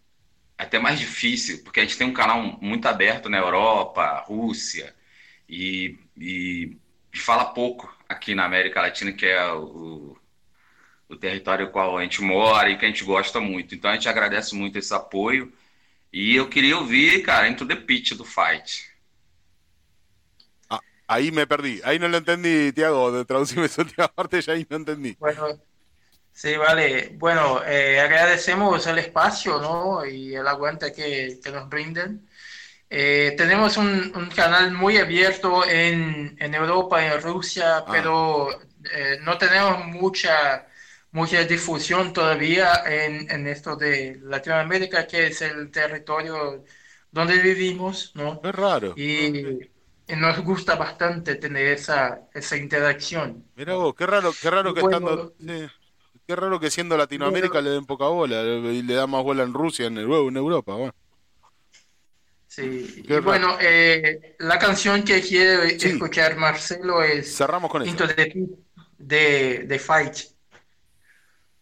até mais difícil, porque a gente tem um canal muito aberto na Europa, Rússia, e, e, e fala pouco aqui na América Latina, que é o, do território qual a gente mora e que a gente gosta muito. Então a gente agradece muito esse apoio. E eu queria ouvir, cara, Into the Pitch do Fight. Ah, ahí me perdí, ahí no lo entendí, Tiago, traducime esa última parte, ya ahí no entendí. Bueno, sí, vale. Bueno, eh, agradecemos el espacio ¿no? y el aguante que, que nos brinden. Eh, tenemos un, un, canal muy abierto en, en Europa, en Rusia, ah. pero eh, no tenemos mucha mucha difusión todavía en, en, esto de Latinoamérica, que es el territorio donde vivimos, ¿no? Es raro. Y, y nos gusta bastante tener esa, esa interacción. Mira vos, qué raro, qué raro que estando... Sí. Qué raro que siendo Latinoamérica bueno, le den poca bola y le da más bola en Rusia, en, el, en Europa. Bueno. Sí, y bueno, eh, la canción que quiere sí. escuchar Marcelo es Cerramos con the de, de Fight.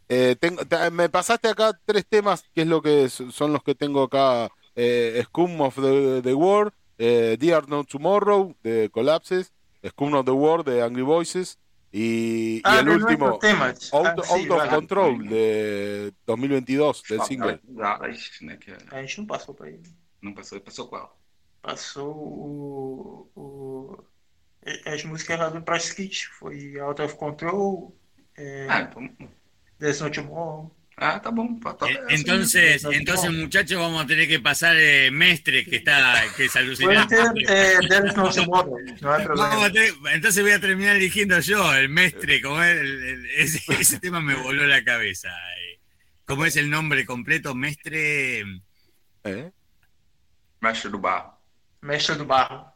Eh, tengo, te, me pasaste acá tres temas, que es lo que son los que tengo acá: eh, Scum of the, the World, eh, Dear No Tomorrow de Collapses, Scum of the World de Angry Voices y, ah, y el último temas. Out, ah, sí, Out of. Control de 2022 del single. né, que A gente não passou pra ele. não passou, passou qual? Passou o. o as músicas lá do Price Kit. Foi Out of Control. É, Ah, então, There's No Tomorrow. Ah, tá bom. Entonces, entonces muchachos, vamos a tener que pasar eh, Mestre, que está, que es alucinante. eh, No Tomorrow. No hay Vamos problema. a tener- entonces voy a terminar eligiendo yo, el Mestre, como es el- el- ese, ese tema me voló la cabeza. eh. ¿Cómo es el nombre completo? Mestre. ¿Eh? Mestre do barro. Mestre do Barro.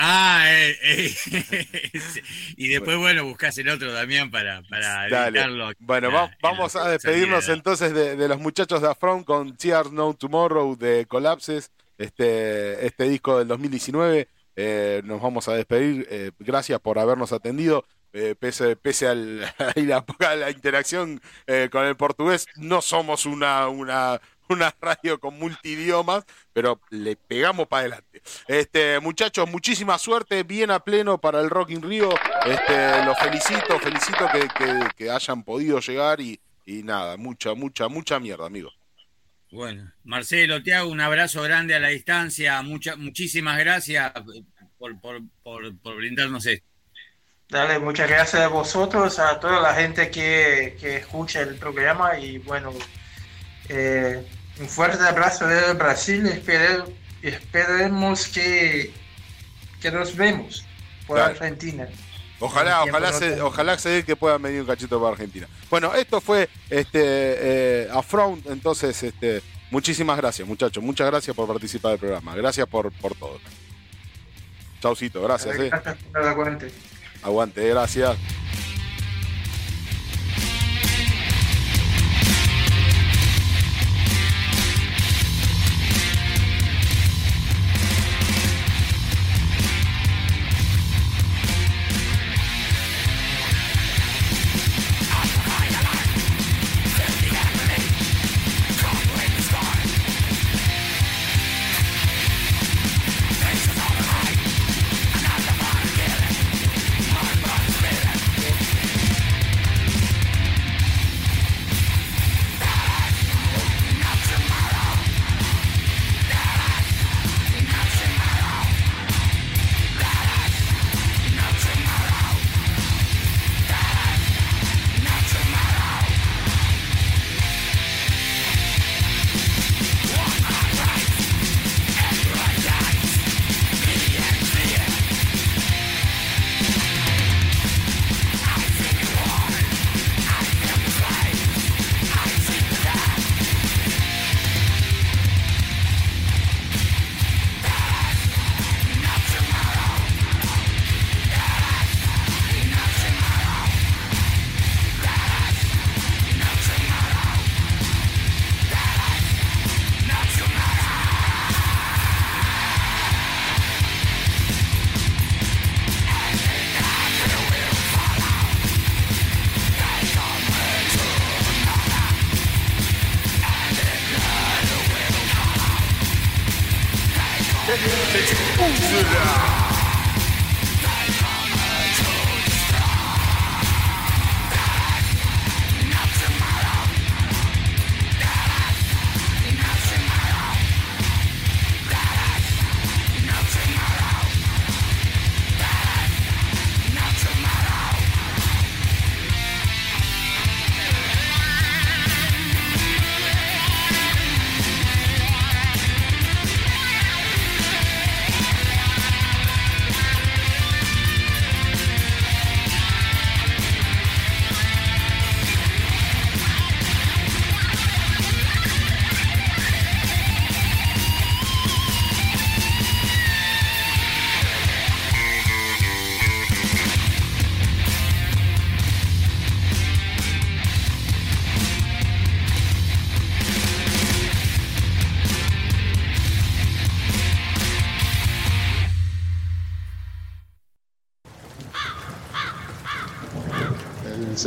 Ah, eh, eh, y después, bueno, buscás el otro, Damián, para, para Dale. editarlo. Bueno, la- vamos a despedirnos salida. entonces de, de los muchachos de Afron con Tears No Tomorrow de Collapses, este, este disco del 2019. Eh, nos vamos a despedir. eh, gracias por habernos atendido. Eh, pese, pese al, a la poca la interacción eh, con el portugués, no somos una, una, una radio con multidiomas, pero le pegamos para adelante. Este, muchachos, muchísima suerte, bien a pleno para el Rock in Rio. Este, los felicito, felicito que, que- que hayan podido llegar y, y nada, mucha, mucha, mucha mierda, amigos. Bueno, Marcelo, te hago un abrazo grande a la distancia. Mucha, muchísimas gracias por, por, por, por brindarnos esto. Dale, muchas gracias a vosotros, a toda la gente que, que escucha el programa y bueno, eh, un fuerte abrazo de Brasil, espere- esperemos que, que nos vemos por. Argentina. Ojalá, ojalá, se, ojalá se dé que puedan venir un cachito para Argentina. Bueno, esto fue este eh, Afront, entonces, este, muchísimas gracias, muchachos. Muchas gracias por participar del programa. Gracias por, por todo. Chaucito, gracias. eh. Gracias. Aguante, gracias.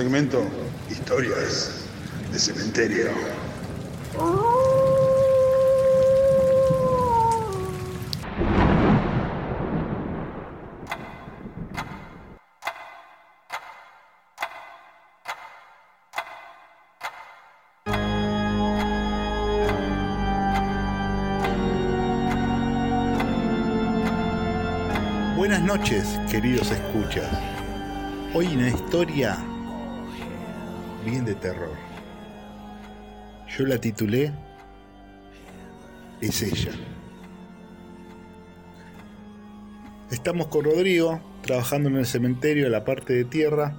Segmento Historias de Cementerio. Buenas noches, queridos escuchas. Hoy una historia de terror. Yo la titulé Es ella. Estamos con Rodrigo trabajando en el cementerio de la parte de tierra.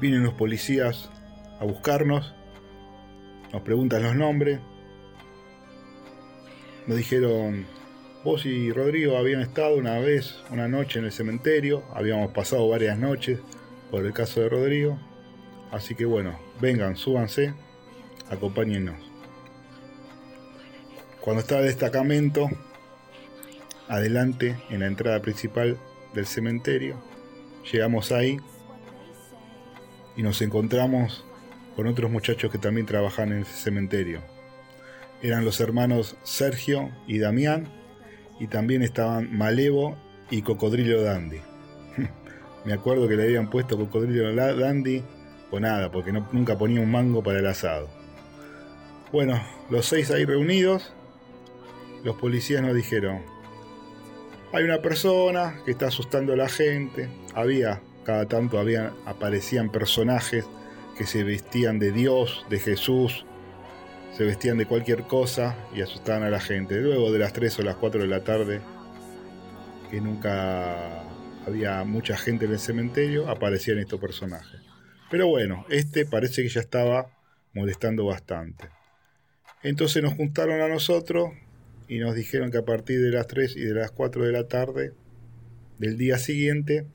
Vienen los policías a buscarnos. Nos preguntan los nombres. Nos dijeron, vos y Rodrigo habían estado una vez, una noche en el cementerio. Habíamos pasado varias noches por el caso de Rodrigo. Así que bueno, vengan, súbanse, acompáñennos. Cuando estaba el destacamento, adelante en la entrada principal del cementerio, llegamos ahí y nos encontramos con otros muchachos que también trabajan en ese cementerio. Eran los hermanos Sergio y Damián y también estaban Malevo y Cocodrilo Dandy. Me acuerdo que le habían puesto Cocodrilo Dandy o nada, porque nunca ponía un mango para el asado. Bueno, los seis ahí reunidos, los policías nos dijeron, hay una persona que está asustando a la gente, había, cada tanto habían, aparecían personajes que se vestían de Dios, de Jesús, se vestían de cualquier cosa y asustaban a la gente. Luego de las 3 o las 4 de la tarde, que nunca había mucha gente en el cementerio, aparecían estos personajes. Pero bueno, este parece que ya estaba molestando bastante. Entonces nos juntaron a nosotros y nos dijeron que a partir de las 3 y de las 4 de la tarde del día siguiente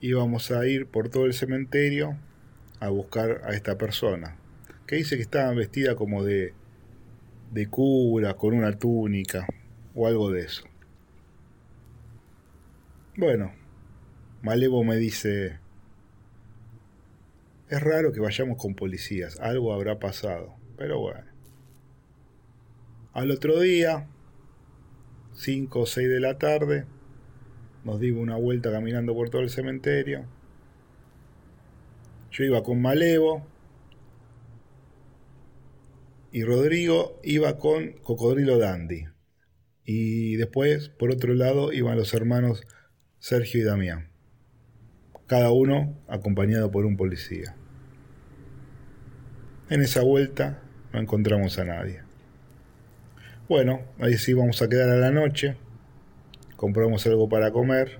íbamos a ir por todo el cementerio a buscar a esta persona, que dice que estaba vestida como de, de cura, con una túnica o algo de eso. Bueno, Malevo me dice, es raro que vayamos con policías, algo habrá pasado, pero bueno. Al otro día, 5 o 6 de la tarde, nos dimos una vuelta caminando por todo el cementerio. Yo iba con Malevo y Rodrigo iba con Cocodrilo Dandy. Y después, por otro lado, iban los hermanos Sergio y Damián cada uno acompañado por un policía. En esa vuelta no encontramos a nadie. Bueno, ahí sí vamos a quedar a la noche, compramos algo para comer,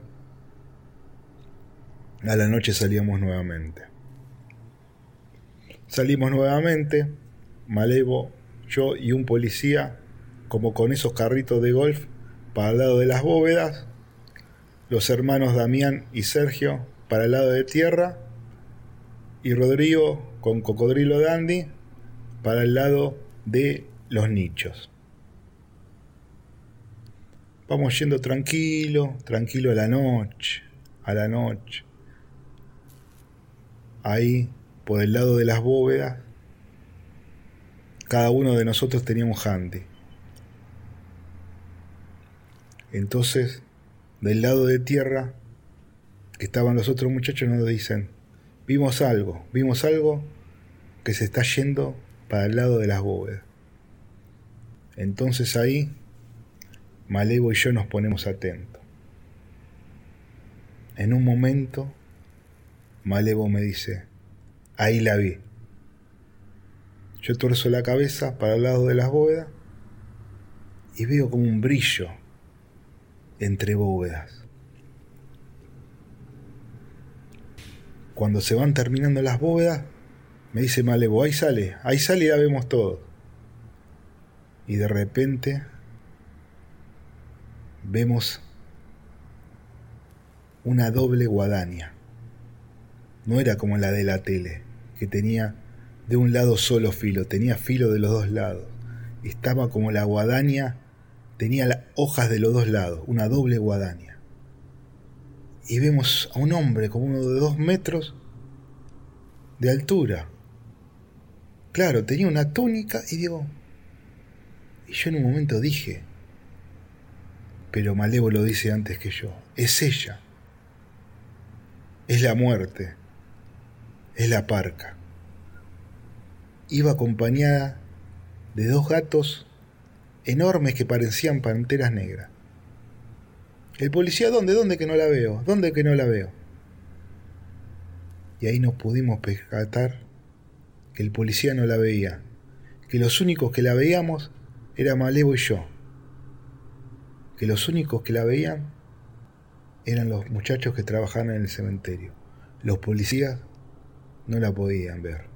a la noche salíamos nuevamente. Salimos nuevamente, Malevo, yo y un policía, como con esos carritos de golf, para el lado de las bóvedas, los hermanos Damián y Sergio para el lado de tierra y Rodrigo con Cocodrilo Dandy para el lado de los nichos. Vamos yendo tranquilo, tranquilo a la noche, a la noche. Ahí, por el lado de las bóvedas, cada uno de nosotros teníamos handy. Entonces, del lado de tierra, que estaban los otros muchachos nos dicen, vimos algo, vimos algo que se está yendo para el lado de las bóvedas. Entonces ahí, Malevo y yo nos ponemos atentos. En un momento, Malevo me dice, ahí la vi. Yo torzo la cabeza para el lado de las bóvedas y veo como un brillo entre bóvedas. cuando se van terminando las bóvedas, me dice Malevo, ahí sale, ahí sale y la vemos todo. Y de repente vemos una doble guadaña. No era como la de la tele, que tenía de un lado solo filo, tenía filo de los dos lados. Estaba como la guadaña, tenía hojas de los dos lados, una doble guadaña. y vemos a un hombre como uno de dos metros de altura. Claro, tenía una túnica y digo, y yo en un momento dije, pero Malevo lo dice antes que yo, es ella, es la muerte, es la parca. Iba acompañada de dos gatos enormes que parecían panteras negras. El policía, ¿dónde? ¿Dónde que no la veo? ¿Dónde que no la veo? Y ahí nos pudimos percatar que el policía no la veía, que los únicos que la veíamos era Malevo y yo, que los únicos que la veían eran los muchachos que trabajaban en el cementerio. Los policías no la podían ver.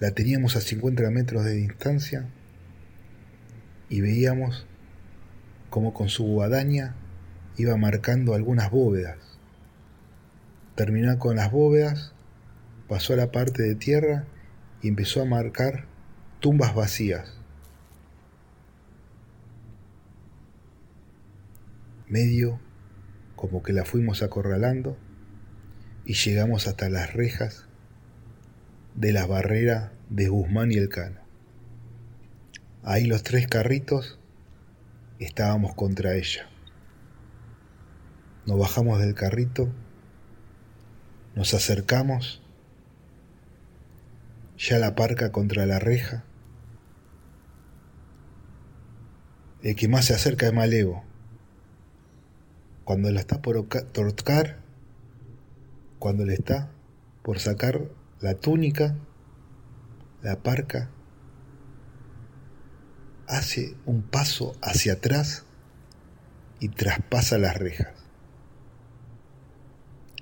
La teníamos a 50 metros de distancia y veíamos como con su guadaña iba marcando algunas bóvedas. Terminó con las bóvedas, pasó a la parte de tierra y empezó a marcar tumbas vacías. Medio como que la fuimos acorralando y llegamos hasta las rejas de la barrera de Guzmán y el Cano. Ahí los tres carritos estábamos contra ella. Nos bajamos del carrito, nos acercamos, ya la parca contra la reja. El que más se acerca es Malevo. Cuando la está por tocar, cuando le está por sacar la túnica, la parca, hace un paso hacia atrás y traspasa las rejas.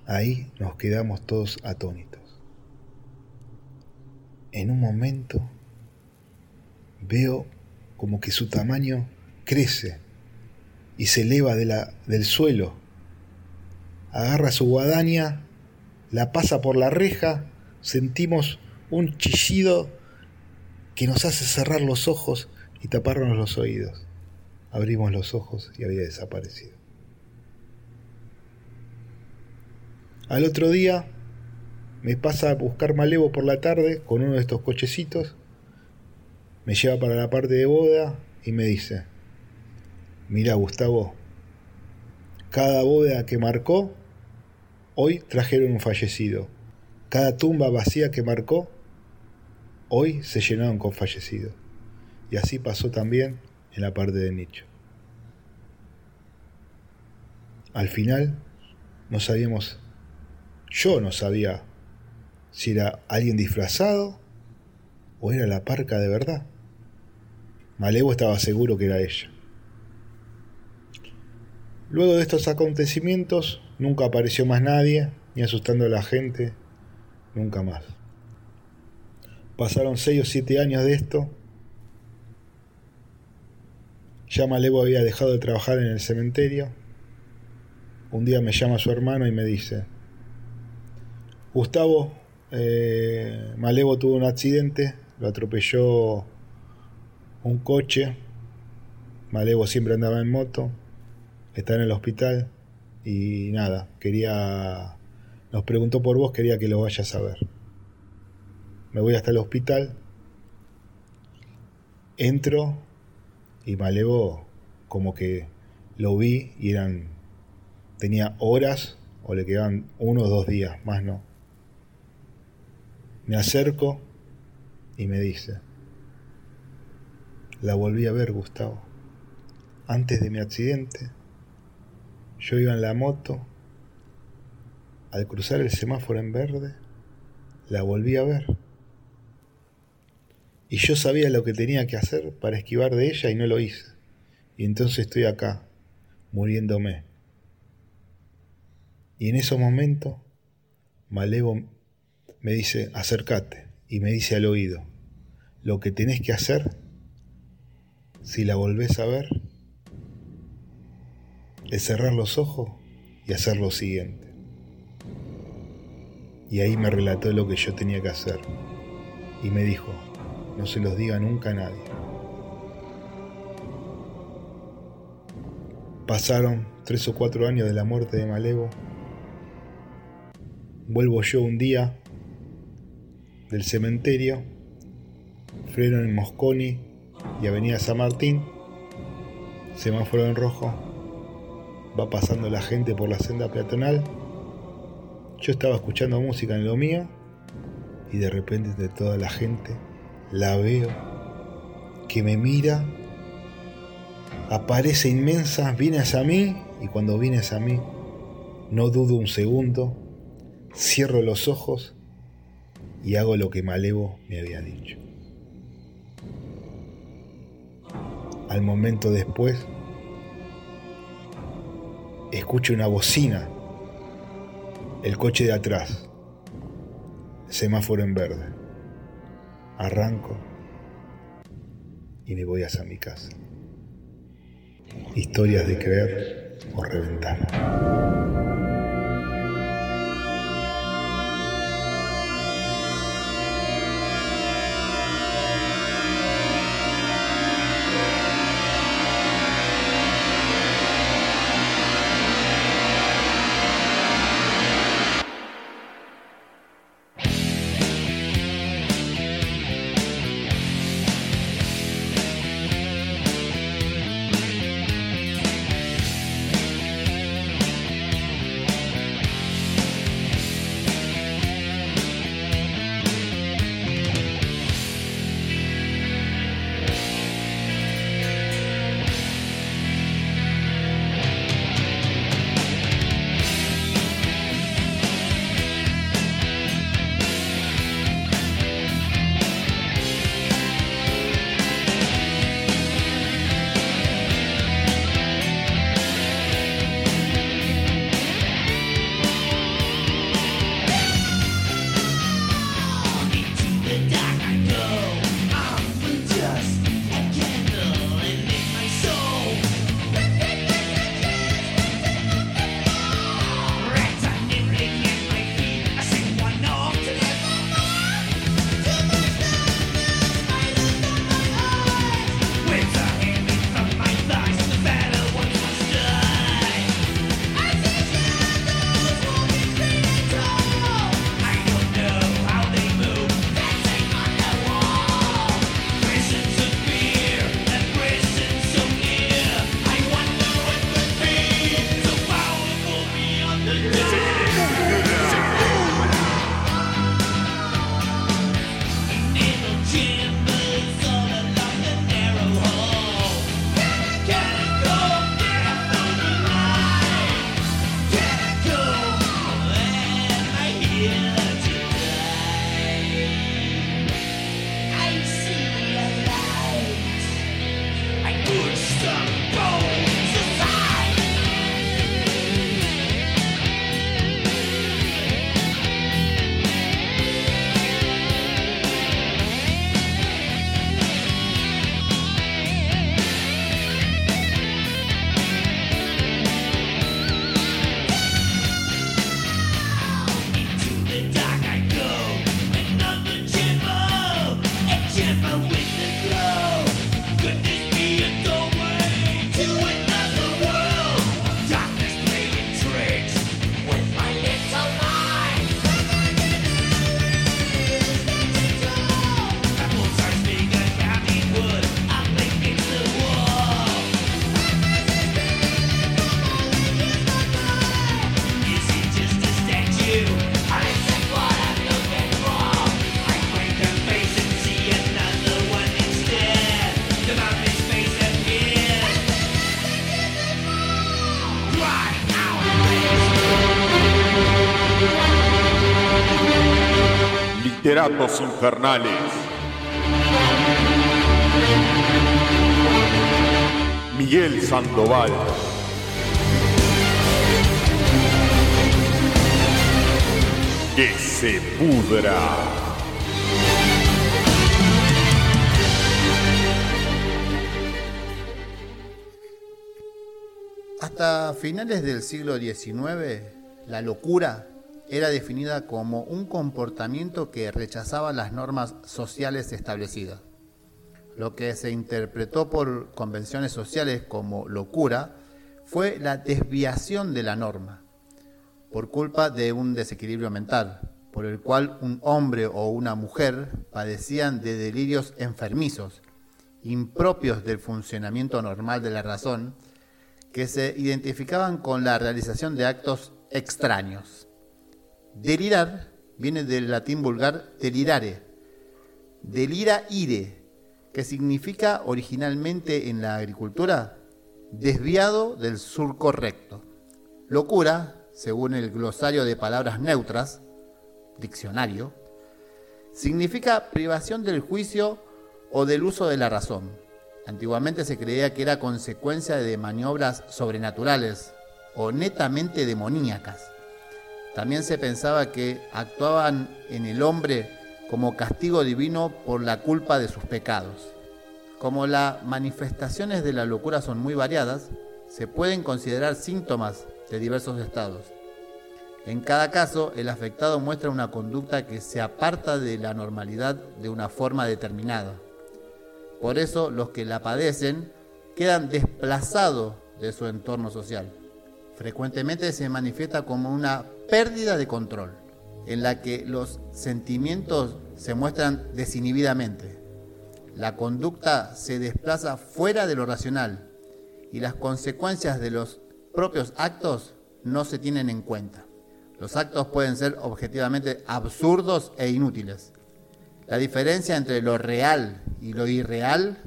Ahí nos quedamos todos atónitos. En un momento veo como que su tamaño crece y se eleva del suelo. Agarra su guadaña, la pasa por la reja, sentimos un chillido que nos hace cerrar los ojos y taparnos los oídos. Abrimos los ojos y había desaparecido. Al otro día me pasa a buscar Malevo por la tarde con uno de estos cochecitos, me lleva para la parte de boda y me dice, mira Gustavo, cada bóveda que marcó, hoy trajeron un fallecido. Cada tumba vacía que marcó, hoy se llenaron con fallecidos. Y así pasó también en la parte de nicho. Al final no sabíamos, yo no sabía si era alguien disfrazado o era la parca de verdad. Malevo estaba seguro que era ella. Luego de estos acontecimientos nunca apareció más nadie, ni asustando a la gente, nunca más. Pasaron seis o siete años de esto ya Malevo había dejado de trabajar en el cementerio. Un día me llama su hermano y me dice, Gustavo, eh, Malevo tuvo un accidente, lo atropelló un coche, Malevo siempre andaba en moto, está en el hospital y nada, quería, nos preguntó por vos, quería que lo vayas a ver. Me voy hasta el hospital, entro y Malevo como que lo vi y eran tenía horas o le quedaban uno o dos días, más no. Me acerco y me dice, la volví a ver, Gustavo. Antes de mi accidente, yo iba en la moto, al cruzar el semáforo en verde, la volví a ver. Y yo sabía lo que tenía que hacer para esquivar de ella y no lo hice. Y entonces estoy acá, muriéndome. Y en esos momentos, Malevo me dice, acércate, y me dice al oído, lo que tenés que hacer, si la volvés a ver, es cerrar los ojos y hacer lo siguiente. Y ahí me relató lo que yo tenía que hacer. Y me dijo, no se los diga nunca a nadie. Pasaron tres o cuatro años de la muerte de Malevo. Vuelvo yo un día del cementerio, freno en Mosconi y Avenida San Martín, semáforo en rojo, va pasando la gente por la senda peatonal. Yo estaba escuchando música en lo mío y de repente de toda la gente la veo que me mira aparece inmensa, viene hacia mí y cuando viene hacia mí, no dudo un segundo, cierro los ojos y hago lo que Malevo me había dicho. Al momento después, escucho una bocina, el coche de atrás, semáforo en verde. Arranco y me voy hacia mi casa historias de creer o reventar. Infernales. Miguel Sandoval. Que se pudra. Hasta finales del siglo XIX, la locura era definida como un comportamiento que rechazaba las normas sociales establecidas. Lo que se interpretó por convenciones sociales como locura fue la desviación de la norma por culpa de un desequilibrio mental, por el cual un hombre o una mujer padecían de delirios enfermizos, impropios del funcionamiento normal de la razón, que se identificaban con la realización de actos extraños. Delirar viene del latín vulgar delirare, delira ire, que significa originalmente en la agricultura desviado del surco recto. Locura, según el glosario de palabras neutras, diccionario, significa privación del juicio o del uso de la razón. Antiguamente se creía que era consecuencia de maniobras sobrenaturales o netamente demoníacas. También se pensaba que actuaban en el hombre como castigo divino por la culpa de sus pecados. Como las manifestaciones de la locura son muy variadas, se pueden considerar síntomas de diversos estados. En cada caso, el afectado muestra una conducta que se aparta de la normalidad de una forma determinada. Por eso los que la padecen quedan desplazados de su entorno social. Frecuentemente se manifiesta como una pérdida de control, en la que los sentimientos se muestran desinhibidamente. La conducta se desplaza fuera de lo racional y las consecuencias de los propios actos no se tienen en cuenta. Los actos pueden ser objetivamente absurdos e inútiles. La diferencia entre lo real y lo irreal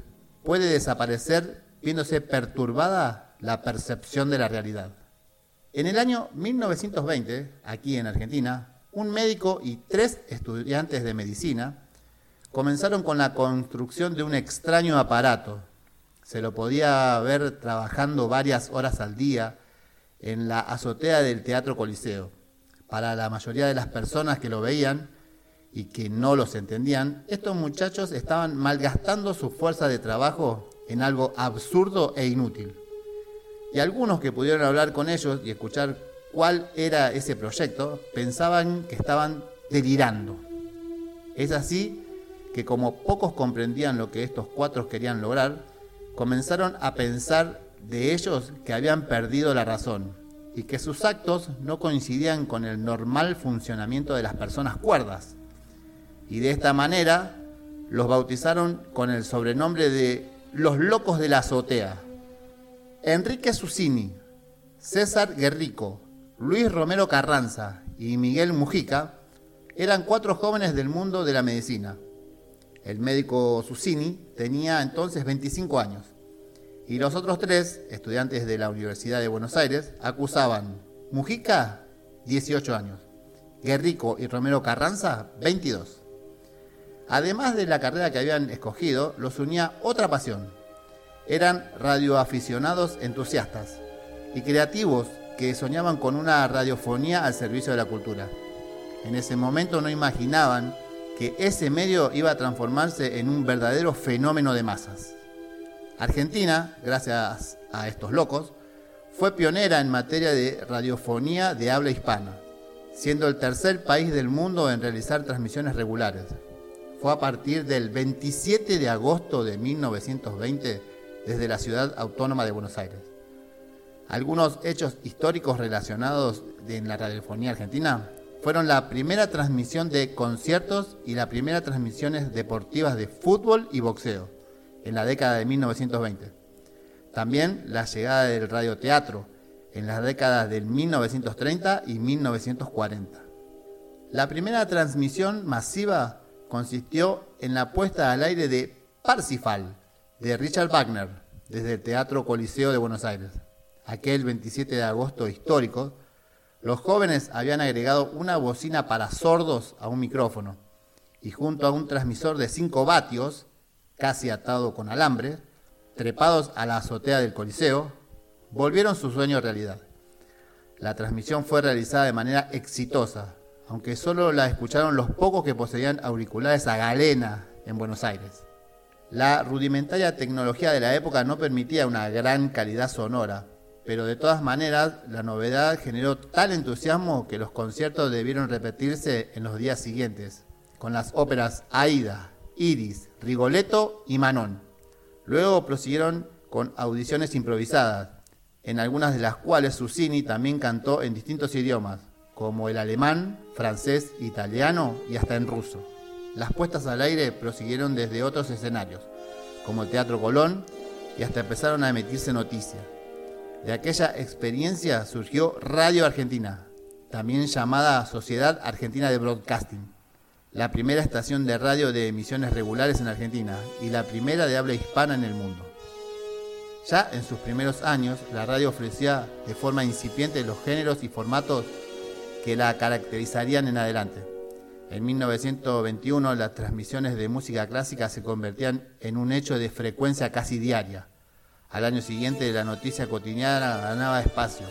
puede desaparecer viéndose perturbada la percepción de la realidad. En el año 1920, aquí en Argentina, un médico y tres estudiantes de medicina comenzaron con la construcción de un extraño aparato. Se lo podía ver trabajando varias horas al día en la azotea del Teatro Coliseo. Para la mayoría de las personas que lo veían y que no los entendían, estos muchachos estaban malgastando su fuerza de trabajo en algo absurdo e inútil. Y algunos que pudieron hablar con ellos y escuchar cuál era ese proyecto, pensaban que estaban delirando. Es así que como pocos comprendían lo que estos cuatro querían lograr, comenzaron a pensar de ellos que habían perdido la razón y que sus actos no coincidían con el normal funcionamiento de las personas cuerdas. Y de esta manera los bautizaron con el sobrenombre de los locos de la azotea. Enrique Susini, César Guerrico, Luis Romero Carranza y Miguel Mujica eran cuatro jóvenes del mundo de la medicina. El médico Susini tenía entonces 25 años y los otros tres, estudiantes de la Universidad de Buenos Aires, acusaban Mujica 18 años, Guerrico y Romero Carranza 22. Además de la carrera que habían escogido, los unía otra pasión, eran radioaficionados entusiastas y creativos que soñaban con una radiofonía al servicio de la cultura. En ese momento no imaginaban que ese medio iba a transformarse en un verdadero fenómeno de masas. Argentina, gracias a estos locos, fue pionera en materia de radiofonía de habla hispana, siendo el tercer país del mundo en realizar transmisiones regulares. Fue a partir del 27 de agosto de 1920 desde la ciudad autónoma de Buenos Aires. Algunos hechos históricos relacionados en la radiofonía argentina fueron la primera transmisión de conciertos y la primera transmisiones deportivas de fútbol y boxeo en la década de 1920. También la llegada del radioteatro en las décadas del 1930 y 1940. La primera transmisión masiva consistió en la puesta al aire de Parsifal, de Richard Wagner desde el Teatro Coliseo de Buenos Aires. Aquel 27 de agosto histórico, los jóvenes habían agregado una bocina para sordos a un micrófono y junto a un transmisor de 5 vatios, casi atado con alambre, trepados a la azotea del Coliseo, volvieron su sueño realidad. La transmisión fue realizada de manera exitosa, aunque solo la escucharon los pocos que poseían auriculares a galena en Buenos Aires. La rudimentaria tecnología de la época no permitía una gran calidad sonora, pero de todas maneras la novedad generó tal entusiasmo que los conciertos debieron repetirse en los días siguientes, con las óperas Aida, Iris, Rigoletto y Manon. Luego prosiguieron con audiciones improvisadas, en algunas de las cuales Susini también cantó en distintos idiomas, como el alemán, francés, italiano y hasta en ruso. Las puestas al aire prosiguieron desde otros escenarios, como el Teatro Colón, y hasta empezaron a emitirse noticias. De aquella experiencia surgió Radio Argentina, también llamada Sociedad Argentina de Broadcasting, la primera estación de radio de emisiones regulares en Argentina y la primera de habla hispana en el mundo. Ya en sus primeros años, la radio ofrecía de forma incipiente los géneros y formatos que la caracterizarían en adelante. En 1921 las transmisiones de música clásica se convertían en un hecho de frecuencia casi diaria. Al año siguiente la noticia cotidiana ganaba espacio,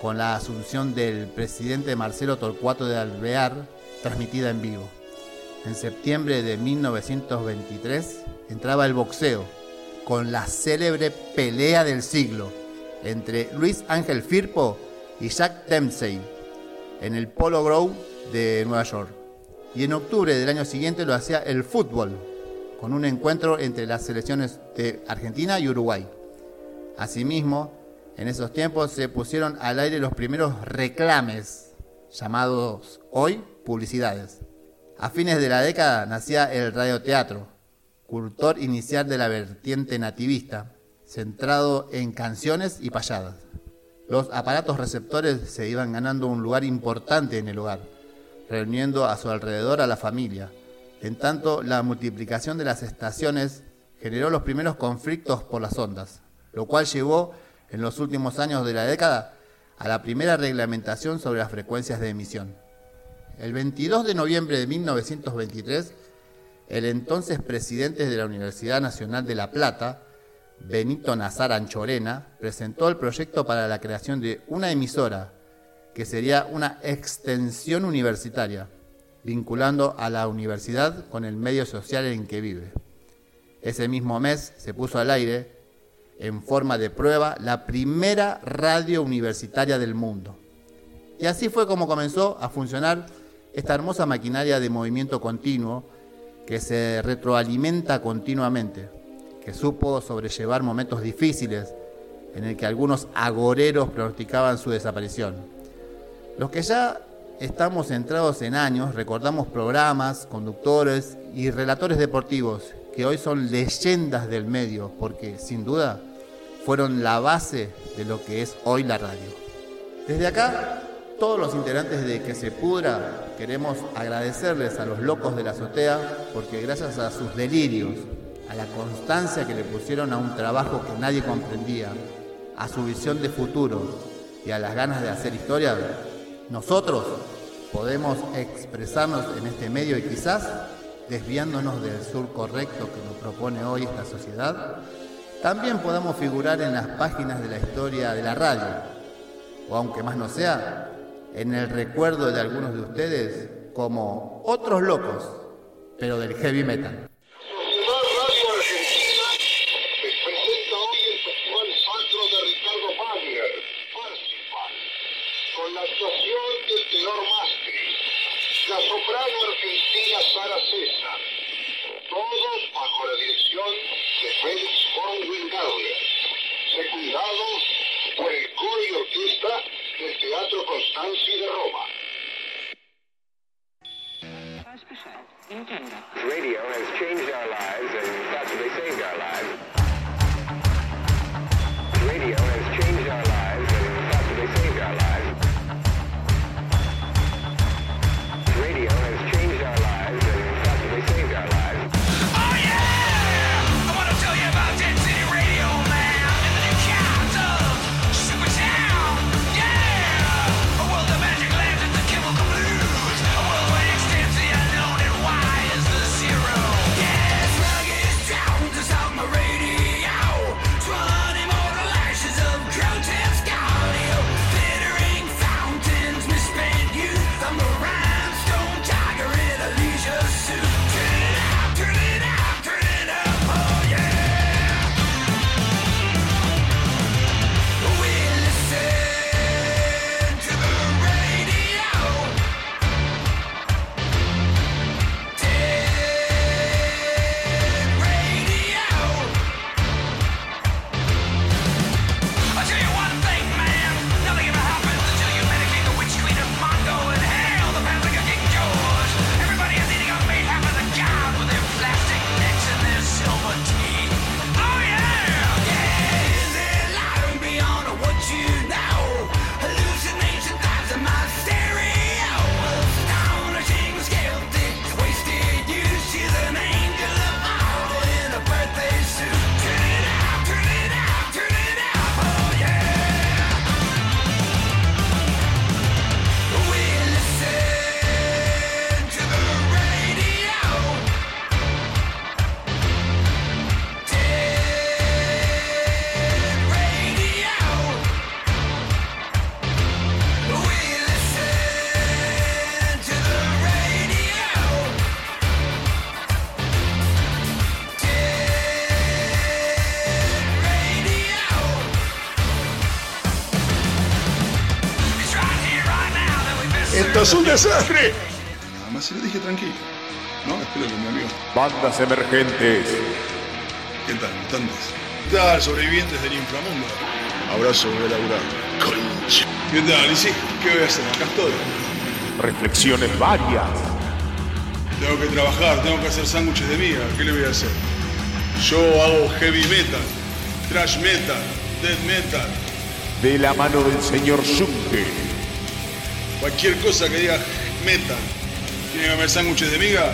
con la asunción del presidente Marcelo Torcuato de Alvear, transmitida en vivo. En septiembre de 1923 entraba el boxeo, con la célebre pelea del siglo entre Luis Ángel Firpo y Jack Dempsey en el Polo Ground de Nueva York. Y en octubre del año siguiente lo hacía el fútbol, con un encuentro entre las selecciones de Argentina y Uruguay. Asimismo, en esos tiempos se pusieron al aire los primeros reclames, llamados hoy publicidades. A fines de la década nacía el radioteatro, cultor inicial de la vertiente nativista, centrado en canciones y payadas. Los aparatos receptores se iban ganando un lugar importante en el hogar, reuniendo a su alrededor a la familia. En tanto, la multiplicación de las estaciones generó los primeros conflictos por las ondas, lo cual llevó en los últimos años de la década a la primera reglamentación sobre las frecuencias de emisión. El 22 de noviembre de 1923, el entonces presidente de la Universidad Nacional de La Plata, Benito Nazar Anchorena, presentó el proyecto para la creación de una emisora que sería una extensión universitaria, vinculando a la universidad con el medio social en que vive. Ese mismo mes se puso al aire, en forma de prueba, la primera radio universitaria del mundo. Y así fue como comenzó a funcionar esta hermosa maquinaria de movimiento continuo que se retroalimenta continuamente, que supo sobrellevar momentos difíciles en el que algunos agoreros pronosticaban su desaparición. Los que ya estamos centrados en años recordamos programas, conductores y relatores deportivos que hoy son leyendas del medio porque sin duda fueron la base de lo que es hoy la radio. Desde acá todos los integrantes de Que se pudra queremos agradecerles a los locos de la azotea porque gracias a sus delirios, a la constancia que le pusieron a un trabajo que nadie comprendía, a su visión de futuro y a las ganas de hacer historia, nosotros podemos expresarnos en este medio y quizás desviándonos del sur correcto que nos propone hoy esta sociedad, también podamos figurar en las páginas de la historia de la radio, o aunque más no sea, en el recuerdo de algunos de ustedes como otros locos, pero del heavy metal. Teatro Constanzi de Roma. Radio has changed our lives and possibly saved our lives. Radio has changed ¡Sos un desastre! Nada más se lo dije tranquilo. No, espero que mi amigo. Bandas emergentes. ¿Qué tal, mutantes? ¿Qué tal, sobrevivientes del inframundo? Abrazo, voy a laburar. Concha. ¿Qué tal, y sí? ¿Qué voy a hacer? Acá estoy. Reflexiones varias. Tengo que trabajar, tengo que hacer sándwiches de miga. ¿Qué le voy a hacer? Yo hago heavy metal, thrash metal, death metal, De la mano del señor Junke. Cualquier cosa que diga metal. Tiene que comer sándwiches de miga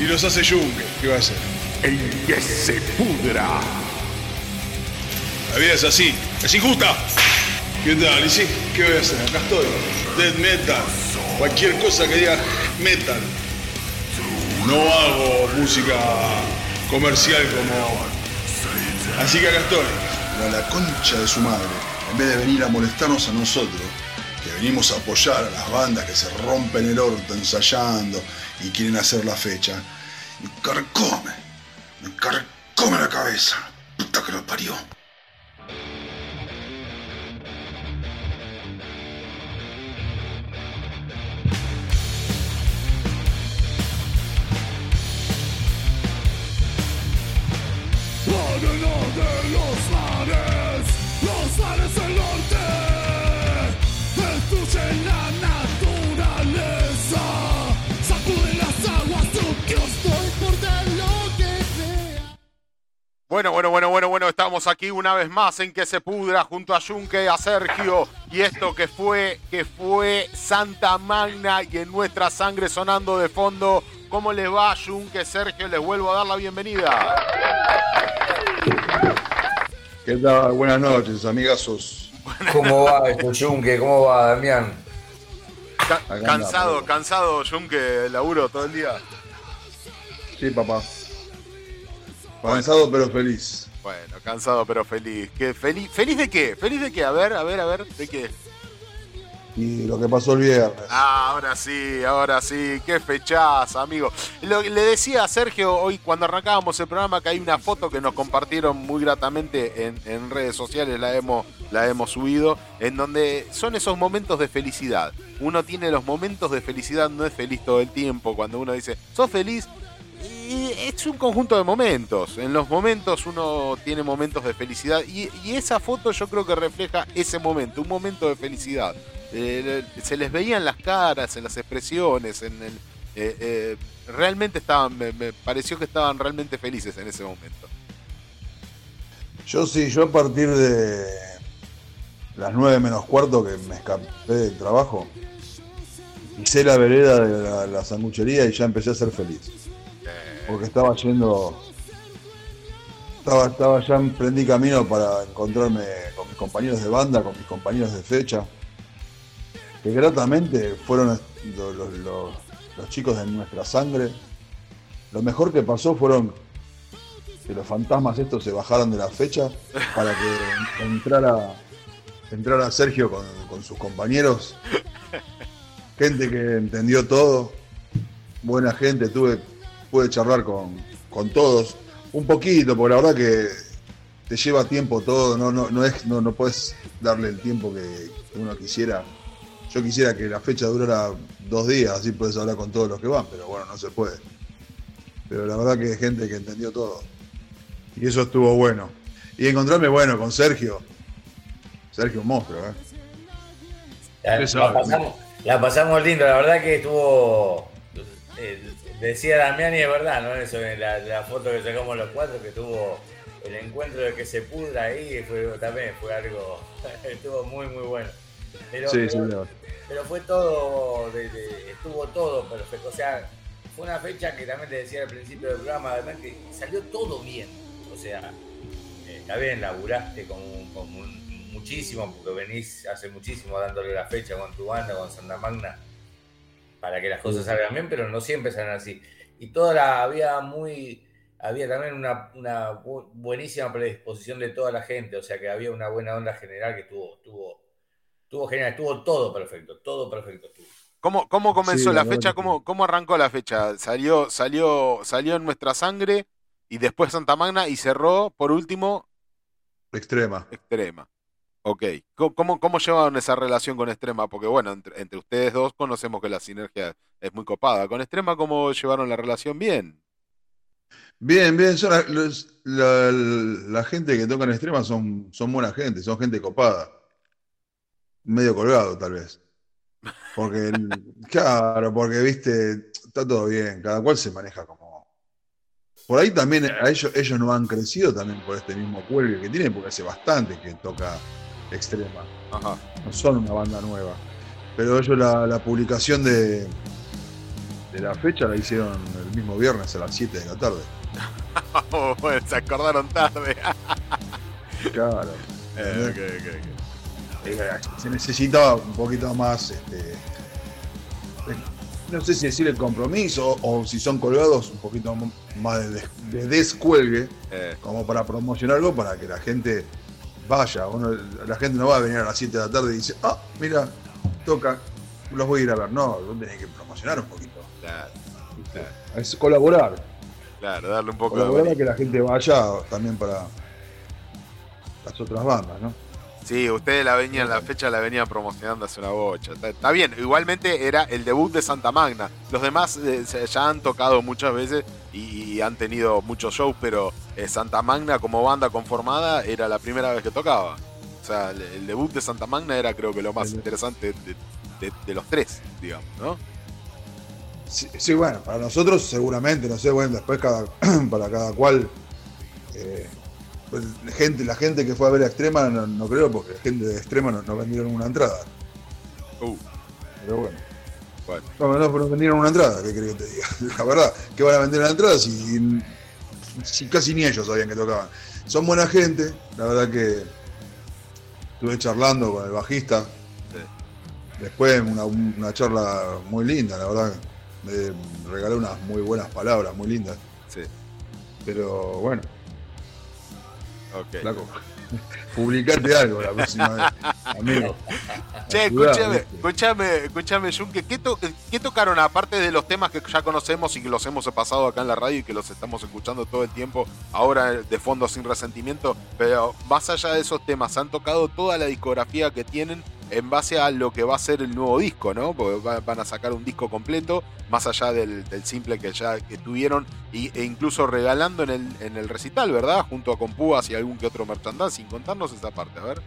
y los hace Junke. ¿Qué va a hacer? El que se pudra. La vida es así, es injusta. ¿Qué tal? ¿Y sí? ¿Qué voy a hacer? Acá estoy. Death metal, cualquier cosa que diga metal. No hago música comercial como. Así que acá estoy. A la concha de su madre, en vez de venir a molestarnos a nosotros, venimos a apoyar a las bandas que se rompen el orto ensayando y quieren hacer la fecha, me carcome, me carcome la cabeza. Puta que lo parió. Bueno, bueno, bueno, bueno, bueno, estamos aquí una vez más en que se pudra junto a Junke, a Sergio y esto que fue, que fue Santa Magna y en nuestra sangre sonando de fondo. ¿Cómo les va, Junke, Sergio? Les vuelvo a dar la bienvenida. ¿Qué tal? Buenas noches, amigazos. ¿Cómo va esto, Junque? ¿Cómo va, Damián? Ca- cansado, cansado, del laburo todo el día. Sí, papá. Cansado pero feliz. Bueno, cansado pero feliz. ¿Qué, feliz, ¿Feliz de qué? ¿Feliz de qué? A ver, a ver, a ver, ¿de qué? Y lo que pasó el viernes. Ah, ahora sí, ahora sí, qué fechaza, amigo. Lo- le decía a Sergio hoy cuando arrancábamos el programa que hay una foto que nos compartieron muy gratamente en, en redes sociales, la hemos, la hemos subido, en donde son esos momentos de felicidad. Uno tiene los momentos de felicidad, no es feliz todo el tiempo, cuando uno dice, sos feliz, es un conjunto de momentos. En los momentos uno tiene momentos de felicidad y, esa foto yo creo que refleja ese momento, un momento de felicidad. Eh, se les veían las caras, en las expresiones, en el, eh, eh, realmente estaban, me, me pareció que estaban realmente felices en ese momento. Yo sí, yo a partir de las 9 menos cuarto que me escapé del trabajo, hice la vereda de la, la sanguchería y ya empecé a ser feliz. Porque estaba yendo. Estaba, estaba ya emprendí camino para encontrarme con mis compañeros de banda, con mis compañeros de fecha. Que gratamente fueron los, chicos de nuestra sangre. Lo mejor que pasó fueron que los fantasmas estos se bajaron de la fecha para que entrara, entrara Sergio con sus compañeros. Gente que entendió todo, buena gente, tuve, pude charlar con, con todos, un poquito, porque la verdad que te lleva tiempo todo, no, no, no, es, no, no puedes darle el tiempo que, que uno quisiera. Yo quisiera que la fecha durara dos días, así puedes hablar con todos los que van, pero bueno, no se puede. Pero la verdad que hay gente que entendió todo. Y eso estuvo bueno. Y encontrarme, bueno, con Sergio. Sergio un monstruo, ¿eh? La pasamos, la pasamos lindo, la verdad que estuvo. eh, decía Damián y es verdad, ¿no? Eso, en la, la foto que sacamos los cuatro, que tuvo el encuentro de que se pudra ahí, fue, también fue algo. estuvo muy, muy bueno. Pero, Sí, pero, señor. pero fue todo, de- de- estuvo todo perfecto. O sea, fue una fecha que también te decía al principio del programa, además que salió todo bien. O sea, eh, está bien, laburaste con un- muchísimo, porque venís hace muchísimo dándole la fecha con tu banda, con Santa Magna, para que las cosas salgan bien, pero no siempre salen así. Y toda la, había muy, había también una, una bu- buenísima predisposición de toda la gente, o sea que había una buena onda general que estuvo, estuvo, estuvo genial, estuvo todo perfecto, todo perfecto estuvo. ¿Cómo, cómo comenzó Sí, la la fecha? ¿Cómo, ¿Cómo arrancó la fecha? Salió, salió, salió en nuestra sangre y después Santa Magna y cerró, por último, Extrema. Extrema. Ok, ¿Cómo- ¿Cómo, llevaron esa relación con Extrema? Porque bueno, entre, entre ustedes dos conocemos que la sinergia es muy copada. ¿Con Extrema cómo llevaron la relación? Bien. Bien, bien, son la, los- la- la gente que toca en extrema son, son buena gente, son gente copada. Medio colgado, tal vez. Porque, claro, porque, viste, está todo bien, cada cual se maneja como. Por ahí también, a ellos, ellos no han crecido también por este mismo cuelgue que tienen, porque hace bastante que toca extrema. Ajá. No son una banda nueva. Pero ellos la, la publicación de, de la fecha la hicieron el mismo viernes a las 7 de la tarde. Oh, bueno, se acordaron tarde. Claro. Eh, ok, ok, ok. Eh, Se necesitaba un poquito más, este, eh, no sé si decir el compromiso o si son colgados un poquito más de, des- de descuelgue, Eh, como para promocionar algo para que la gente vaya. Uno- la gente no va a venir a las 7 de la tarde y dice, ah, mira, toca, los voy a ir a ver. No, vos tenés que promocionar un poquito. claro, claro, Es colaborar. claro, darle un poco de Colaborar bolilla. que la gente vaya también para las otras bandas, ¿no? Sí, ustedes la venían, la fecha la venían promocionando hace una bocha. Está, está bien, igualmente era el debut de Santa Magna. Los demás eh, ya han tocado muchas veces y, han tenido muchos shows, pero eh, Santa Magna como banda conformada era la primera vez que tocaba. O sea, el, el debut de Santa Magna era creo que lo más interesante de, de- de los tres, digamos, ¿no? Sí, sí, bueno, para nosotros seguramente, no sé, bueno, después cada, para cada cual. eh, pues, gente, la gente que fue a ver a Extrema no, no creo, porque la gente de Extrema no, no vendieron una entrada. Uh, Pero bueno. Bueno. No, no, no vendieron una entrada, ¿qué crees que te diga? La verdad, que van a vender una entrada si, si casi ni ellos sabían que tocaban. Son buena gente, la verdad que estuve charlando con el bajista. Después una, una charla muy linda, la verdad. Me regaló unas muy buenas palabras, muy lindas. Sí, Pero bueno, ok. flaco, publicate algo la próxima vez, amigo. Che, escúchame, escúchame, escúchame, Junque, ¿qué, to- qué tocaron aparte de los temas que ya conocemos y que los hemos pasado acá en la radio y que los estamos escuchando todo el tiempo, ahora de fondo sin resentimiento? Pero más allá de esos temas, han tocado toda la discografía que tienen en base a lo que va a ser el nuevo disco, ¿no? Porque va- van a sacar un disco completo, más allá del, del simple que ya que tuvieron, y- e incluso regalando en el, en el recital, ¿verdad? Junto a Compúas y algún que otro merchandising. Contarnos esa parte, a ver.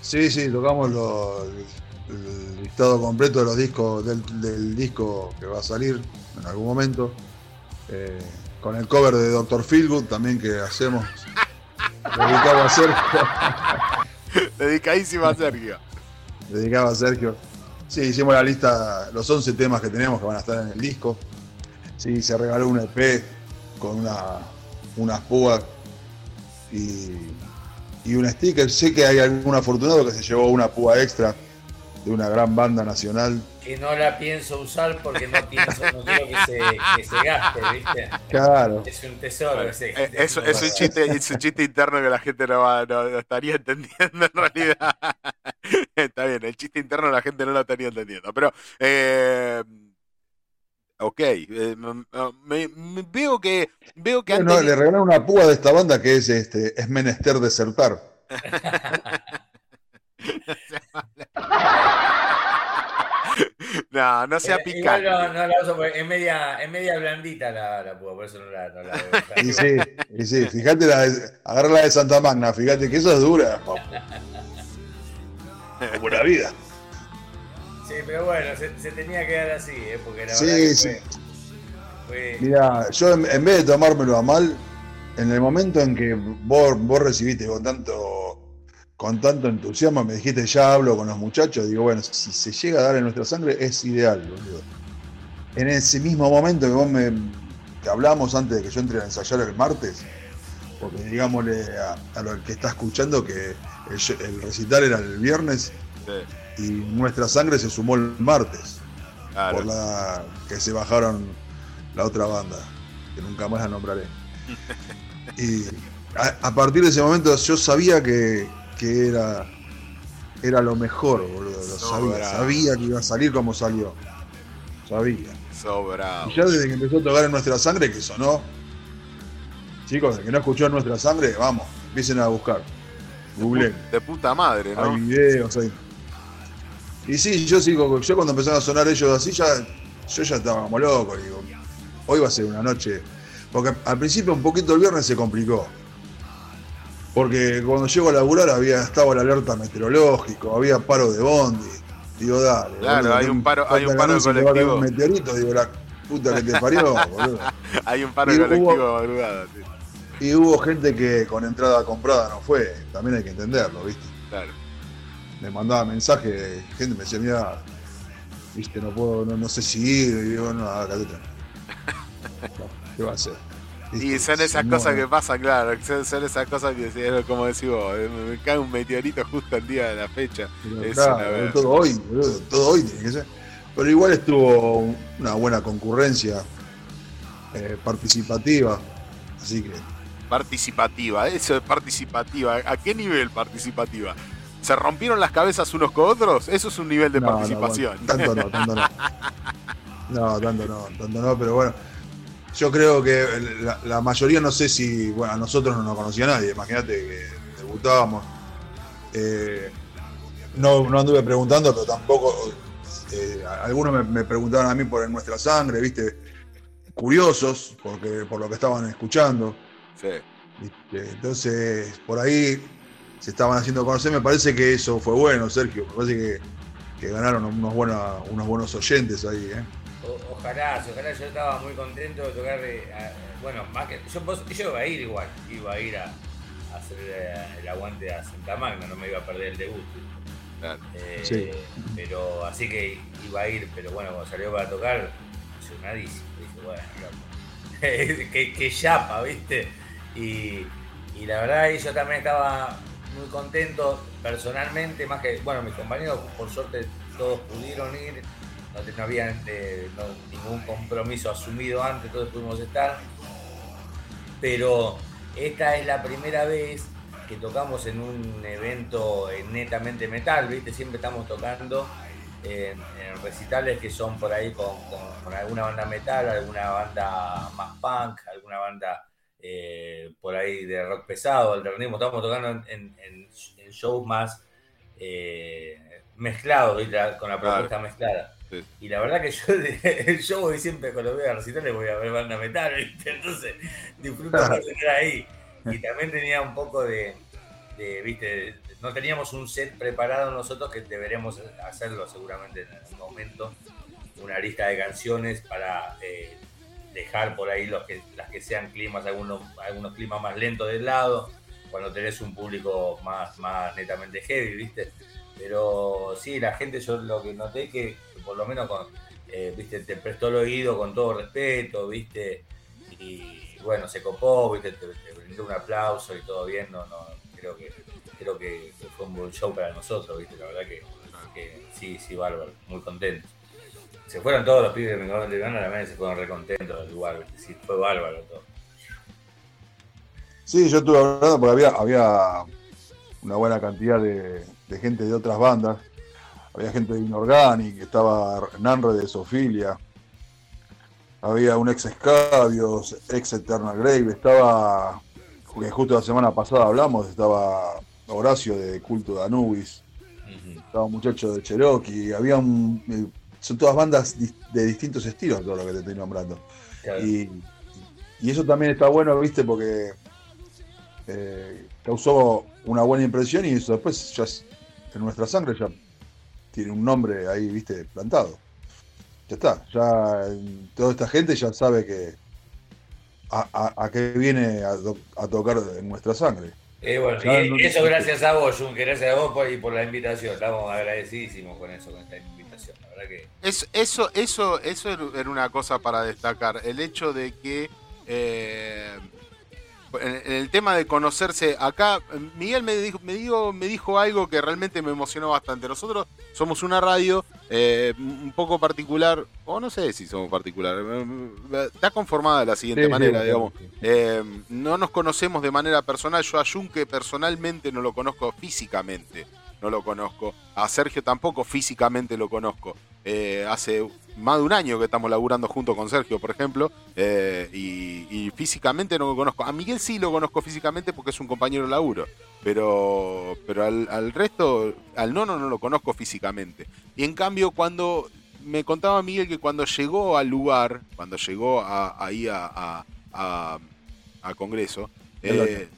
Sí, sí, tocamos lo- el listado completo de los discos, del, del disco que va a salir en algún momento. Eh, con el cover de Dr. Feelgood también que hacemos. Dedicado a Sergio. Dedicadísima a Sergio. Dedicado a Sergio. Sí, hicimos la lista, los 11 temas que tenemos que van a estar en el disco. Sí, se regaló un EP con una, unas púas y, y un sticker. Sé que hay algún afortunado que se llevó una púa extra de una gran banda nacional. Que no la pienso usar porque no pienso, no quiero que se, que se gaste, ¿viste? Claro. Es un tesoro ese. Eh, Es, es un chiste, es un chiste interno que la gente no, va- no- no estaría entendiendo en realidad. Está bien, el chiste interno la gente no lo estaría entendiendo. Pero, eh, ok, eh, me- me- veo que veo que Bueno, teni- le regalaron una púa de esta banda que es este es menester desertar. No, no sea Eh, Igual picante. no, no la uso porque es media, es media blandita la, la púa, por eso no la, no la usar. Y sí, y sí, fíjate la de, agarra la de Santa Magna, fíjate que eso es dura, la vida. Sí, pero bueno, se, se tenía que dar así, ¿eh? porque la Sí, verdad que sí. fue, fue- Mira, yo en, en vez de tomármelo a mal, en el momento en que vos, vos recibiste con tanto, con tanto entusiasmo, me dijiste ya hablo con los muchachos, digo, bueno, si se llega a dar en nuestra sangre es ideal, boludo. En ese mismo momento que vos me que hablamos antes de que yo entre a ensayar el martes, porque digámosle a, a lo que está escuchando que el, el recital era el viernes Sí, y nuestra sangre se sumó el martes claro. por la que se bajaron la otra banda, que nunca más la nombraré. Y a, a partir de ese momento yo sabía que, que era, era lo mejor, boludo. Lo sabía, sabía que iba a salir como salió. Sabía. Sobrado. Y ya desde que empezó a tocar en nuestra sangre, que sonó. Chicos, el que no escuchó en nuestra sangre, vamos, empiecen a buscar. Google. De puta madre, ¿no? Hay videos ahí. Y sí, yo sigo, yo cuando empezaron a sonar ellos así, ya, yo ya estaba como loco, digo, hoy va a ser una noche. Porque al principio un poquito el viernes se complicó. Porque cuando llego a laburar había estaba el alerta meteorológico, había paro de bondi. Digo, dale. Claro, hay ¿qué un paro- hay un paro caer colectivo. un meteorito, digo, la puta que te parió, boludo. Hay un paro hubo- colectivo de madrugada, sí. Y hubo gente que con entrada comprada no fue, también hay que entenderlo, ¿viste? Claro. Me mandaba mensajes, gente me decía, mira, viste, no puedo, no, no sé si ir, y digo, no, haga caleta. ¿Qué va a hacer? Y son esas No, cosas no. que pasan, claro. Son, son esas cosas que, es como decís vos, eh, me, me cae un meteorito justo el día de la fecha. Pero Es claro, una verga. todo hoy, boludo, todo hoy tiene que ser. Pero igual estuvo una buena concurrencia eh, participativa, así que Participativa, eso es participativa. ¿A qué nivel participativa? ¿Se rompieron las cabezas unos con otros? Eso es un nivel de No, no, participación. bueno, tanto no, tanto no. No, tanto no, tanto no, pero bueno. Yo creo que la, la mayoría, no sé si, bueno, a nosotros no nos conocía nadie, imagínate que debutábamos. Eh, no, no anduve preguntando, pero tampoco, eh, algunos me, me preguntaron a mí por nuestra sangre, viste, curiosos, porque, por lo que estaban escuchando. Sí. Entonces, por ahí se estaban haciendo conocer. Me parece que eso fue bueno, Sergio. Me parece que, que ganaron unos, buena- unos buenos oyentes ahí. ¿eh? O- ojalá, ojalá yo estaba muy contento de tocar. eh, a- bueno, más que. Yo, vos- yo iba a ir igual, iba a ir a, a hacer el aguante a Santa Magna, no me iba a perder el debut. Eh, Sí. Pero así que iba a ir, pero bueno, cuando salió para tocar, emocionadísimo. Dije, bueno, que, que chapa, ¿viste? Y, y la verdad, yo también estaba muy contento personalmente, más que, bueno, mis compañeros, por suerte, todos pudieron ir, no, no había eh, ningún compromiso asumido antes, todos pudimos estar. Pero esta es la primera vez que tocamos en un evento eh, netamente metal, ¿viste? Siempre estamos tocando en, en recitales que son por ahí con alguna banda metal, alguna banda más punk, alguna banda eh, por ahí de rock pesado, alternativo. Estamos tocando en, en- shows más eh, mezclados, con la propuesta Claro. mezclada. Sí. Y la verdad que yo, yo voy siempre cuando voy a recitales voy a ver banda metal, ¿viste? Entonces disfruto de estar ahí. Y también tenía un poco de, de, ¿viste? No teníamos un set preparado nosotros que deberemos hacerlo seguramente en algún momento. Una lista de canciones para eh, dejar por ahí los que, las que sean climas, algunos, algunos climas más lentos del lado, cuando tenés un público más, más netamente heavy, ¿viste? Pero sí, la gente, yo lo que noté que, por lo menos eh, ¿viste? te prestó el oído con todo respeto, ¿viste? Y bueno, se copó, ¿viste? Te, brindó un aplauso y todo bien, no, no, creo que creo que, fue un buen show para nosotros, ¿viste? La verdad que, que sí, sí, bárbaro, muy contentos. Se fueron todos los pibes de Mengadón de Gana, también se fueron re contentos del lugar, sí, fue bárbaro todo. Sí, yo estuve hablando porque había, había una buena cantidad de, de gente de otras bandas. Había gente de Inorganic, estaba Nanre de Sofilia. Había un ex Escabios, ex Eternal Grave. Estaba, que justo la semana pasada hablamos, estaba Horacio de Culto de Anubis. Estaba un muchacho de Cherokee. Había un, eh, son todas bandas de distintos estilos, todo lo que te estoy nombrando. Claro. Y, y eso también está bueno, viste, porque eh, causó una buena impresión y eso después ya es- en nuestra sangre ya tiene un nombre ahí, viste, plantado. Ya está, ya toda esta gente ya sabe que a, a- a qué viene a, to- a tocar en nuestra sangre. Eh, bueno, y no- eso gracias a vos, Jun, gracias a vos por, y por la invitación. Estamos agradecidísimos con eso, con verdad que Es, eso, eso, eso era una cosa para destacar. El hecho de que eh, en, el tema de conocerse, acá Miguel me dijo, me dijo, me dijo algo que realmente me emocionó bastante. Nosotros somos una radio eh, un poco particular, o no sé si somos particular, eh, está conformada de la siguiente sí, manera, sí, digamos. sí. Eh, no nos conocemos de manera personal. Yo a Junque personalmente no lo conozco físicamente. No lo conozco. A Sergio tampoco físicamente lo conozco. Eh, hace más de un año que estamos laburando junto con Sergio, por ejemplo, eh, y, y físicamente no lo conozco. A Miguel sí lo conozco físicamente porque es un compañero de laburo, pero, pero al, al resto, al nono no lo conozco físicamente. Y en cambio, cuando me contaba Miguel que cuando llegó al lugar, cuando llegó a- ahí a, a- a- a Congreso, eh,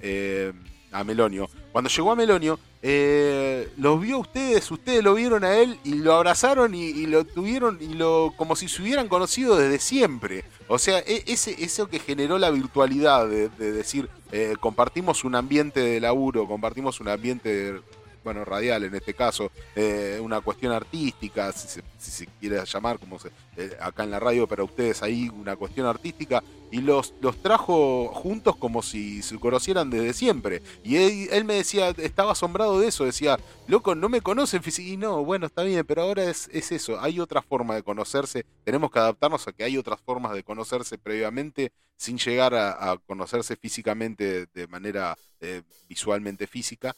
eh, a Melonio, cuando llegó a Melonio, eh, los vio ustedes, ustedes lo vieron a él y lo abrazaron y, lo tuvieron y lo como si se hubieran conocido desde siempre. O sea, e- ese, eso que generó la virtualidad de, de decir, eh, compartimos un ambiente de laburo, compartimos un ambiente de- bueno, radial en este caso, eh, una cuestión artística, si se, quiere llamar como se, eh, acá en la radio para ustedes ahí, una cuestión artística, y los, los trajo juntos como si se conocieran desde siempre. Y él, me decía, estaba asombrado de eso, decía, loco, no me conocen y no, bueno, está bien, pero ahora es, es eso, hay otra forma de conocerse, tenemos que adaptarnos a que hay otras formas de conocerse previamente sin llegar a, conocerse físicamente de manera eh, visualmente física.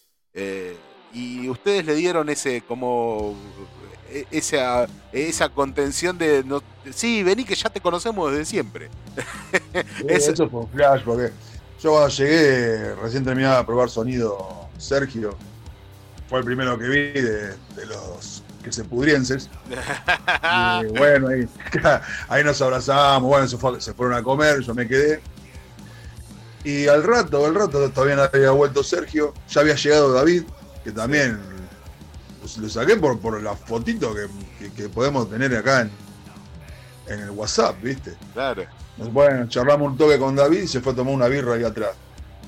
Y ustedes le dieron ese como eh, esa, esa contención de no, sí, vení que ya te conocemos desde siempre. Eso, eso fue un flash, porque yo cuando llegué, recién terminaba de probar sonido Sergio, fue el primero que vi de, de los que se pudrienses. Y bueno, ahí, ahí nos abrazamos, bueno, se, fue- se fueron a comer, yo me quedé. Y al rato, al rato todavía no había vuelto Sergio, ya había llegado David, que también pues, lo saqué por, por la fotito que, que- que podemos tener acá en, en el WhatsApp, ¿viste? Claro. Nos- Bueno, charlamos un toque con David y se fue a tomar una birra ahí atrás.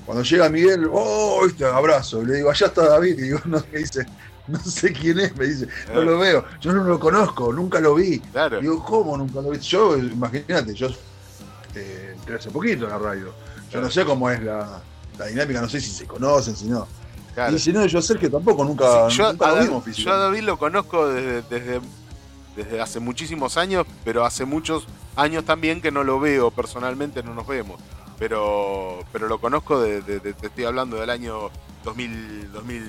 Cuando llega Miguel, oh, viste, abrazo. Y le digo, allá está David. Y digo, no, me dice, no sé quién es, me dice, no lo veo, yo no lo conozco, nunca lo vi. Claro. Digo, ¿cómo nunca lo vi? Yo, imagínate, yo eh, entré hace poquito en la radio. Yo no sé cómo es la, la dinámica, no sé si se conocen, si no. Claro. Y si no, yo Sergio tampoco nunca, Sí, yo, nunca a lo David, vimos yo a. David lo conozco desde, desde, desde hace muchísimos años, pero hace muchos años también que no lo veo personalmente, no nos vemos. Pero, pero lo conozco, de, de- de- te estoy hablando del año 2000, 2000,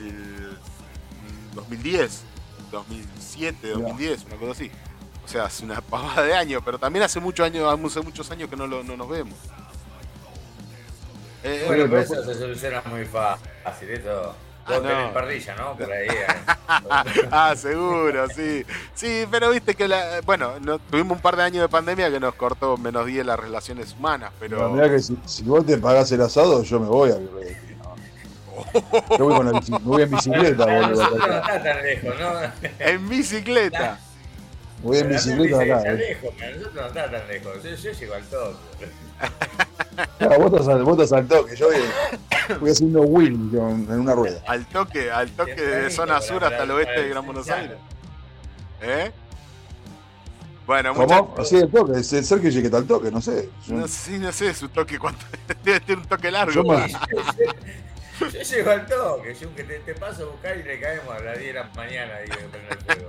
mm, 2010, 2007, 2010, una cosa así. O sea, hace una pavada de años, pero también hace muchos años, hace muchos años que no, lo- no nos vemos. Eh, Bueno, pero eso se soluciona muy fácil. Eso. Vos Ah, no. tenés parrilla, ¿no? Por ahí. eh. ah, seguro, sí. Sí, pero viste que la, bueno, no- tuvimos un par de años de pandemia que nos cortó menos 10 las relaciones humanas, pero Mirá que si, si vos te pagás el asado, yo me voy a. No. Yo voy, con la bici- me voy en bicicleta, boludo. no está tan lejos, ¿no? en bicicleta. Voy en bicicleta acá. Está eh. lejos, para nosotros no está tan lejos. Yo, yo llego al toque. Claro, vos estás al, vos estás al toque, yo voy, voy haciendo wheel con- en una rueda. Al toque, al toque de zona sur hasta el oeste de Gran Buenos Aires. ¿Eh? Bueno, ¿Cómo? muchas Así el toque, es el Sergio que está al toque, no sé. Yo- no sé, no sé su toque cuánto. Debe tener un toque largo. Yo me- Yo llego al toque, yo que te, te paso a buscar y le caemos a las 10 de la mañana y prende el fuego.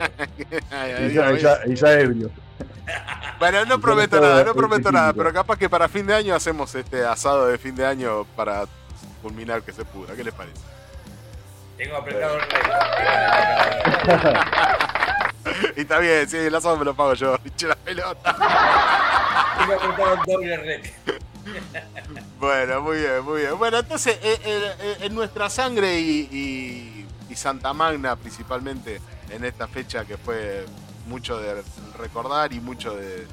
Ay, ay, y, ya, y ebrio. Bueno, no prometo nada, no prometo nada, pero capaz que para fin de año hacemos este asado de fin de año para culminar que se pudra. ¿Qué les parece? Tengo apretado el rey. Y está bien, sí, el asado me lo pago yo, pinche la pelota. Tengo apretado el doble rec. Bueno, muy bien, muy bien. Bueno, entonces, eh, eh, eh, en nuestra sangre y, y- y Santa Magna, principalmente en esta fecha que fue mucho de recordar y mucho de,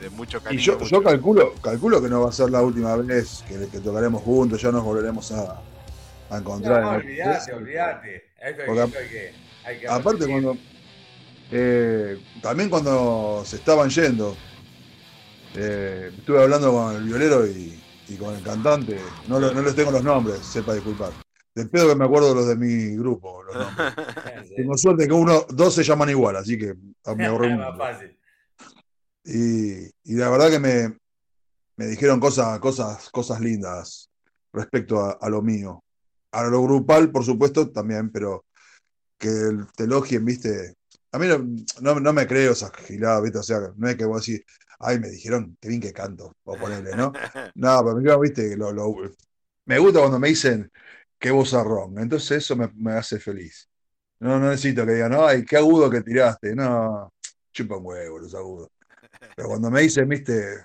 de mucho cariño. Y yo, mucho- yo calculo, calculo que no va a ser la última vez que, que tocaremos juntos, ya nos volveremos a, a encontrar. No, el- olvídate. Esto hay, Porque esto hay que, hay que Aparte cuando eh, también cuando se estaban yendo, eh, estuve hablando con el violero y, y con el cantante, no, lo- no les tengo los nombres, sepa disculpar. De pedo que me acuerdo de los de mi grupo. los nombres. Tengo suerte que uno, dos se llaman igual, así que me ahorré un más fácil. y, y la verdad que me, me dijeron cosas, cosas, cosas lindas respecto a, a lo mío. A lo grupal, por supuesto, también, pero que te elogien, viste. A mí no, no, no me creo esas giladas, viste, o sea, no es que vos decís, ay, me dijeron que bien que canto, o ponerle, ¿no? No, pero dijeron, viste, lo, lo- me gusta cuando me dicen que vos ron, entonces eso me, me hace feliz. No, no necesito que digan, no, ay, qué agudo que tiraste. No, chupa un huevo los agudos. Pero cuando me dicen, viste,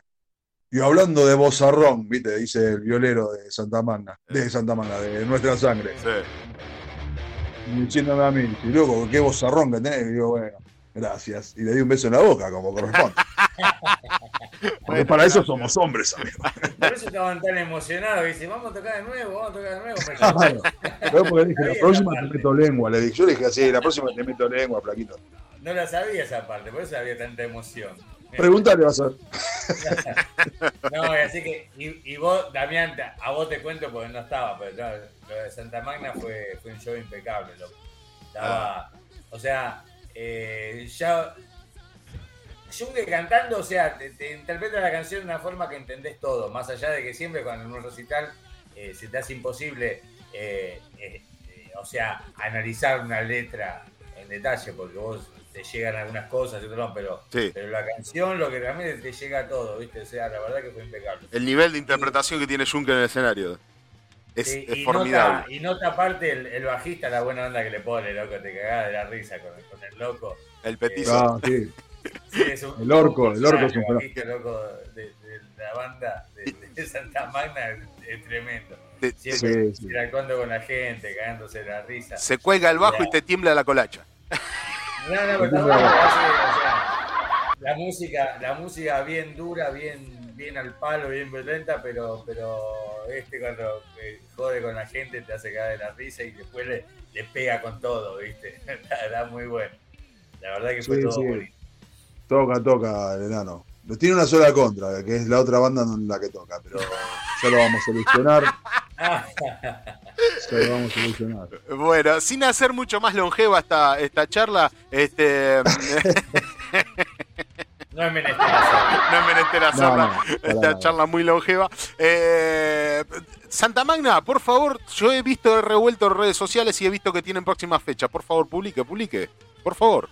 y hablando de bozarrón, viste, dice el violero de Santa Magna, de Santa Magna, de nuestra sangre. Y diciéndome a mí, y loco, qué bozarrón que tenés. Y digo, bueno, gracias. Y le di un beso en la boca, como corresponde. Porque para eso somos hombres, amigo. Por eso estaban tan emocionados. Dicen, vamos a tocar de nuevo, vamos a tocar de nuevo. Claro. Pero porque dije, la próxima te meto lengua, le dije. Yo le dije así, la próxima te meto lengua, flaquito. No la sabía esa parte, por eso había tanta emoción. Pregúntale, vas a ver. No, así que, y, y vos, Damián, a vos te cuento porque no estaba, pero no, lo de Santa Magna fue, fue un show impecable, loco. Estaba, o sea, eh, ya. Junge cantando, o sea, te, te interpreta la canción de una forma que entendés todo, más allá de que siempre cuando en un recital eh, se te hace imposible, eh, eh, o sea, analizar una letra en detalle, porque vos te llegan algunas cosas pero, Sí. pero la canción, lo que realmente te llega todo, ¿viste? O sea, la verdad que fue impecable. El nivel de interpretación que tiene Juncker en el escenario es, Sí, es y formidable. Nota, y nota aparte el, el bajista, la buena onda que le pone, loco, te cagás de la risa con, con el loco. El petizo. Ah, sí. Sí, es un- El orco, el orco es un el bajista, loco, de, de la banda de, de Santa Magna es, tremendo. Te- Siempre Sí, sí. interactuando con la gente, cagándose de la risa. Se cuelga el bajo y te tiembla la colacha. No, no, pero está bueno, hace, o sea, la música, la música bien dura, bien, bien al palo, bien violenta, pero, pero este cuando eh, jode con la gente te hace caer de la risa y después le, le pega con todo, ¿viste? Está, está muy bueno. La verdad que fue Sí, todo sí. bonito. Toca, toca el enano. Tiene una sola contra, que es la otra banda en la que toca, pero ya lo vamos a solucionar. Ya lo vamos a solucionar. Bueno, sin hacer mucho más longeva esta, esta charla, este, No es menester hacerlo. no es menester hacerla, No, no, para esta charla muy longeva. Eh, Santa Magna, por favor, yo he visto revuelto en redes sociales y he visto que tienen próxima fecha. Por favor, publique, publique. Por favor.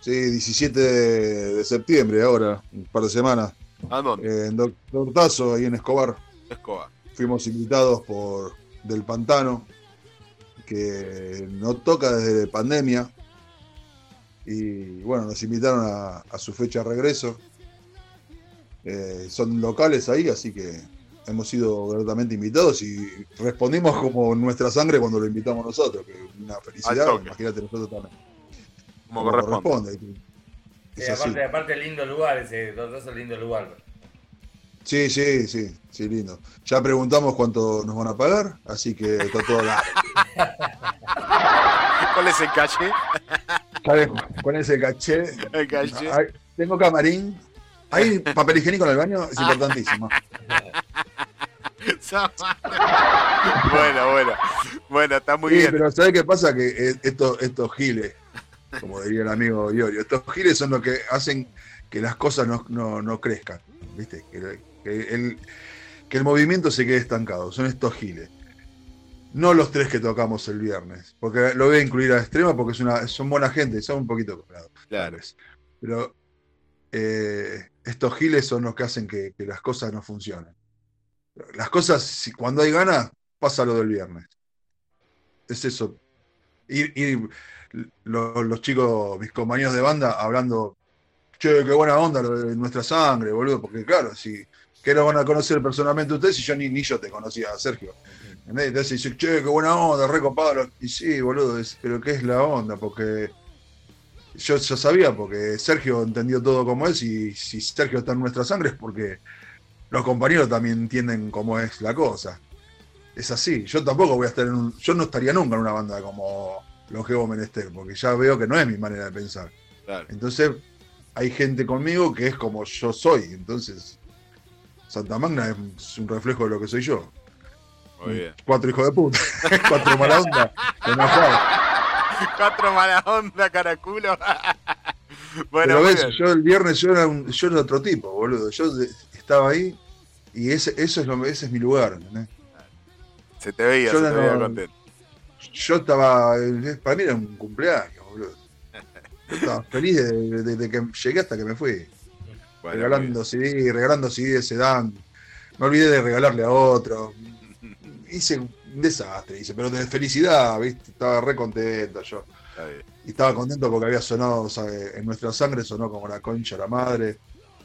Sí, 17 de, de septiembre, ahora, un par de semanas. ¿A dónde? Eh, en Doctor Tazo, ahí en Escobar. Escobar. Fuimos invitados por Del Pantano, que no toca desde pandemia. Y bueno, nos invitaron a, a su fecha de regreso. Eh, son locales ahí, así que hemos sido gratamente invitados y respondimos como nuestra sangre cuando lo invitamos nosotros, que una felicidad, imagínate nosotros también. Como Como corresponde. corresponde. Sí, así. aparte, aparte lindo lugar, ese es lindo lugar. Sí, sí, sí, sí, lindo. Ya preguntamos cuánto nos van a pagar, así que está todo dado. ¿Cuál es el calle? ¿Sabes? Con ese caché. El caché. Ay, Tengo camarín. Hay papel higiénico en el baño, es importantísimo. bueno, bueno. Bueno, está muy Sí, bien. pero ¿sabes qué pasa? Que eh, estos, estos giles, como diría el amigo Iorio, estos giles son los que hacen que las cosas no, no- no crezcan. ¿Viste? Que, que el, que el movimiento se quede estancado. Son estos giles. No los tres que tocamos el viernes. Porque lo voy a incluir a extrema porque es una, son buena gente, son un poquito cobrados. Claro. Pero eh, estos giles son los que hacen que, que las cosas no funcionen. Las cosas, si- cuando hay ganas, pasa lo del viernes. Es eso. Ir- lo- los chicos, mis compañeros de banda, hablando, che, qué buena onda lo de nuestra sangre, boludo, porque claro, si que lo van a conocer personalmente ustedes si yo ni, ni yo te conocía, Sergio. ¿Entendés? Entonces dice, che, qué buena onda, re copado. Y sí, boludo, es- pero ¿qué es la onda? Porque yo ya sabía, porque Sergio entendió todo como es, y si Sergio está en nuestra sangre es porque los compañeros también entienden cómo es la cosa. Es así. Yo tampoco voy a estar en un. Yo no estaría nunca en una banda como Longevo Menester, porque ya veo que no es mi manera de pensar. Claro. Entonces, hay gente conmigo que es como yo soy. Entonces, Santa Magna es un reflejo de lo que soy yo. Muy bien. Cuatro hijos de puta. Cuatro mala onda. Cuatro mala onda, caraculo. bueno, Pero ves, yo el viernes yo era, un- yo era otro tipo, boludo. Yo estaba ahí y ese, eso es lo, ese es mi lugar. ¿entendés? se te veía, yo se no- te veía contento. Yo estaba, para mí era un cumpleaños, boludo. Yo estaba feliz desde de, de que llegué hasta que me fui. Bueno, regalando CD, regalando CD se dan. Me olvidé de regalarle a otro. Hice un desastre, hice, pero de felicidad, ¿viste? Estaba re contento yo. Y estaba contento porque había sonado, o sea, en nuestra sangre sonó como la concha la madre.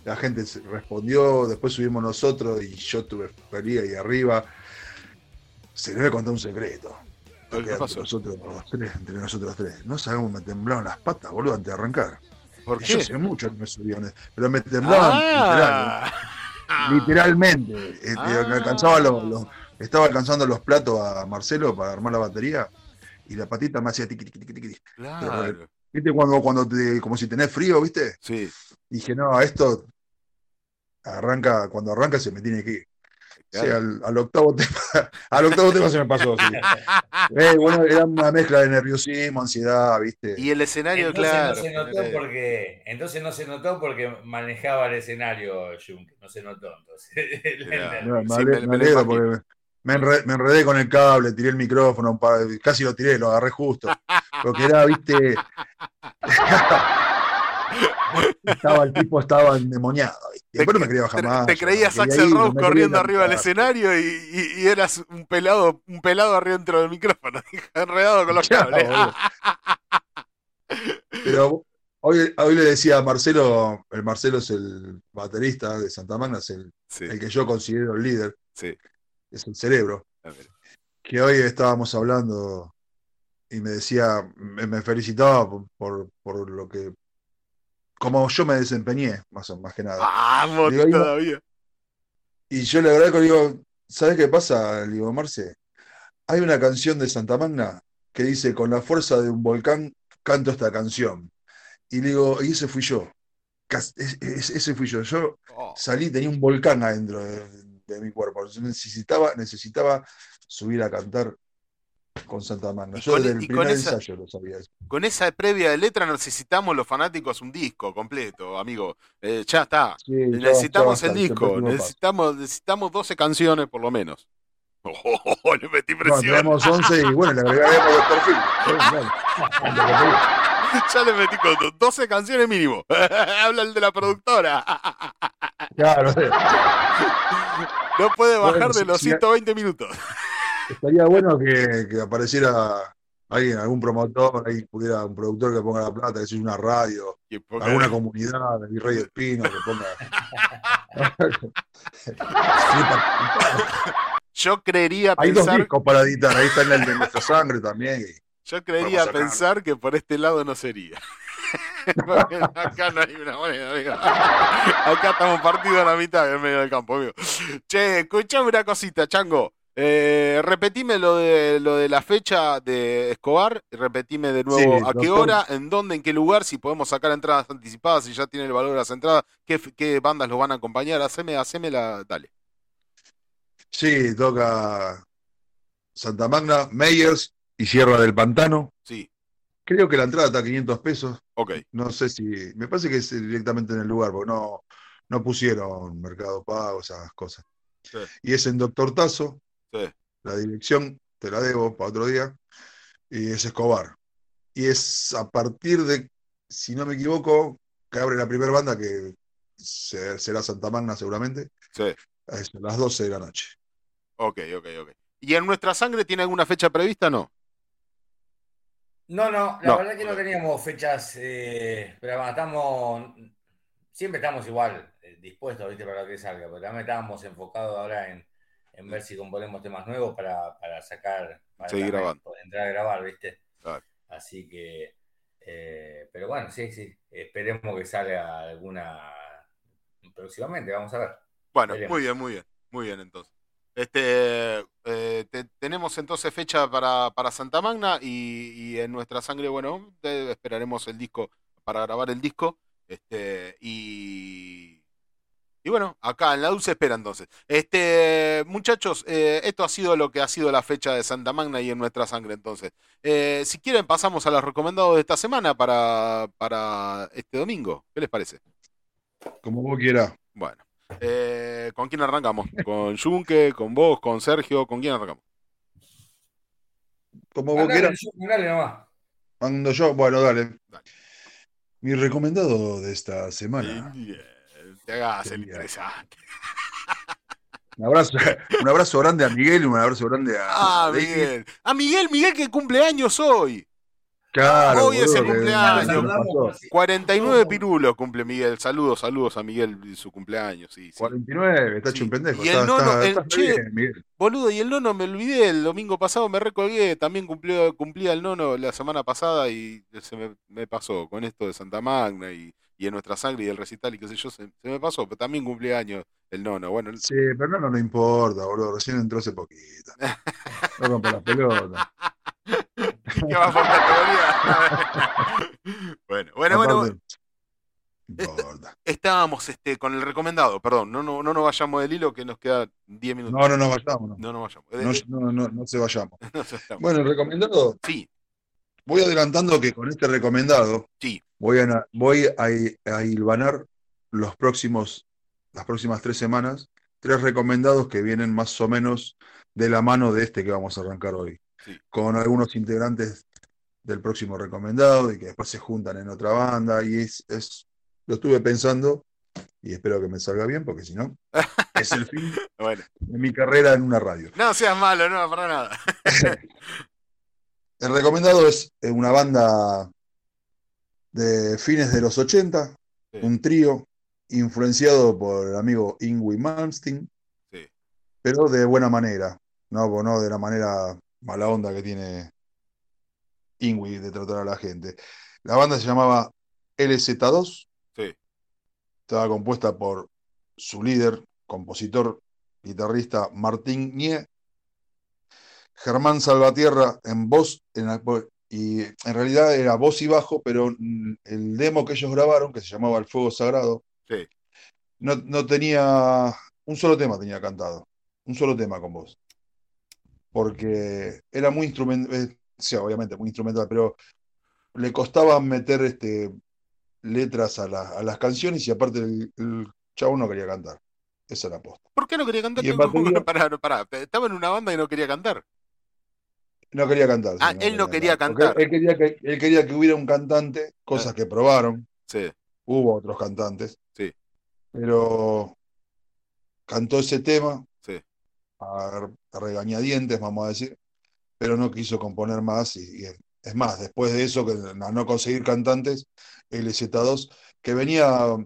La gente respondió, después subimos nosotros y yo tuve feliz ahí arriba. Se le voy a contar un secreto. ¿Qué Entre nosotros los tres, entre nosotros tres. No sabemos, me temblaban las patas, boludo, antes de arrancar. ¿Por Y Yo sé mucho que me subí, pero me temblaban Ah. literalmente. Este, Ah. alcanzaba los, los- estaba alcanzando los platos a Marcelo para armar la batería y la patita me hacía tiqui, tiqui, tiqui, tiqui. Claro. ¿Viste cuando, cuando te, como si tenés frío, viste? Sí. Dije, no, esto arranca, cuando arranca se me tiene que ir. Al, al octavo tema, al octavo tema se me pasó, sí. Eh, bueno, era una mezcla de nerviosismo, ansiedad, viste. Y el escenario, Entonces claro. no se notó porque, entonces no se notó porque manejaba el escenario Juncker, no se notó entonces. No, me, Sí, ale- me- me me lo alegro porque me, enre- me enredé con el cable, tiré el micrófono, casi lo tiré, lo agarré justo. Porque era, viste. estaba, el tipo estaba endemoniado, ¿viste? Después no me quería bajar más. Te creías Axel Rose corriendo arriba del escenario y, y- y eras un pelado, un pelado arriba dentro del micrófono, enredado con los cables. Pero hoy, hoy le decía a Marcelo, el Marcelo es el baterista de Santa Magna, es el, Sí. el que yo considero el líder, Sí. Es el cerebro. A ver. que hoy estábamos hablando y me decía, me, me felicitaba por, por, por lo que, como yo me desempeñé, más, o- más que nada. Vamos Digo, todavía. Y yo le agradezco, le digo, ¿sabes qué pasa? Le digo, Marce, hay una canción de Santa Magna que dice, con la fuerza de un volcán canto esta canción. Y le digo, y ese fui yo. Cas- es- es- Ese fui yo. Yo Oh, salí, tenía un volcán adentro de, de mi cuerpo. Yo necesitaba, necesitaba subir a cantar con Santa Magna. Yo con- desde el con primer esa- ensayo lo sabía. Con esa previa de letra necesitamos los fanáticos un disco completo, amigo. Eh, ya está. Sí, necesitamos ya el disco. el paso. Necesitamos, necesitamos 12 canciones por lo menos. Oh, le metí No, presión. tenemos 11 y bueno, le agregaremos. Eh, dale. ya le metí con do- 12 canciones mínimo. Habla el de la productora. Claro, No puede bajar Bueno, de los si- 120 minutos. estaría bueno que, que apareciera alguien, algún promotor, ahí pudiera, un productor que ponga la plata, que sea una radio, ponga- alguna comunidad, el Virrey Espino, que ponga. Yo creería Hay dos pensar, discos para editar, ahí está el de nuestra sangre también. yo creería pensar que por este lado no sería. Acá no hay una moneda, amigo. Acá estamos partidos a la mitad en medio del campo, amigo. Che, escuchame una cosita, Chango. Eh, repetime lo de lo de la fecha de Escobar, repetime de nuevo Sí, a qué doctor. hora, en dónde, en qué lugar, si podemos sacar entradas anticipadas, si ya tiene el valor de las entradas, qué, qué bandas los van a acompañar, haceme, haceme la, dale. Sí, toca Santa Magna, Meyers y Sierra del Pantano. Sí, Creo que la entrada está a 500 pesos. ok. No sé si. Me parece que es directamente en el lugar, porque no, no pusieron Mercado Pago, esas cosas. Sí. Y es en Doctor Tazo. Sí. La dirección te la debo para otro día. Y es Escobar. Y es a partir de, si no me equivoco, que abre la primera banda, que se- será Santa Magna seguramente, Sí, a las 12 de la noche. ok, ok, ok. ¿Y en nuestra sangre tiene alguna fecha prevista? No. No, no, la No. verdad que no teníamos fechas, eh, pero bueno, estamos, siempre estamos igual eh, dispuestos, ¿viste? Para lo que salga, pero también estábamos enfocados ahora en, en ver si componemos temas nuevos para, para sacar, para Seguir grabando. entrar a grabar, ¿viste? Claro. Así que, eh, pero bueno, sí, sí, esperemos que salga alguna próximamente, vamos a ver. Bueno, Veremos. muy bien, muy bien, muy bien entonces. Este, eh, te- tenemos entonces fecha para, para Santa Magna y, y en nuestra sangre, bueno, te- esperaremos el disco para grabar el disco. Este, y, y bueno, acá en la dulce espera entonces. Este, muchachos, eh, esto ha sido lo que ha sido la fecha de Santa Magna y en nuestra sangre entonces. Eh, si quieren pasamos a los recomendados de esta semana para, para este domingo. ¿Qué les parece? Como vos quieras. Bueno, eh, ¿con quién arrancamos? ¿Con Junque, con vos, con Sergio? ¿Con quién arrancamos? Como vos Dale, quieras. dale nomás. Mando yo, bueno, dale. Mi recomendado de esta semana. Bien, te hagas el interesante. Un abrazo, un abrazo grande a Miguel y un abrazo grande a Ah. Miguel. Ah, Miguel, Miguel que cumple años hoy. Claro, Hoy es el cumpleaños. que pasó. 49 pirulos cumple Miguel. Saludos, saludos a Miguel y su cumpleaños. Sí, sí. 49, está hecho un pendejo. Y el está- nono, está- el estás che, bien, Miguel. boludo, y el nono me olvidé, el domingo pasado me recolgué, también cumplió, cumplía el nono la semana pasada y se me, me pasó con esto de Santa Magna y, y en nuestra sangre y el recital y qué sé yo, se, se me pasó, pero también cumplía años el nono. Bueno, el- Sí, pero no, no, no importa, boludo. Recién entró hace poquito. No rompa las pelotas. ¿qué va por categoría? bueno, bueno, bueno, Aparte, no importa. estábamos este, con el recomendado, perdón, no, no, no nos vayamos del hilo que nos queda 10 minutos. No, no nos vayamos. No, No nos vayamos. no, Eh, no, no, no se vayamos. no nos vayamos. Bueno, el recomendado. Sí, Voy adelantando que con este recomendado sí, voy a, voy a, a hilvanar los próximos, las próximas tres semanas, tres recomendados que vienen más o menos de la mano de este que vamos a arrancar hoy. Sí. Con algunos integrantes del próximo recomendado y que después se juntan en otra banda. Y es, es lo estuve pensando y espero que me salga bien, porque si no, es el fin bueno. de mi carrera en una radio. No seas malo, no, para nada. El recomendado es eh, una banda de fines de los 80, Sí. un trío influenciado por el amigo Ingwie Malmsteen, Sí. pero de buena manera, no, no de la manera mala onda que tiene Ingwie de tratar a la gente. La banda se llamaba LZ2, Sí, estaba compuesta por su líder, compositor, guitarrista Martín Nie, Germán Salvatierra en voz, en la- y en realidad era voz y bajo, pero el demo que ellos grabaron, que se llamaba El Fuego Sagrado, sí. no, no tenía, un solo tema tenía cantado, un solo tema con voz, porque era muy instrumental, sí, obviamente muy instrumental, pero le costaba meter este, letras a, la- a las canciones y aparte el, el chavo no quería cantar, esa era la posta. ¿Por qué no quería cantar? Y en ¿Cómo- cómo- batería- Pará, pará, estaba en una banda y no quería cantar. No quería cantar. Ah, él no quería cantar. Él quería que, él quería que hubiera un cantante, cosas Ah. que probaron. Sí, Hubo otros cantantes. Sí. Pero cantó ese tema sí. a, a regañadientes, vamos a decir, pero no quiso componer más. Y, y es más, después de eso, que a no conseguir cantantes, LZ2, que venía,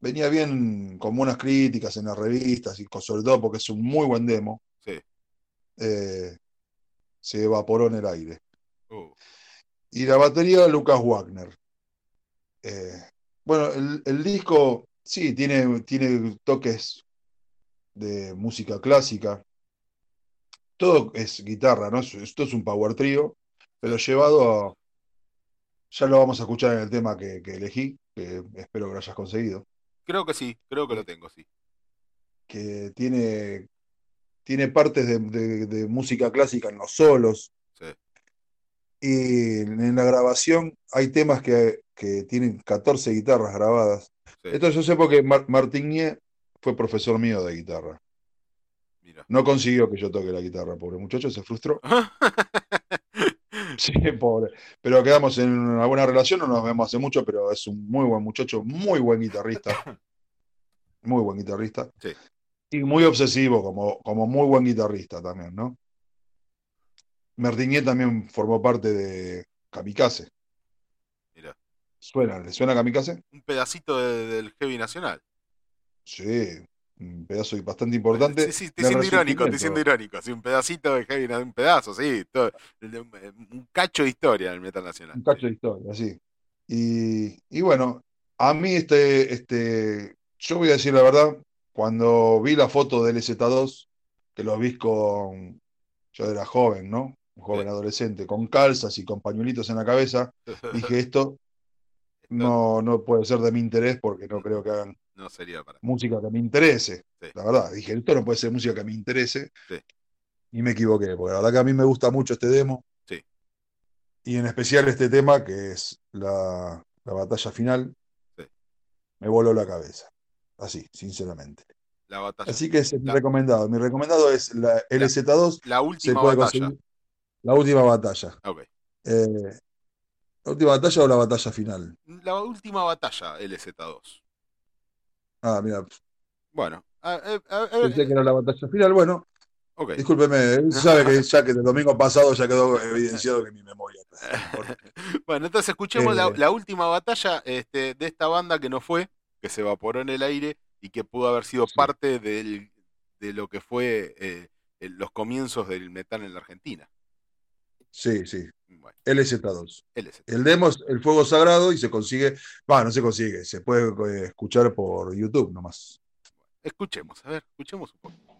venía bien con buenas críticas en las revistas, y con- sobre todo porque es un muy buen demo, Sí. eh, se evaporó en el aire. Uh, Y la batería, Lucas Wagner. Eh, bueno, el, el disco, sí, tiene, tiene toques de música clásica. Todo es guitarra, ¿no? Esto es un power trío, pero llevado a. Ya lo vamos a escuchar en el tema que, que elegí, que espero que lo hayas conseguido. creo que sí, creo que lo tengo, sí. Que tiene, tiene partes de, de- de música clásica en los solos. Sí. Y en la grabación hay temas que, que tienen 14 guitarras grabadas. Sí. Esto yo sé porque Mar- Martín Nie fue profesor mío de guitarra. Mira. No consiguió que yo toque la guitarra, pobre muchacho, se frustró. Sí, pobre. Pero quedamos en una buena relación, no nos vemos hace mucho, pero es un muy buen muchacho, muy buen guitarrista. Muy buen guitarrista. Sí. Y muy obsesivo, como, como muy buen guitarrista también, ¿no? Martinier también formó parte de Kamikaze. Mira. ¿Suena? ¿Le suena Kamikaze? Un pedacito de- del heavy nacional. Sí, un pedazo bastante importante. Sí, sí, estoy del siendo irónico, estoy resurgimiento. siendo irónico. Sí, un pedacito de heavy, un pedazo, sí. todo- un cacho de historia del metal nacional. Un cacho de historia, sí. Y, y bueno, a mí este, este, yo voy a decir la verdad, cuando vi la foto del LZ2, que lo vi con, yo era joven, ¿no? Un joven adolescente, con calzas y con pañuelitos en la cabeza, dije esto no, no puede ser de mi interés porque no creo que hagan No sería para. música que me interese. Sí. La verdad, dije, esto no puede ser música que me interese. Sí. Y me equivoqué, porque la verdad que a mí me gusta mucho este demo. Sí. Y en especial este tema, que es la, la batalla final, me voló la cabeza. Así, sinceramente. La batalla. Así que ese es mi La- recomendado. Mi recomendado es la LZ2. La última batalla. conseguir la última batalla. Eh, ¿La última batalla o la batalla final? La última batalla, LZ2. Ah, mira, Bueno, a- a- a- a- pensé que era la batalla final. Bueno, Ok. Discúlpeme, él sabe que ya que el domingo pasado ya quedó evidenciado que mi memoria. Bueno, entonces escuchemos la, Eh. la última batalla este, de esta banda que no fue, que se evaporó en el aire y que pudo haber sido parte del- de lo que fue eh, los comienzos del metal en la Argentina. Sí, sí. Bueno, LZ2. LZ. El demo es El Fuego Sagrado y se consigue, va, no se consigue, se puede eh, escuchar por YouTube nomás. Escuchemos, a ver, escuchemos un poco.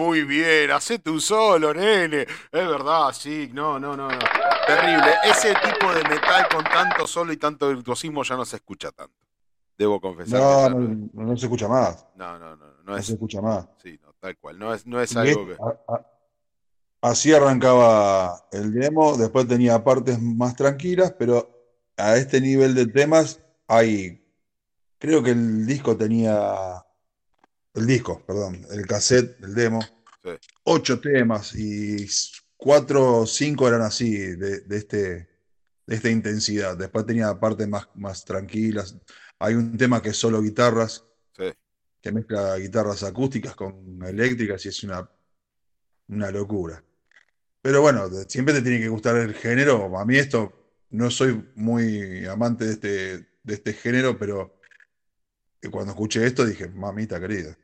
Muy bien, hacete un solo, nene. Es verdad, sí, no, no, no, no. Terrible. Ese tipo de metal con tanto solo y tanto virtuosismo ya no se escucha tanto. Debo confesar. No, no, no se escucha más. no, no, no, no es, se escucha más. sí, no, tal cual. No es, no es algo que. a- a- así arrancaba el demo, después tenía partes más tranquilas, pero a este nivel de temas hay, creo que el disco tenía, el disco, perdón, el cassette, el demo, Sí. ocho temas y cuatro o cinco eran así, de, de este, de esta intensidad. Después tenía partes más, más tranquilas. Hay un tema que es solo guitarras, Sí. que mezcla guitarras acústicas con eléctricas y es una, una locura. Pero bueno, siempre te tiene que gustar el género. A mí esto, no soy muy amante de este, de este género, pero cuando escuché esto dije, mamita querida,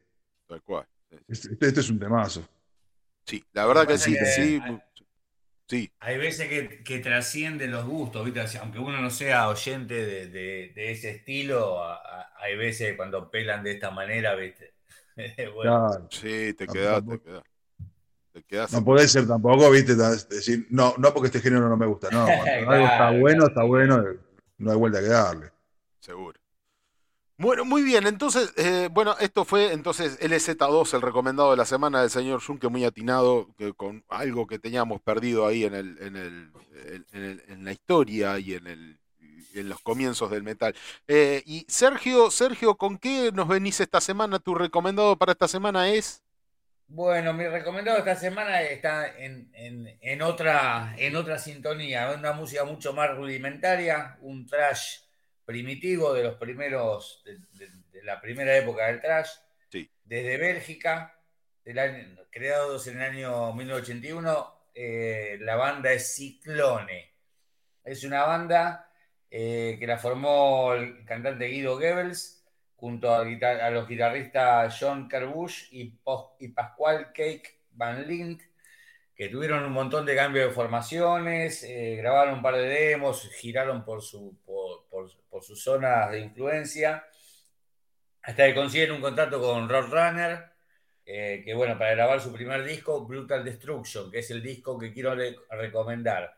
Tal cual. Este, este- este es un temazo. Sí, la verdad que sí, que sí. hay- Sí, Hay veces que, que trasciende los gustos, ¿viste? O sea, aunque uno no sea oyente de, de- de ese estilo, a- a- hay veces cuando pelan de esta manera, ¿viste? Bueno, Claro. sí, te No, quedás, te quedás No podés ser tampoco, viste, decir, no, no porque este género no me gusta, no, cuando algo está bueno, claro. está bueno, no hay vuelta que darle. Seguro. Bueno, muy bien, entonces, eh, bueno, esto fue entonces LZ2, el recomendado de la semana del señor Junque, muy atinado, que con algo que teníamos perdido ahí en el, en el, en, la historia y en el en los comienzos del metal. Eh, y Sergio, Sergio, ¿con qué nos venís esta semana? ¿Tu recomendado para esta semana es? Bueno, mi recomendado esta semana está en, en- en otra, en otra sintonía, una música mucho más rudimentaria, un trash primitivo de los primeros, de, de- de la primera época del trash, Sí. desde Bélgica, del año- creados en el año 1981, eh, la banda es Ciclone. Es una banda eh, que la formó el cantante Guido Goebbels junto a, a los guitarristas John Carbush y, Pos- y Pascual Cake Van Lint, que tuvieron un montón de cambios de formaciones, eh, grabaron un par de demos, giraron por, su, por, por- sus zonas de influencia, hasta que consiguen un contrato con Roadrunner, eh, que bueno, para grabar su primer disco, Brutal Destruction, que es el disco que quiero recomendar.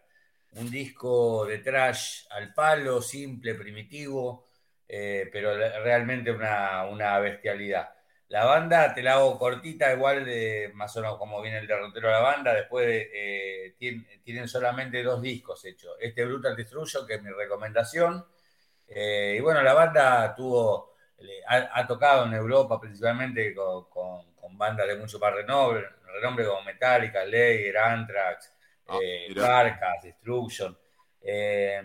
Un disco de trash al palo, simple, primitivo, eh, pero realmente una, una bestialidad. La banda, te la hago cortita, igual de más o menos como viene el derrotero de la banda, después de, eh, tien- tienen solamente dos discos hechos. Este Brutal Destruction, que es mi recomendación. Eh, y bueno, la banda tuvo, ha, ha tocado en Europa principalmente con, con- con bandas de mucho más renombre, renombre como Metallica, Slayer, Anthrax, Ah, eh. Carcass, Destruction. Eh,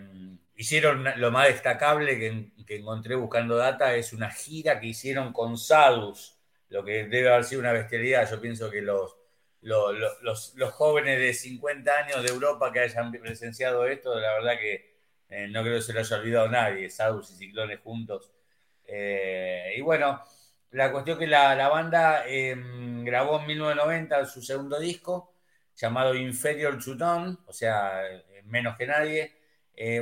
hicieron lo más destacable que, que encontré buscando data es una gira que hicieron con Sadus, lo que debe haber sido una bestialidad. Yo pienso que los, lo- lo- los, los jóvenes de 50 años de Europa que hayan presenciado esto, la verdad que eh, no creo que se lo haya olvidado nadie, Sadus y Ciclones juntos. Eh, y bueno, la cuestión que la, la banda eh, grabó en 1990 su segundo disco, llamado Inferior None, o sea, eh, menos que nadie,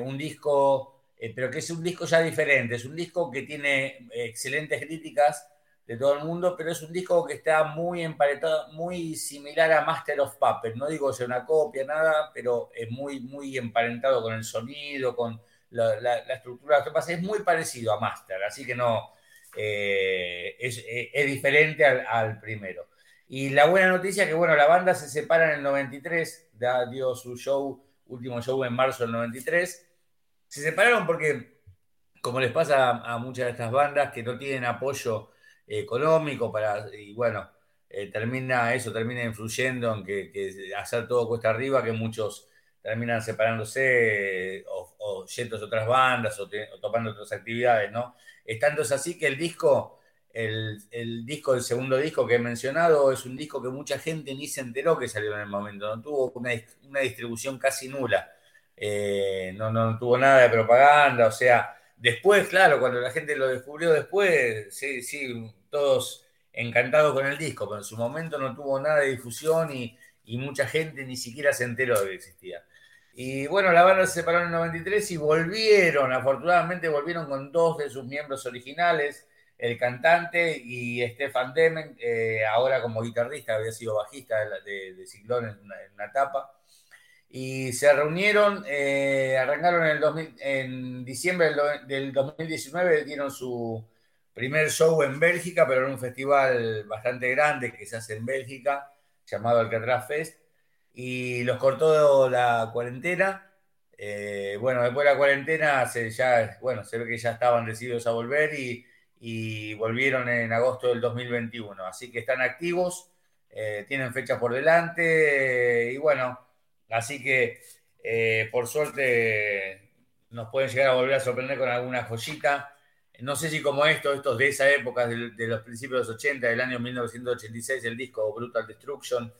un disco, pero que es un disco ya diferente, es un disco que tiene excelentes críticas de todo el mundo, pero es un disco que está muy emparetado, muy similar a Master of Puppets, no digo que sea una copia, nada, pero es muy, muy emparentado con el sonido, con la, estructura, lo que pasa es muy parecido a Master, así que no, eh, es, es- diferente al, primero. Y la buena noticia es que, bueno, la banda se separa en el 93, da, dio su show, último show en marzo del 93. Se separaron porque, como les pasa a, muchas de estas bandas que no tienen apoyo eh, económico para, y bueno, eh, termina eso, termina influyendo en que, hacer todo cuesta arriba, que muchos terminan separándose o, o yendo a otras bandas o, te- o tomando otras actividades, ¿no? Es tanto es así que el disco el, el disco, el segundo disco que he mencionado, es un disco que mucha gente ni se enteró que salió en el momento. No tuvo una, una distribución casi nula. Eh, no, no tuvo nada de propaganda. O sea, después, claro, cuando la gente lo descubrió después, sí, sí, todos encantados con el disco, pero en su momento no tuvo nada de difusión y, mucha gente ni siquiera se enteró de que existía. Y bueno, la banda se separó en el 93 y volvieron, afortunadamente volvieron con dos de sus miembros originales el cantante, y Stefan Demen, eh, ahora como guitarrista, había sido bajista de, de, de Ciclón en en una etapa. Y se reunieron, eh, arrancaron en, el 2000 en diciembre del, del 2019, dieron su primer show en Bélgica, pero en un festival bastante grande que se hace en Bélgica, llamado Alcatraz Fest, y los cortó la cuarentena. Eh, bueno, después de la cuarentena se, ya, bueno, se ve que ya estaban decididos a volver y, y volvieron en agosto del 2021. Así que están activos, eh, tienen fecha por delante eh, y bueno, así que eh, por suerte nos pueden llegar a volver a sorprender con alguna joyita. No sé si como esto, estos de esa época, de, de los principios de los 80, del año 1986, el disco Brutal Destruction,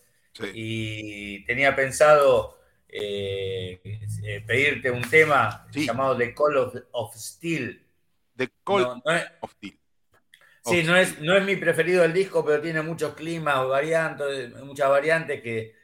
y tenía pensado eh, eh, pedirte un tema llamado The Call of, of Steel. The Call No, no es- of Steel. Sí, no es, no es mi preferido el disco, pero tiene muchos climas, variantes, muchas variantes que,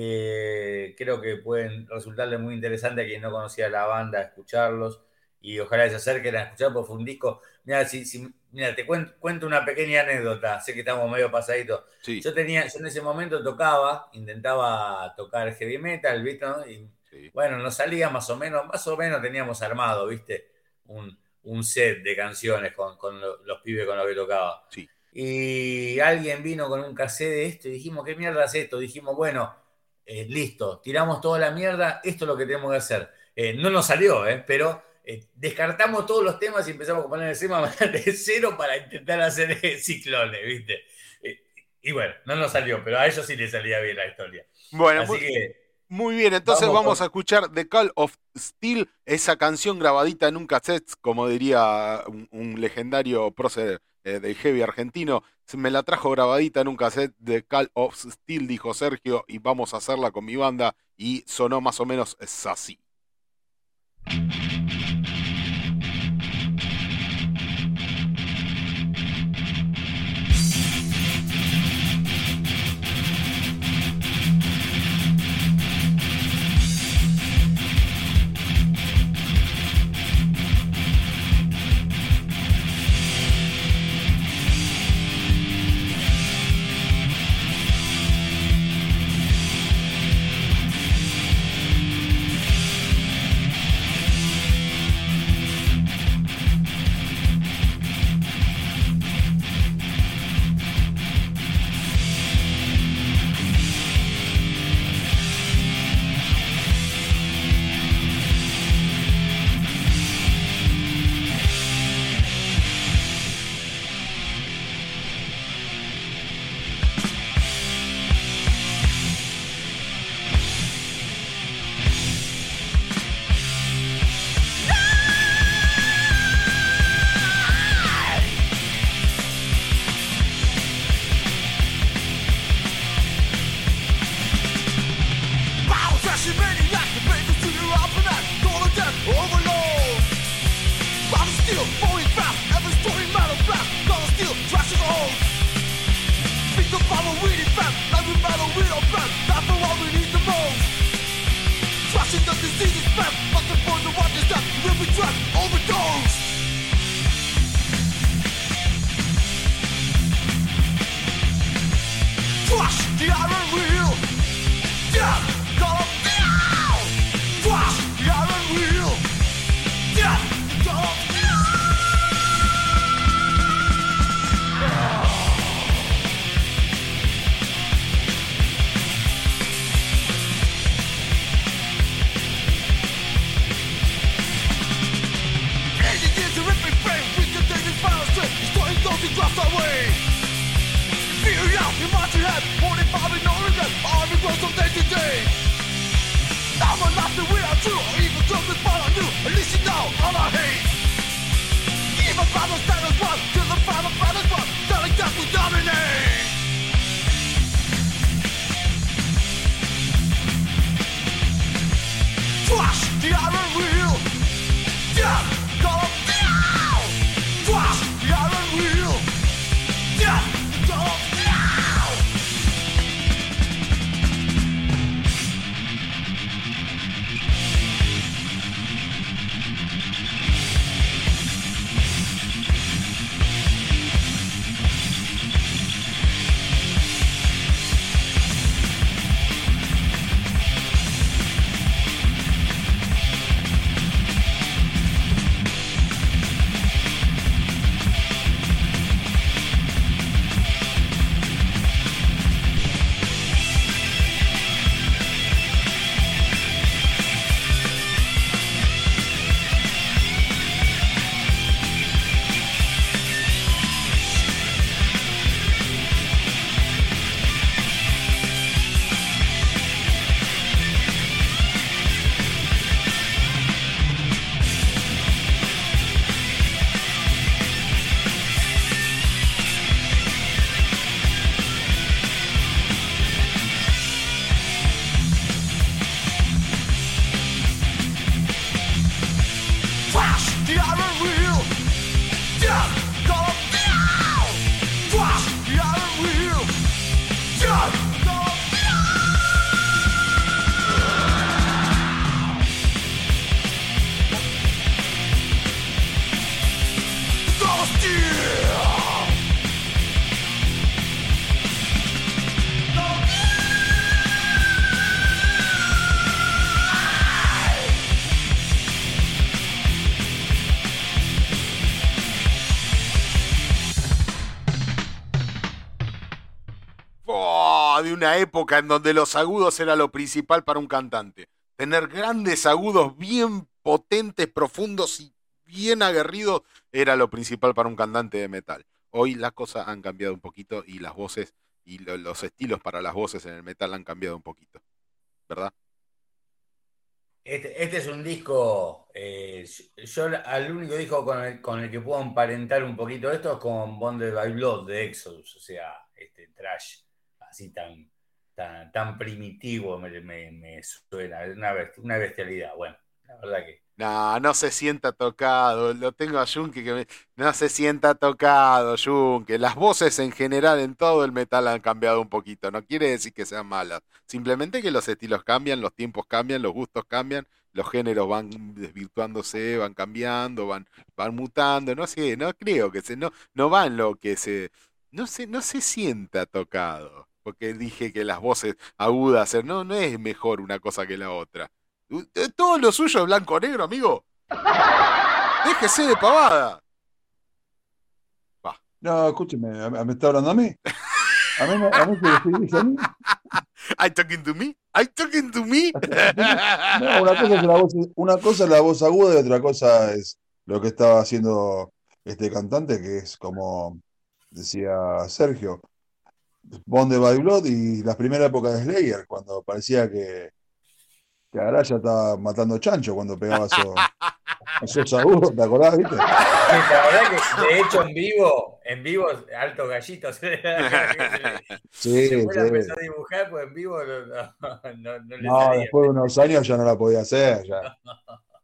que creo que pueden resultarle muy interesante a quien no conocía la banda, escucharlos y ojalá se acerquen a escuchar porque fue un disco. Mira, si, si- mira te cuento, cuento una pequeña anécdota, sé que estamos medio pasaditos. Yo tenía, yo en ese momento tocaba, intentaba tocar heavy metal, ¿viste? no? Y bueno, nos salía más o menos, más o menos teníamos armado, ¿viste? Un, un set de canciones con, con lo- los pibes con los que tocaba. Y alguien vino con un cassette de esto y dijimos, ¿qué mierda es esto? Dijimos, bueno, eh, listo, tiramos toda la mierda, esto es lo que tenemos que hacer. Eh, no nos salió, ¿eh? pero eh, descartamos todos los temas y empezamos a componer el tema de cero para intentar hacer ciclones, ¿viste? Y bueno, no nos salió, pero a ellos sí les salía bien la historia. Bueno, Así muy, que muy bien, entonces vamos a escuchar The Call of Steel, esa canción grabadita en un cassette, como diría un, un legendario prócer eh, del heavy argentino. Me la trajo grabadita en un cassette de Call of Steel, dijo Sergio, y vamos a hacerla con mi banda, y sonó más o menos así. Época en donde los agudos era lo principal para un cantante. Tener grandes agudos bien potentes, profundos y bien aguerridos era lo principal para un cantante de metal. Hoy las cosas han cambiado un poquito y las voces y lo- los estilos para las voces en el metal han cambiado un poquito. ¿Verdad? Este, este es un disco, eh, yo al único disco con el, con el que puedo emparentar un poquito esto es con Bonded by Blood de Exodus, o sea, este trash así tan, tan, tan primitivo me, me- me suena, una, una bestialidad, bueno, la verdad que... No, no se sienta tocado. Lo tengo a Junke que me- no se sienta tocado, Junke. Las voces en general en todo el metal han cambiado un poquito. No quiere decir que sean malas. Simplemente que los estilos cambian, los tiempos cambian, los gustos cambian, los géneros van desvirtuándose, van cambiando, van, van mutando. No sé, no creo que se, no, no va en lo que se, no se, no se sienta tocado. Porque dije que las voces agudas, eh, no, no es mejor una cosa que la otra. Usted- Todo lo suyo es blanco-negro, amigo. Déjese de pavada. No, escúcheme, ¿me está hablando a mí? ¿A mí, me- a mí se a mí? ¿I talking to me? ¿I talking to me? No, una cosa, es la voz, una cosa es la voz aguda y otra cosa es lo que estaba haciendo este cantante, que es como decía Sergio, Bond by Blood y la primera época de Slayer, cuando parecía que, que Araya estaba matando chancho cuando pegaba esos, esos agudos, ¿te acordás, viste? Sí, la verdad que de hecho en vivo, en vivo, altos gallitos. Sí, Se fuera a sí. empezar a dibujar, pues en vivo no, no, no, no le No, salía. después de unos años ya no la podía hacer, ya.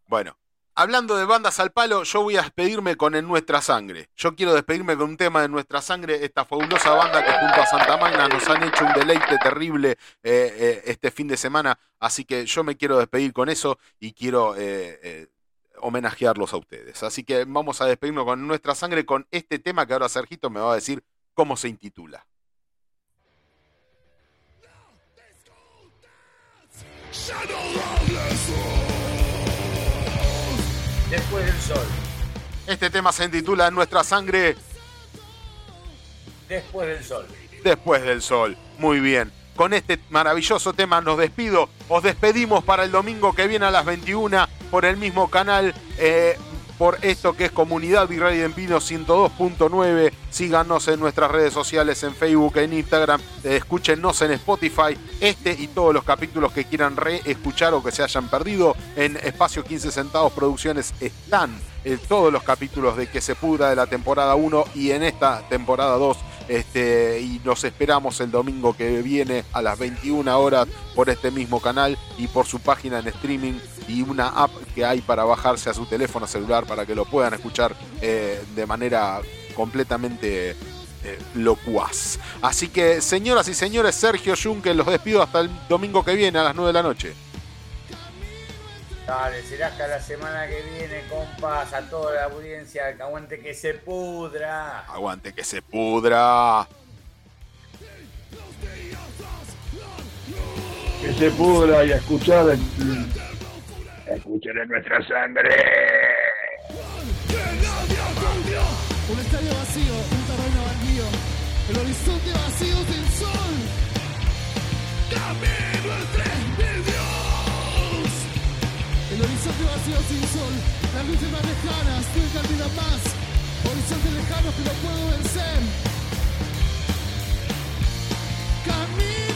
Bueno, hablando de bandas al palo, yo voy a despedirme con En Nuestra Sangre. Yo quiero despedirme con un tema de Nuestra Sangre, esta fabulosa banda que junto a Santa Magna nos han hecho un deleite terrible eh, eh, este fin de semana. Así que yo me quiero despedir con eso y quiero eh, homenajearlos a ustedes. Así que vamos a despedirnos con Nuestra Sangre con este tema que ahora Sergito me va a decir cómo se intitula. Después del sol. Este tema se intitula Nuestra Sangre Después del sol. después del sol. Muy bien. Con este maravilloso tema nos despido. Os despedimos para el domingo que viene a las 21 por el mismo canal. eh, por esto que es Comunidad Virrey Pino 102.9. Síganos en nuestras redes sociales, en Facebook, en Instagram. eh, escúchenos en Spotify. Este y todos los capítulos que quieran reescuchar o que se hayan perdido en Espacio 15 Centavos Producciones están eh, todos los capítulos de Que se pudra de la temporada 1 y en esta temporada 2 este, y nos esperamos el domingo que viene a las 21 horas por este mismo canal y por su página en streaming y una app que hay para bajarse a su teléfono celular para que lo puedan escuchar eh, de manera completamente eh, locuaz. Así que, señoras y señores, Sergio Junque, los despido hasta el domingo que viene a las 9 de la noche. Dale, será hasta la semana que viene, compas, a toda la audiencia, que aguante que se pudra. Aguante que se pudra. Que se pudra y a escuchar. Escuchen en nuestra sangre. Un estadio vacío, un terreno baldío, el horizonte vacío sin sol. Camino horizonte vacío sin sol, las luces más lejanas no encaminan más, horizonte lejano que no puedo vencer. Camino